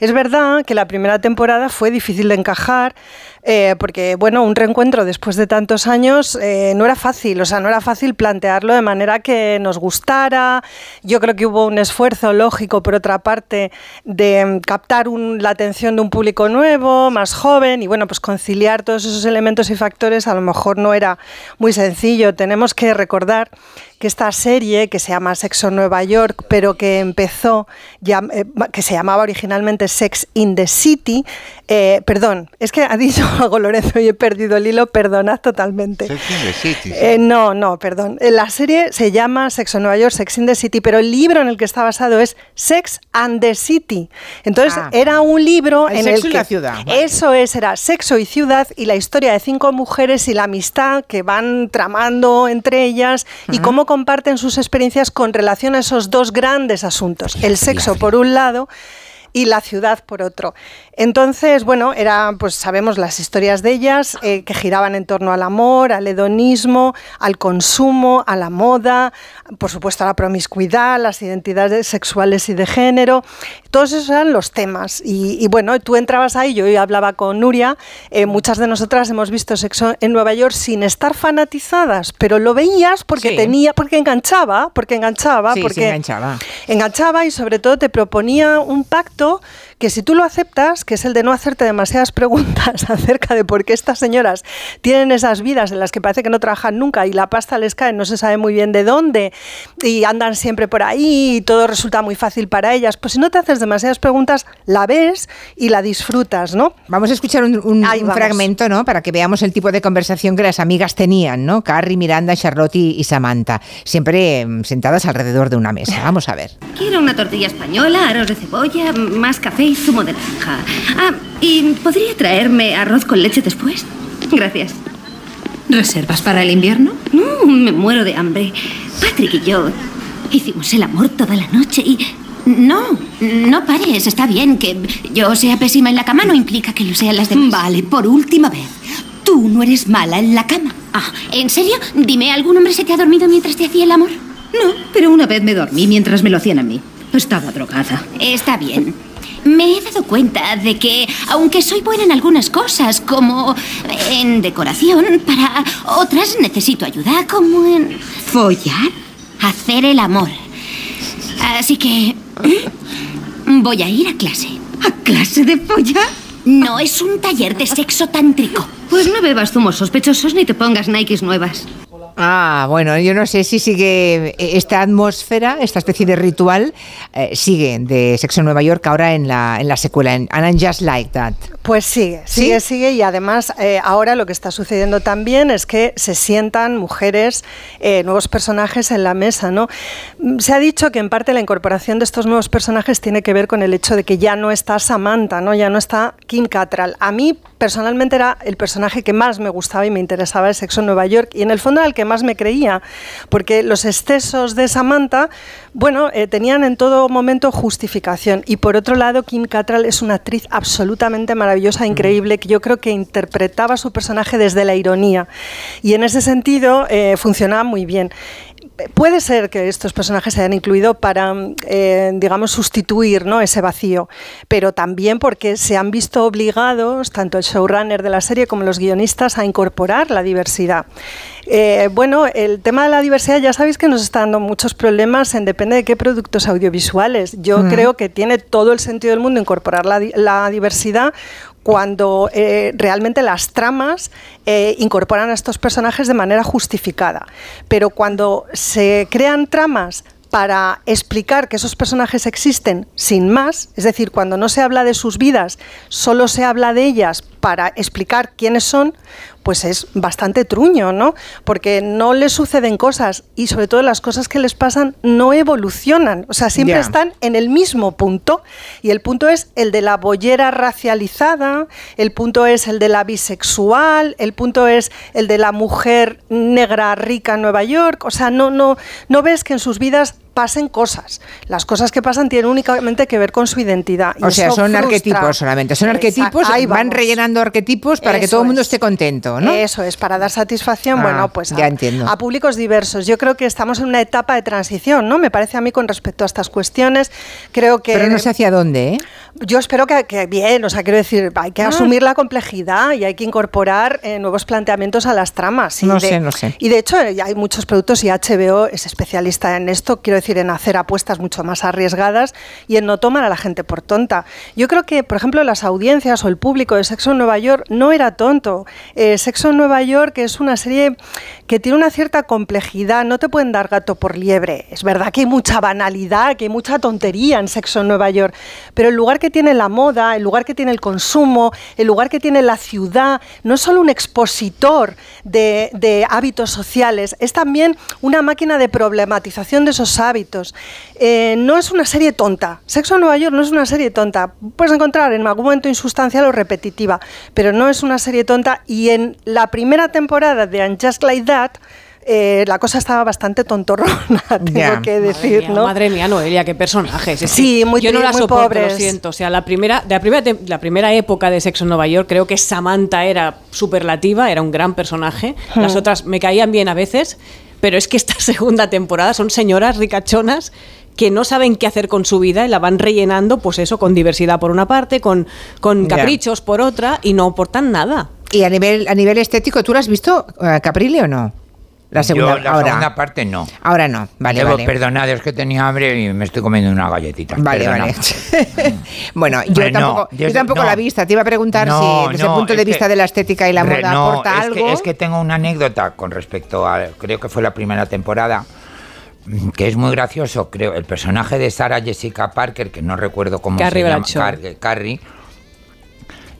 Speaker 61: es verdad que la primera temporada fue difícil de encajar, eh, porque bueno, un reencuentro después de tantos años eh, no era fácil, o sea, no era fácil plantearlo de manera que nos gustara. Yo creo que hubo un esfuerzo lógico, por otra parte, de mm, captar la atención de un público nuevo, más joven, y bueno, pues conciliar todos esos elementos y factores a lo mejor no era muy sencillo. Tenemos que recordar que esta serie, que se llama Sexo en Nueva York, pero que empezó, ya, eh, que se llamaba originalmente Sex in the City, eh, perdón, es que ha dicho (laughs) algo Lorenzo y he perdido el hilo, perdonad totalmente.
Speaker 62: Sex in the City, sí.
Speaker 61: Eh, no, no, perdón. La serie se llama Sexo en Nueva York, Sex in the City, pero el libro en el que está basado es Sex and the City. Entonces
Speaker 1: Ah.
Speaker 61: era un libro
Speaker 1: El
Speaker 61: en
Speaker 1: sexo
Speaker 61: el
Speaker 1: y
Speaker 61: que
Speaker 1: la ciudad, vale.
Speaker 61: eso es, era sexo y ciudad y la historia de cinco mujeres y la amistad que van tramando entre ellas y cómo comparten sus experiencias con relación a esos dos grandes asuntos, el sexo por un lado y la ciudad por otro. Entonces, bueno, era, pues sabemos las historias de ellas eh, que giraban en torno al amor, al hedonismo, al consumo, a la moda, por supuesto a la promiscuidad, las identidades sexuales y de género. Todos esos eran los temas. Y, y bueno, tú entrabas ahí, yo hablaba con Nuria, eh, muchas de nosotras hemos visto sexo en Nueva York sin estar fanatizadas, pero lo veías porque
Speaker 1: Sí.
Speaker 61: tenía, porque enganchaba, porque enganchaba,
Speaker 1: Sí, sí,
Speaker 61: porque
Speaker 1: enganchaba.
Speaker 61: enganchaba y sobre todo te proponía un pacto esto que si tú lo aceptas, que es el de no hacerte demasiadas preguntas (laughs) acerca de por qué estas señoras tienen esas vidas en las que parece que no trabajan nunca y la pasta les cae, no se sabe muy bien de dónde y andan siempre por ahí y todo resulta muy fácil para ellas, pues si no te haces demasiadas preguntas, la ves y la disfrutas, ¿no?
Speaker 1: Vamos a escuchar un, un- fragmento, ¿no? Para que veamos el tipo de conversación que las amigas tenían, ¿no? Carrie, Miranda, Charlotte y, y Samantha, siempre mm, sentadas alrededor de una mesa. Vamos a ver.
Speaker 63: Quiero una tortilla española, aros de cebolla, más café y zumo de naranja. Ah, ¿y podría traerme arroz con leche después? Gracias.
Speaker 64: ¿Reservas para el invierno?
Speaker 63: No, me muero de hambre. Patrick y yo hicimos el amor toda la noche y...
Speaker 64: No, no pares, está bien. Que yo sea pésima en la cama no implica que lo sean las demás.
Speaker 63: Vale, por última vez. Tú no eres mala en la cama.
Speaker 64: Ah, ¿en serio? Dime, ¿algún hombre se te ha dormido mientras te hacía el amor?
Speaker 63: No, pero una vez me dormí mientras me lo hacían a mí. Estaba drogada.
Speaker 64: Está bien. Me he dado cuenta de que, aunque soy buena en algunas cosas, como en decoración, para otras necesito ayuda, como en...
Speaker 63: ¿Follar?
Speaker 64: Hacer el amor. Así que... Voy a ir a clase.
Speaker 63: ¿A clase de follar?
Speaker 64: No es un taller de sexo tántrico.
Speaker 63: Pues no bebas zumos sospechosos ni te pongas Nikes nuevas.
Speaker 1: Ah, bueno, yo no sé si sigue eh, esta atmósfera, esta especie de ritual, eh, sigue de Sexo en Nueva York ahora en la, en la secuela, en And I'm Just Like That.
Speaker 61: Pues sigue, sigue, sigue y además eh, ahora lo que está sucediendo también es que se sientan mujeres, eh, nuevos personajes en la mesa, ¿no? Mm, Se ha dicho que en parte la incorporación de estos nuevos personajes tiene que ver con el hecho de que ya no está Samantha, ¿no? Ya no está Kim Cattrall. A mí personalmente era el personaje que más me gustaba y me interesaba de Sexo en Nueva York y en el fondo era el que más me creía, porque los excesos de Samantha, bueno, eh, tenían en todo momento justificación. Y por otro lado, Kim Cattrall es una actriz absolutamente maravillosa, increíble, que yo creo que interpretaba su personaje desde la ironía. Y en ese sentido eh, funcionaba muy bien. Puede ser que estos personajes se hayan incluido para, eh, digamos, sustituir ¿no? ese vacío, pero también porque se han visto obligados, tanto el showrunner de la serie como los guionistas, a incorporar la diversidad. Eh, bueno, el tema de la diversidad ya sabéis que nos está dando muchos problemas en depende de qué productos audiovisuales. Yo
Speaker 1: Mm.
Speaker 61: creo que tiene todo el sentido del mundo incorporar la, di- la diversidad cuando eh, realmente las tramas eh, incorporan a estos personajes de manera justificada. Pero cuando se crean tramas para explicar que esos personajes existen sin más, es decir, cuando no se habla de sus vidas, solo se habla de ellas para explicar quiénes son, pues es bastante truño, ¿no? Porque no les suceden cosas y sobre todo las cosas que les pasan no evolucionan, o sea, siempre están en el mismo punto. Y el punto es el de la bollera racializada, el punto es el de la bisexual, el punto es el de la mujer negra rica en Nueva York, o sea, no no no ves que en sus vidas pasen cosas. Las cosas que pasan tienen únicamente que ver con su identidad. y
Speaker 1: O sea, son
Speaker 61: frustra.
Speaker 1: arquetipos solamente. Son arquetipos,
Speaker 61: ahí
Speaker 1: van rellenando arquetipos para que todo el mundo
Speaker 61: es.
Speaker 1: esté contento, ¿no?
Speaker 61: Eso es, para dar satisfacción,
Speaker 1: Ah,
Speaker 61: bueno, pues
Speaker 1: ya
Speaker 61: a,
Speaker 1: entiendo.
Speaker 61: a públicos diversos. Yo creo que estamos en una etapa de transición, ¿no? Me parece a mí con respecto a estas cuestiones. Creo que
Speaker 1: Pero no sé hacia dónde, ¿eh?
Speaker 61: Yo espero que, que bien, o sea, quiero decir, hay que
Speaker 1: Ah.
Speaker 61: asumir la complejidad y hay que incorporar eh, nuevos planteamientos a las tramas. Y
Speaker 1: No
Speaker 61: de-
Speaker 1: sé, no sé.
Speaker 61: Y de hecho, eh, ya hay muchos productos y HBO es especialista en esto, quiero decir, en hacer apuestas mucho más arriesgadas y en no tomar a la gente por tonta. Yo creo que, por ejemplo, las audiencias o el público de Sexo en Nueva York no era tonto. Eh, Sexo en Nueva York es una serie que tiene una cierta complejidad, no te pueden dar gato por liebre. Es verdad que hay mucha banalidad, que hay mucha tontería en Sexo en Nueva York, pero el lugar que tiene la moda, el lugar que tiene el consumo, el lugar que tiene la ciudad, no es solo un expositor de, hábitos sociales, es también una máquina de problematización de esos hábitos. Eh, no es una serie tonta. Sexo en Nueva York no es una serie tonta. Puedes encontrar en algún momento insustancial o repetitiva, pero no es una serie tonta. Y en la primera temporada de And Just Like That, eh, la cosa estaba bastante tontorrona, (laughs) tengo que decir,
Speaker 65: Madre mía,
Speaker 61: ¿no?
Speaker 65: Madre mía, Noelia, qué personajes. Es
Speaker 61: Sí, muy
Speaker 65: Yo no la
Speaker 61: muy
Speaker 65: soporto,
Speaker 61: pobres.
Speaker 65: lo siento. O sea, la primera, de la primera, la época de Sexo en Nueva York, creo que Samantha era superlativa, era un gran personaje. Las
Speaker 61: Hmm.
Speaker 65: otras me caían bien a veces, pero es que esta (laughs) segunda temporada son señoras ricachonas que no saben qué hacer con su vida y la van rellenando, pues eso, con diversidad por una parte, con, caprichos por otra, y no aportan nada.
Speaker 1: Y a nivel, a nivel estético, ¿tú lo has visto, eh, Caprile, o no? La segunda,
Speaker 60: Yo la
Speaker 1: ahora.
Speaker 60: segunda parte no.
Speaker 1: Ahora no, vale,
Speaker 60: Debo-
Speaker 1: vale.
Speaker 60: Perdonad, es que tenía hambre y me estoy comiendo una galletita.
Speaker 1: Vale,
Speaker 60: Perdona.
Speaker 1: vale. (laughs) bueno, yo
Speaker 60: no,
Speaker 1: tampoco, yo
Speaker 60: desde-
Speaker 1: tampoco
Speaker 60: no.
Speaker 1: la he visto. Te iba a preguntar
Speaker 60: No,
Speaker 1: si desde
Speaker 60: no,
Speaker 1: el punto de vista
Speaker 60: que-
Speaker 1: de la estética y la
Speaker 60: Re-
Speaker 1: moda
Speaker 60: no,
Speaker 1: aporta
Speaker 60: es
Speaker 1: algo.
Speaker 60: Que, es que tengo una anécdota con respecto a, creo que fue la primera temporada, que es muy gracioso, creo, el personaje de Sarah Jessica Parker, que no recuerdo cómo
Speaker 65: Carrie
Speaker 60: se llama. Car- Carrie,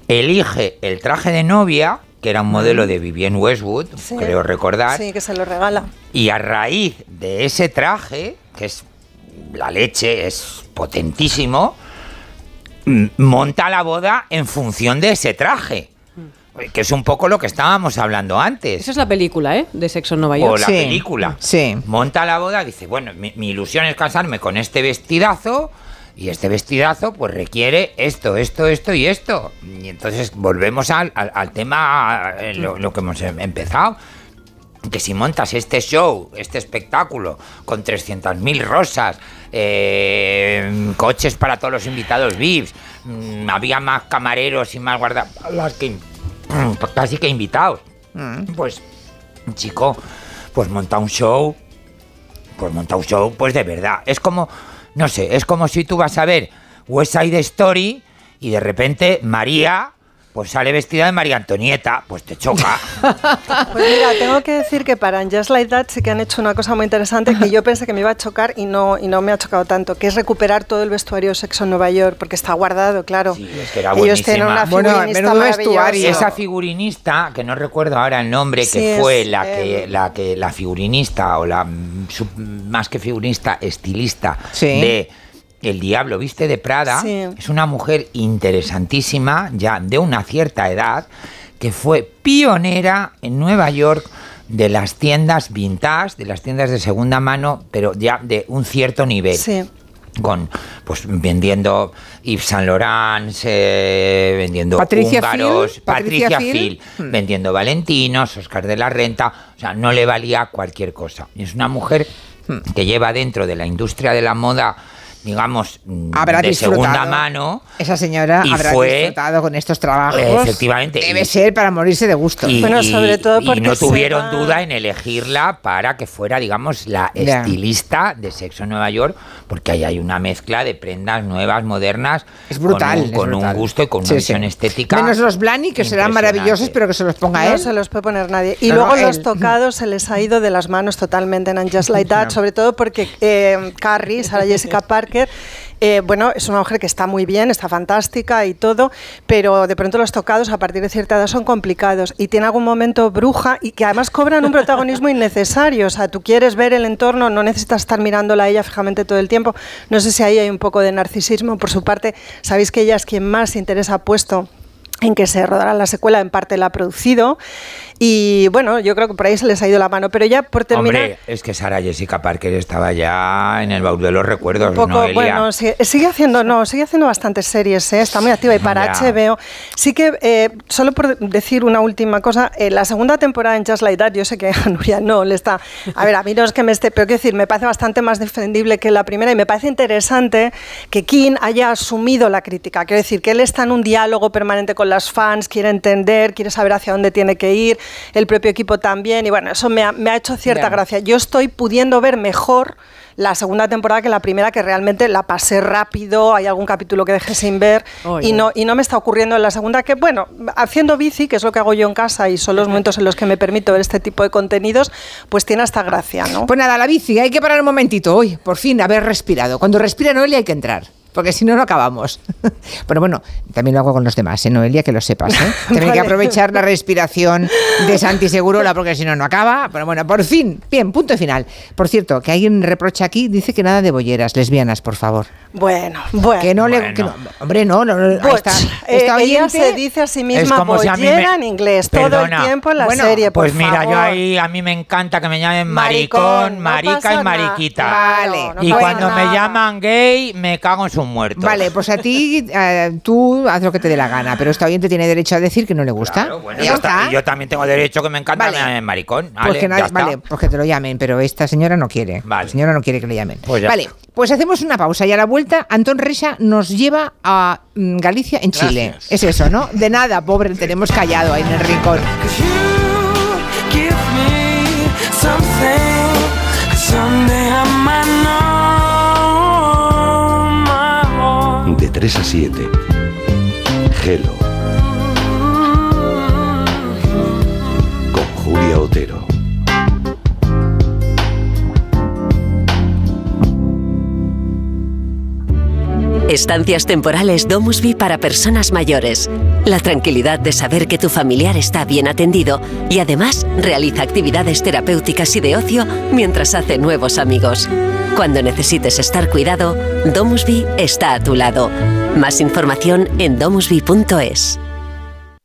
Speaker 60: elige el traje de novia, que era un modelo de Vivienne Westwood,
Speaker 61: Sí.
Speaker 60: creo recordar,
Speaker 61: Sí, que se lo regala.
Speaker 60: y a raíz de ese traje, que es la leche, es potentísimo, mm, monta la boda en función de ese traje. Que es un poco lo que estábamos hablando antes.
Speaker 65: Esa es la película, ¿eh? De Sexo en Nueva York.
Speaker 60: O la película.
Speaker 1: Sí.
Speaker 60: Monta la boda, dice, bueno, mi, mi ilusión es casarme con este vestidazo y este vestidazo pues requiere esto, esto, esto y esto. Y entonces volvemos al, al- al tema, eh, lo, lo que hemos em- empezado. Que si montas este show, este espectáculo, con 300.000 rosas, eh, coches para todos los invitados VIPs, mm, había más camareros y más guardaespaldas que mm, casi que invitados. Pues, chico, pues monta un show, pues monta un show, pues de verdad. Es como, no sé, es como si tú vas a ver West Side Story y de repente María, pues sale vestida de María Antonieta, pues te choca. (laughs)
Speaker 61: Pues mira, tengo que decir que para Just Like That sí que han hecho una cosa muy interesante que yo pensé que me iba a chocar y no, y no me ha chocado tanto, que es recuperar todo el vestuario Sexo en Nueva York, porque está guardado, claro.
Speaker 60: Es que era
Speaker 61: Ellos tienen
Speaker 60: buenísima.
Speaker 61: una figurinista maravillosa.
Speaker 60: Esa figurinista, que no recuerdo ahora el nombre,
Speaker 61: Sí,
Speaker 60: que fue
Speaker 61: es,
Speaker 60: la que
Speaker 61: eh,
Speaker 60: la que la figurinista o la mm, más que figurinista, estilista
Speaker 1: Sí.
Speaker 60: de El Diablo Viste de Prada,
Speaker 61: Sí.
Speaker 60: es una mujer interesantísima, ya de una cierta edad, que fue pionera en Nueva York de las tiendas vintage, de las tiendas de segunda mano, pero ya de un cierto nivel
Speaker 61: Sí.
Speaker 60: con pues vendiendo Yves Saint Laurent, eh, vendiendo
Speaker 1: Patricia
Speaker 60: húngaros,
Speaker 1: Phil, Patricia
Speaker 60: Patricia
Speaker 1: Phil.
Speaker 60: Phil, vendiendo Valentinos, Oscar de la Renta, o sea, no le valía cualquier cosa. Es una mujer
Speaker 1: Hmm.
Speaker 60: que lleva dentro de la industria de la moda, digamos, mm,
Speaker 1: Habrá
Speaker 60: de segunda mano.
Speaker 1: Esa señora
Speaker 60: Y
Speaker 1: habrá
Speaker 60: fue-
Speaker 1: disfrutado con estos trabajos.
Speaker 60: Efectivamente.
Speaker 1: Debe
Speaker 60: Y-
Speaker 1: ser para morirse de gusto.
Speaker 60: Y,
Speaker 61: Bueno,
Speaker 60: y-
Speaker 61: sobre todo
Speaker 60: y
Speaker 61: porque
Speaker 60: no
Speaker 61: se
Speaker 60: tuvieron
Speaker 61: va-
Speaker 60: duda en elegirla para que fuera, digamos, la
Speaker 1: Ya.
Speaker 60: estilista de Sexo en Nueva York, porque ahí hay una mezcla de prendas nuevas, modernas,
Speaker 1: Es brutal.
Speaker 60: con, un, con un
Speaker 1: brutal.
Speaker 60: gusto y con una
Speaker 1: Sí,
Speaker 60: visión
Speaker 1: sí.
Speaker 60: estética.
Speaker 1: Menos los Blani, que serán maravillosos, pero que se los ponga
Speaker 61: No
Speaker 1: él.
Speaker 61: se los puede poner nadie. Y
Speaker 1: No,
Speaker 61: luego
Speaker 1: no,
Speaker 61: los
Speaker 1: él.
Speaker 61: tocados se les ha ido de las manos totalmente en And Just Like That,
Speaker 1: No.
Speaker 61: sobre todo porque eh, Carrie, Sarah Jessica (laughs) Parker, eh, bueno, es una mujer que está muy bien, está fantástica y todo, pero de pronto los tocados a partir de cierta edad son complicados y tiene algún momento bruja y que además cobran un protagonismo innecesario. O sea, tú quieres ver el entorno, no necesitas estar mirándola a ella fijamente todo el tiempo. No sé si ahí hay un poco de narcisismo por su parte. Sabéis que ella es quien más interés ha puesto en que se rodará la secuela, en parte la ha producido. Y bueno, yo creo que por ahí se les ha ido la mano. Pero ya por terminar.
Speaker 60: Hombre, es que Sara Jessica Parker estaba ya en el baúl de los recuerdos,
Speaker 61: Un poco,
Speaker 60: Noelia?
Speaker 61: bueno, sí, sigue haciendo, no, sigue haciendo bastantes series, ¿eh? está muy activa y para
Speaker 60: Ya.
Speaker 61: HBO. Sí que, eh, solo por decir una última cosa, eh, la segunda temporada en Just Like That, yo sé que (laughs) a Nuria no le está. A ver, a mí no es que me esté, pero quiero decir, me parece bastante más defendible que la primera y me parece interesante que King haya asumido la crítica. Quiero decir, que él está en un diálogo permanente con las fans, quiere entender, quiere saber hacia dónde tiene que ir, el propio equipo también, y bueno, eso me ha, me ha hecho cierta gracia. Yo estoy pudiendo ver mejor la segunda temporada que la primera, que realmente la pasé rápido, hay algún capítulo que dejé sin ver y no, y no me está ocurriendo en la segunda, que bueno, haciendo bici, que es lo que hago yo en casa y son los momentos en los que me permito ver este tipo de contenidos, pues tiene hasta gracia, ¿no?
Speaker 1: Pues nada, la bici, hay que parar un momentito hoy, por fin, haber respirado. Cuando respira Noelia hay que entrar. Porque si no, no acabamos. (laughs) Pero bueno, también lo hago con los demás, ¿eh, Noelia? Que lo sepas, ¿eh? (laughs) También hay que
Speaker 61: Vale.
Speaker 1: aprovechar la respiración de Santi Segurola, porque si no, no acaba. Pero bueno, por fin. Bien, punto final. Por cierto, que alguien reprocha aquí, dice que nada de bolleras, lesbianas, por favor.
Speaker 61: Bueno, bueno.
Speaker 1: Que no le... que no- hombre, no, no, no, ahí
Speaker 61: Butch,
Speaker 1: está,
Speaker 61: eh, ella se dice a sí misma
Speaker 60: como si me-
Speaker 61: bollera en inglés todo
Speaker 60: Perdona.
Speaker 61: el tiempo en la
Speaker 60: Bueno,
Speaker 61: serie, por
Speaker 60: Pues mira,
Speaker 61: favor.
Speaker 60: yo ahí a mí me encanta que me llamen
Speaker 61: Maricón,
Speaker 60: maricón, marica y mariquita.
Speaker 1: Vale,
Speaker 61: no
Speaker 60: y cuando me
Speaker 61: nada.
Speaker 60: llaman gay, me cago en muertos.
Speaker 1: Vale, pues a ti, eh, tú haz lo que te dé la gana, pero esta oyente tiene derecho a decir que no le gusta.
Speaker 60: Bueno,
Speaker 1: Y
Speaker 60: ya
Speaker 1: ya
Speaker 60: está.
Speaker 1: está.
Speaker 60: Y yo también tengo derecho que me encanta
Speaker 1: Vale.
Speaker 60: que me llamen maricón.
Speaker 1: Pues
Speaker 60: Vale,
Speaker 1: que nadie-
Speaker 60: ya está.
Speaker 1: vale, pues que te lo llamen, pero esta señora no quiere. La señora no quiere que le llamen.
Speaker 60: Pues
Speaker 1: vale, pues hacemos una pausa y a la vuelta Antón Recha nos lleva a mm, Galicia en Chile.
Speaker 60: Gracias.
Speaker 1: Es eso, ¿no? De nada, pobre, tenemos callado ahí en el rincón.
Speaker 66: Someday I might
Speaker 55: 3 a 7. Hello. Con Julia Otero.
Speaker 67: Estancias temporales Domusby para personas mayores. La tranquilidad de saber que tu familiar está bien atendido y además realiza actividades terapéuticas y de ocio mientras hace nuevos amigos. Cuando necesites estar cuidado, Domusby está a tu lado. Más información en domusby.es.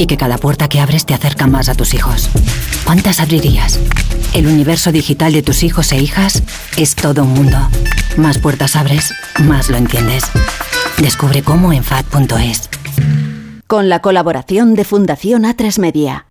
Speaker 68: y que cada puerta que abres te acerca más a tus hijos. ¿Cuántas abrirías? El universo digital de tus hijos e hijas es todo un mundo. Más puertas abres, más lo entiendes. Descubre cómo en FAD.es.
Speaker 69: Con la colaboración de Fundación A3 Media.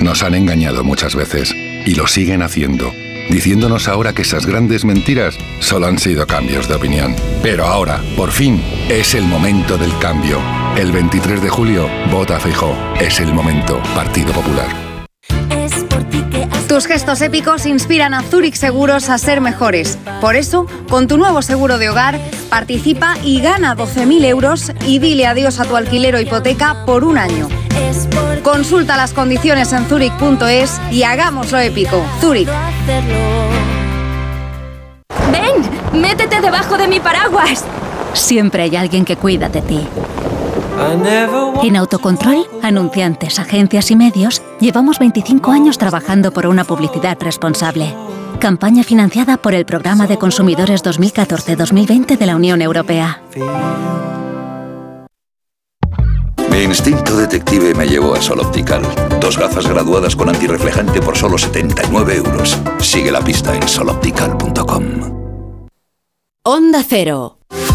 Speaker 70: Nos han engañado muchas veces y lo siguen haciendo, diciéndonos ahora que esas grandes mentiras solo han sido cambios de opinión. Pero ahora, por fin, es el momento del cambio. El 23 de julio, vota Feijó. Es el momento. Partido Popular.
Speaker 71: Tus gestos épicos inspiran a Zurich Seguros a ser mejores. Por eso, con tu nuevo seguro de hogar, participa y gana 12.000 euros y dile adiós a tu alquiler o hipoteca por un año. Consulta las condiciones en zurich.es y hagámoslo épico. Zurich.
Speaker 72: ¡Ven! ¡Métete debajo de mi paraguas!
Speaker 19: Siempre hay alguien que cuida de ti. En Autocontrol, anunciantes, agencias y medios, llevamos 25 años trabajando por una publicidad responsable. Campaña financiada por el Programa de Consumidores 2014-2020 de la Unión Europea.
Speaker 73: Instinto detective me llevó a Sol Optical. Dos gafas graduadas con antirreflejante por solo 79 euros. Sigue la pista en soloptical.com.
Speaker 69: Onda Cero.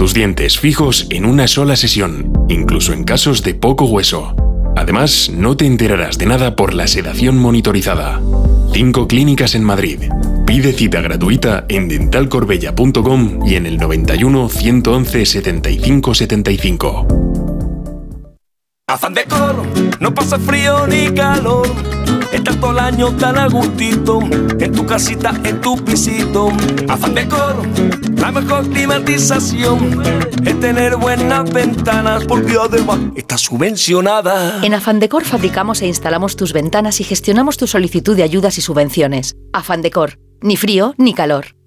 Speaker 74: Tus dientes fijos en una sola sesión, incluso en casos de poco hueso. Además, no te enterarás de nada por la sedación monitorizada. Cinco clínicas en Madrid. Pide cita gratuita en dentalcorbella.com y en el 91 111 75 75.
Speaker 75: Afán Decor, no pasa frío ni calor. Estás todo el año tan a gustito, en tu casita, en tu pisito. Afán Decor, la mejor climatización es tener buenas ventanas, porque además está subvencionada.
Speaker 76: En Afan Decor fabricamos e instalamos tus ventanas y gestionamos tu solicitud de ayudas y subvenciones. Afan Decor, ni frío ni calor.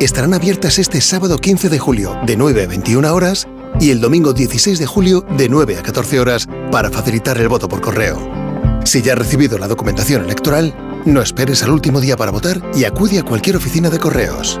Speaker 77: estarán abiertas este sábado 15 de julio de 9 a 21 horas y el domingo 16 de julio de 9 a 14 horas para facilitar el voto por correo. Si ya has recibido la documentación electoral, no esperes al último día para votar y acude a cualquier oficina de correos.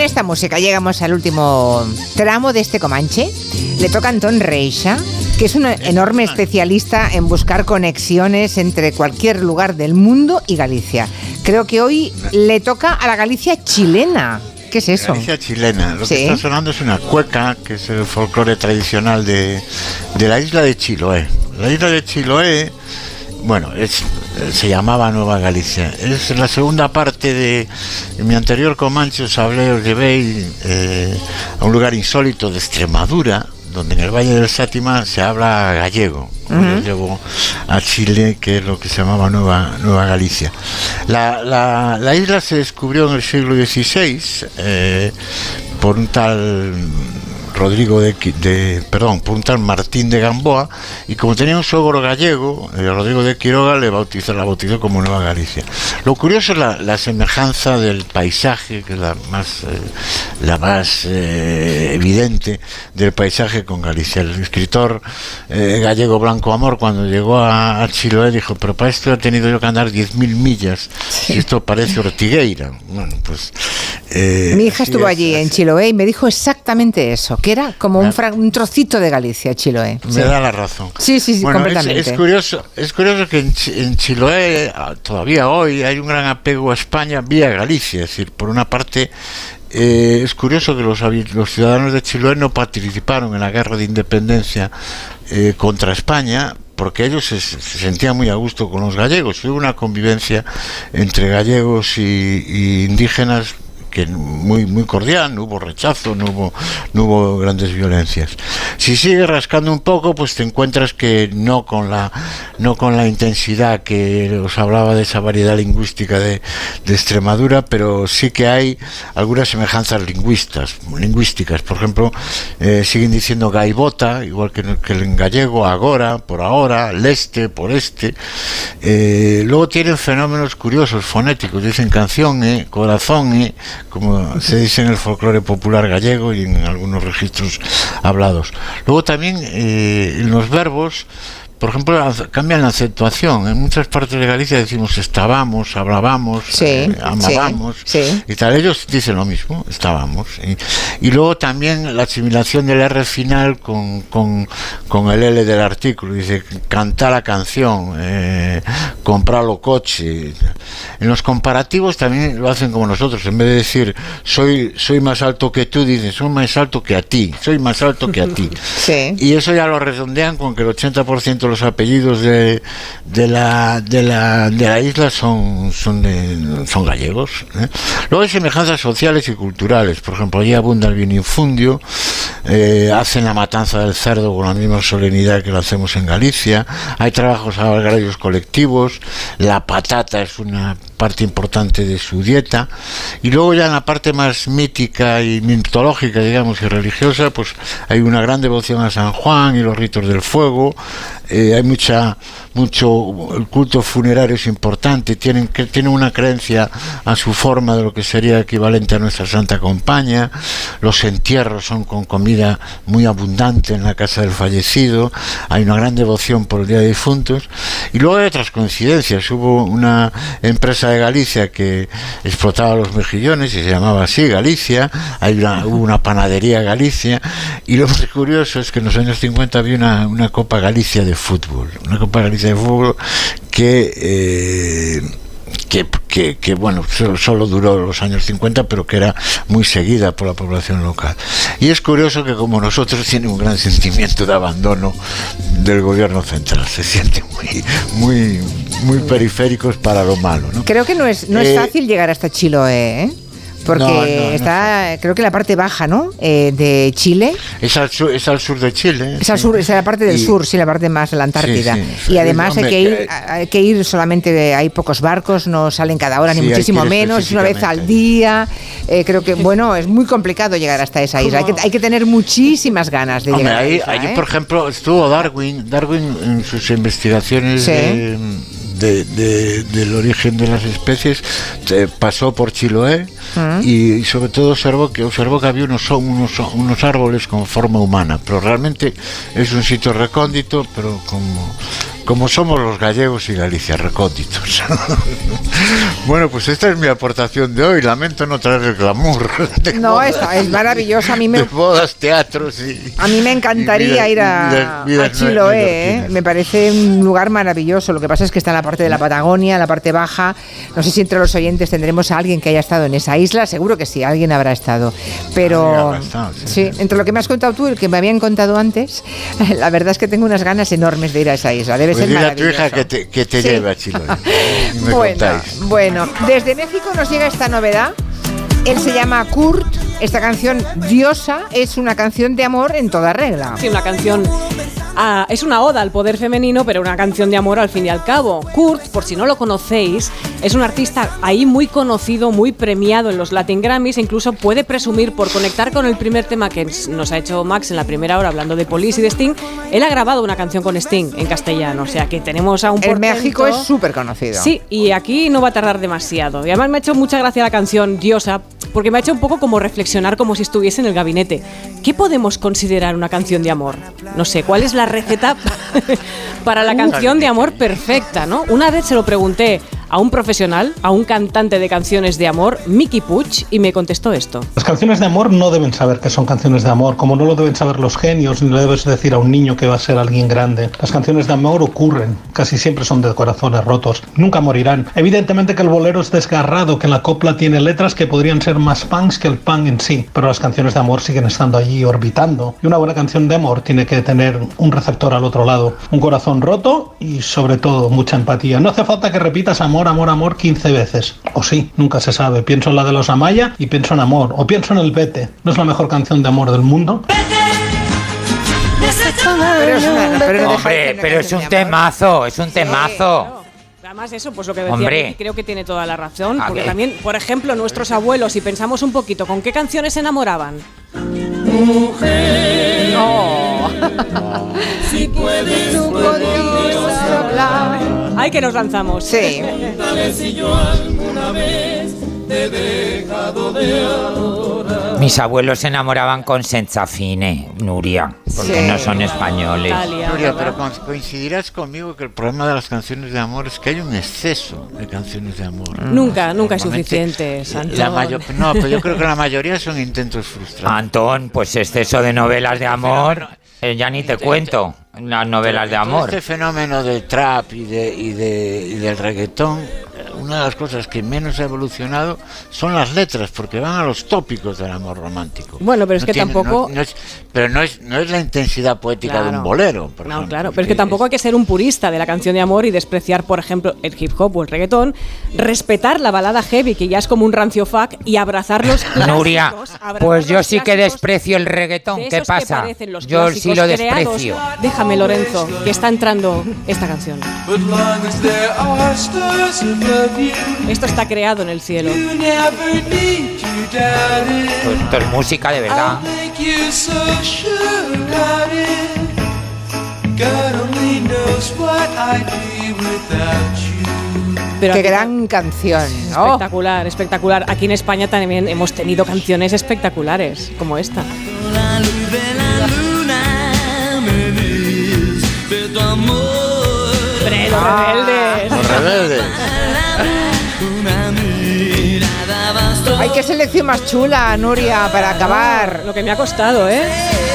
Speaker 1: Con esta música llegamos al último tramo de este Comanche. Le toca a Antón Reixa, que es un enorme especialista en buscar conexiones entre cualquier lugar del mundo y Galicia. Creo que hoy le toca a la Galicia chilena. ¿Qué es eso?
Speaker 62: Galicia chilena. Lo
Speaker 1: Sí.
Speaker 62: que está sonando es una cueca, que es el folclore tradicional de, de la isla de Chiloé. La isla de Chiloé, bueno, es, se llamaba Nueva Galicia. Es la segunda parte de, mi anterior Comanche, os hablé, os llevé eh, a un lugar insólito de Extremadura, donde en el Valle del Sátima se habla gallego. Yo
Speaker 78: Ujú.
Speaker 62: llevo a Chile, que es lo que se llamaba Nueva, Nueva Galicia. La, la- la isla se descubrió en el siglo XVI eh, por un tal Rodrigo de, de- perdón, por un tal Martín de Gamboa y como tenía un sogro gallego, eh, Rodrigo de Quiroga le bautizó, la bautizó como Nueva Galicia. Lo curioso es la, la semejanza del paisaje, que es la más, eh, la más eh, evidente del paisaje con Galicia. El escritor eh, gallego Blanco Amor, cuando llegó a, a Chiloé, dijo, pero para esto he tenido yo que andar 10.000 millas, y esto parece Ortigueira. Bueno, pues...
Speaker 1: Mi hija
Speaker 62: sí
Speaker 1: estuvo
Speaker 62: es-
Speaker 1: allí en Chiloé y me dijo exactamente eso, que era como un, fra- un trocito de Galicia, Chiloé.
Speaker 62: Me
Speaker 1: Sí.
Speaker 62: da la razón.
Speaker 1: Sí, sí, sí,
Speaker 62: Bueno, es-
Speaker 1: completamente.
Speaker 62: Es, curioso, es curioso que en, Chi- en Chiloé, ah, todavía hoy, hay un gran apego a España vía Galicia. Es decir, por una parte, eh, es curioso que los, los ciudadanos de Chiloé no participaron en la guerra de independencia eh, contra España porque ellos se, se sentían muy a gusto con los gallegos. Hubo una convivencia entre gallegos y, y indígenas que muy muy cordial, no hubo rechazo, no hubo no hubo grandes violencias. Si sigues rascando un poco, pues te encuentras que no con la no con la intensidad que os hablaba de esa variedad lingüística de, de Extremadura, pero sí que hay algunas semejanzas lingüistas, lingüísticas. Por ejemplo, eh, siguen diciendo gaivota, igual que, que en gallego, agora, por ahora, leste, por este. Eh, luego tienen fenómenos curiosos, fonéticos, dicen canción, eh, corazón, eh, como se dice en el folclore popular gallego y en algunos registros hablados. Luego también eh, en los verbos por ejemplo, cambian la acentuación. En muchas partes de Galicia decimos estábamos, hablábamos, eh, amábamos y tal. Ellos dicen lo mismo, estábamos. Y, luego también la asimilación del R final con, con, con el L del artículo. Dice cantar la canción, eh, comprar lo coche. En los comparativos también lo hacen como nosotros. En vez de decir soy, soy más alto que tú, dicen soy más alto que a ti, soy más alto que a ti. (laughs) Y eso ya lo redondean con que el 80% de los apellidos de, de, la, de, la, de la isla son, son, son gallegos. ¿eh? Luego hay semejanzas sociales y culturales. Por ejemplo, allí abunda el vinifundio, eh, hacen la matanza del cerdo con la misma solemnidad que lo hacemos en Galicia, hay trabajos agrarios colectivos, la patata es una parte importante de su dieta. Y luego ya en la parte más mítica y mitológica, digamos, y religiosa, pues hay una gran devoción a San Juan y los ritos del fuego. Eh, hay mucha, mucho, el culto funerario es importante, tienen, que, tienen una creencia a su forma de lo que sería equivalente a nuestra Santa Compañía. Los entierros son con comida muy abundante en la casa del fallecido. Hay una gran devoción por el Día de Difuntos. Y luego hay otras coincidencias. Hubo una empresa de Galicia que explotaba los mejillones y se llamaba así Galicia, hay una, hubo una panadería Galicia y lo más curioso es que en los años 50 había una, una Copa Galicia de fútbol, una Copa Galicia de fútbol que... Eh, que, que, bueno, solo, duró los años 50, pero que era muy seguida por la población local. Y es curioso que como nosotros tiene un gran sentimiento de abandono del gobierno central, se sienten muy, muy, muy periféricos para lo malo. ¿no?
Speaker 1: Creo que no es, no es eh, fácil llegar hasta Chiloé, ¿eh? Porque está, creo que la parte baja, ¿no? Eh, de Chile.
Speaker 62: Es al, sur, es al sur de Chile.
Speaker 1: Es al sur, es la parte del sur, sí, la parte más de la Antártida. y además hay que, ir, hay que ir solamente, hay pocos barcos, no salen cada hora, ni muchísimo menos, es una vez al día. Eh, creo que, bueno, es muy complicado llegar hasta esa isla. Hay que, hay que, tener muchísimas ganas de llegar
Speaker 62: ahí,
Speaker 1: a
Speaker 62: ¿eh? por ejemplo, estuvo Darwin, Darwin en sus investigaciones de de, del origen de las especies, pasó por Chiloé ah. y, sobre todo observó que, observó que había unos, unos, unos árboles con forma humana, pero realmente es un sitio recóndito, pero como como somos los gallegos y Galicia, recónditos. (laughs) bueno, pues esta es mi aportación de hoy. Lamento no traer el glamour. (laughs)
Speaker 1: No, es maravilloso. A mí me,
Speaker 62: de bodas, teatros y.
Speaker 1: A mí me encantaría ir a, Chiloé. ¿eh? Me parece un lugar maravilloso. Lo que pasa es que está en la parte de la Patagonia, en la parte baja. No sé si entre los oyentes tendremos a alguien que haya estado en esa isla. Seguro que sí, alguien habrá estado. Pero. sí. entre lo que me has contado tú y el que me habían contado antes, (laughs) la verdad es que tengo unas ganas enormes de ir a esa isla. Debe
Speaker 62: dile a tu hija que te, que te lleve a Chiloé. (laughs)
Speaker 1: bueno, bueno, desde México nos llega esta novedad. Él se llama Kurt. Esta canción, Diosa, es una canción de amor en toda regla.
Speaker 3: Sí, una canción es una oda al poder femenino, pero una canción de amor al fin y al cabo. Kurt, por si no lo conocéis, es un artista ahí muy conocido, muy premiado en los Latin Grammys e incluso puede presumir por conectar con el primer tema que nos ha hecho Max en la primera hora hablando de Police y de Sting. Él ha grabado una canción con Sting en castellano, o sea que tenemos a un
Speaker 1: En México es súper conocido.
Speaker 3: Sí, y aquí no va a tardar demasiado. Y además me ha hecho mucha gracia la canción Diosa, porque me ha hecho un poco como reflexionar como si estuviese en el gabinete. ¿Qué podemos considerar una canción de amor? No sé, ¿cuál es la receta (laughs) para la canción de amor perfecta, ¿no? Una vez se lo pregunté a un profesional, a un cantante de canciones de amor, Mickey Puch, y me contestó esto.
Speaker 79: Las canciones de amor no deben saber que son canciones de amor, como no lo deben saber los genios, ni le debes decir a un niño que va a ser alguien grande. Las canciones de amor ocurren, casi siempre son de corazones rotos, nunca morirán. Evidentemente que el bolero es desgarrado, que la copla tiene letras que podrían ser más punks que el punk en sí, pero las canciones de amor siguen estando allí orbitando. Y una buena canción de amor tiene que tener un receptor al otro lado, un corazón roto y sobre todo mucha empatía. No hace falta que repitas amor amor, amor, 15 veces. O sí, nunca se sabe. Pienso en la de los Amaya y pienso en amor. O pienso en el Vete. ¿No es la mejor canción de amor del mundo?
Speaker 60: Pero Hombre, pero es un temazo, es un temazo.
Speaker 3: Además, eso, pues lo que decía, creo que tiene toda la razón. Porque también, por ejemplo, nuestros abuelos, si pensamos un poquito, ¿con qué canciones se enamoraban? Mujer. (laughs) Si puedes, Ay, que nos lanzamos.
Speaker 1: Sí.
Speaker 80: he dejado de adorar.
Speaker 60: Mis abuelos se enamoraban con Senzafine, Nuria, porque
Speaker 1: Sí.
Speaker 60: no son españoles.
Speaker 62: Nuria, pero coincidirás conmigo que el problema de las canciones de amor es que hay un exceso de canciones de amor.
Speaker 3: Nunca, nunca es suficiente, Antón.
Speaker 62: La mayo- no, pero yo creo que la mayoría son intentos frustrados.
Speaker 60: Antón, pues exceso de novelas de amor, eh, ya ni te cuento las novelas de amor.
Speaker 62: Este fenómeno del trap y, de, y, de, y del reggaetón, una de las cosas que menos ha evolucionado son las letras, porque van a los tópicos del amor romántico.
Speaker 3: Bueno, pero es
Speaker 62: No
Speaker 3: que
Speaker 62: tiene-
Speaker 3: tampoco-
Speaker 62: no- no es- pero no es, no es la intensidad poética de
Speaker 3: Claro.
Speaker 62: un bolero, por
Speaker 3: No,
Speaker 62: ejemplo.
Speaker 3: claro, pero es que tampoco hay que ser un purista de la canción de amor y despreciar, por ejemplo, el hip hop o el reggaetón, respetar la balada heavy, que ya es como un rancio fuck, y abrazar los (laughs)
Speaker 60: Nuria,
Speaker 3: clásicos,
Speaker 60: pues yo sí que desprecio el reggaetón.
Speaker 3: de
Speaker 60: ¿Qué
Speaker 3: que
Speaker 60: pasa?
Speaker 3: los
Speaker 60: Yo sí lo
Speaker 3: creados. Déjame, Lorenzo, que está entrando esta canción.
Speaker 80: But long as there are stars above you,
Speaker 3: Esto está creado en el cielo.
Speaker 60: Pues esto es música de verdad.
Speaker 3: Pero
Speaker 1: Qué
Speaker 3: aquí-
Speaker 1: gran canción. Oh,
Speaker 3: Espectacular, espectacular. Aquí en España también hemos tenido canciones espectaculares, como esta.
Speaker 80: Tu amor.
Speaker 3: ¡Hombre, los rebeldes!
Speaker 62: Los rebeldes.
Speaker 80: Una mirada bastó.
Speaker 1: Ay, qué selección más chula, Nuria, para acabar.
Speaker 3: Lo que me ha costado, ¿eh?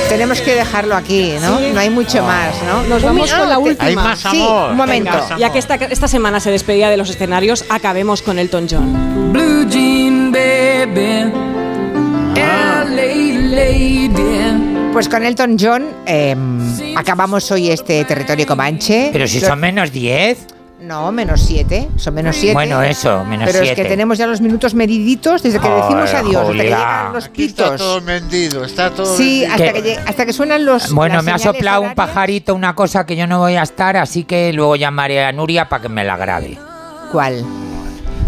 Speaker 1: Tenemos que dejarlo aquí, ¿no?
Speaker 3: Sí.
Speaker 1: No hay mucho más, ¿no?
Speaker 3: Nos
Speaker 1: Un
Speaker 3: vamos con la
Speaker 1: ah,
Speaker 3: última.
Speaker 62: Hay más
Speaker 1: Sí,
Speaker 62: amor.
Speaker 1: un momento.
Speaker 3: Ya que esta, esta semana se despedía de los escenarios, acabemos con Elton John.
Speaker 80: Blue jean baby. LA lady.
Speaker 1: Pues con Elton John eh, acabamos hoy este territorio comanche.
Speaker 60: Pero si son menos 10.
Speaker 1: No, menos siete. Son menos siete.
Speaker 60: Bueno, eso, menos
Speaker 1: Pero es que
Speaker 60: 7.
Speaker 1: tenemos ya los minutos mediditos desde que decimos adiós hasta que llegan los
Speaker 62: Aquí está
Speaker 1: pitos.
Speaker 62: todo vendido, está todo
Speaker 1: Sí, hasta que, hasta que suenan los.
Speaker 60: Bueno, me ha soplado un pajarito, una cosa que yo no voy a estar, así que luego llamaré a Nuria para que me la grabe.
Speaker 1: ¿Cuál?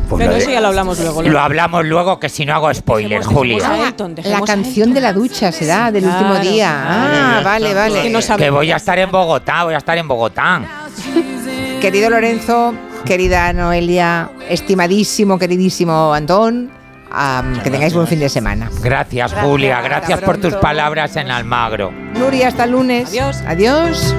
Speaker 60: Pues
Speaker 3: Pero eso ya lo hablamos luego.
Speaker 60: Lo hablamos luego, que si no hago spoiler, Julia.
Speaker 3: dejemos a Elton,
Speaker 1: La canción de la ducha será del último
Speaker 3: Claro.
Speaker 1: día. Ah, vale, vale.
Speaker 3: Que no
Speaker 60: Que voy a estar en Bogotá, voy a estar en Bogotá.
Speaker 1: Querido Lorenzo, querida Noelia, estimadísimo, queridísimo Antón, que tengáis buen fin de semana.
Speaker 60: Gracias,
Speaker 1: Gracias,
Speaker 60: Julia. Gracias por tus palabras en Almagro.
Speaker 1: Nuria, hasta el lunes.
Speaker 3: Adiós.
Speaker 1: Adiós.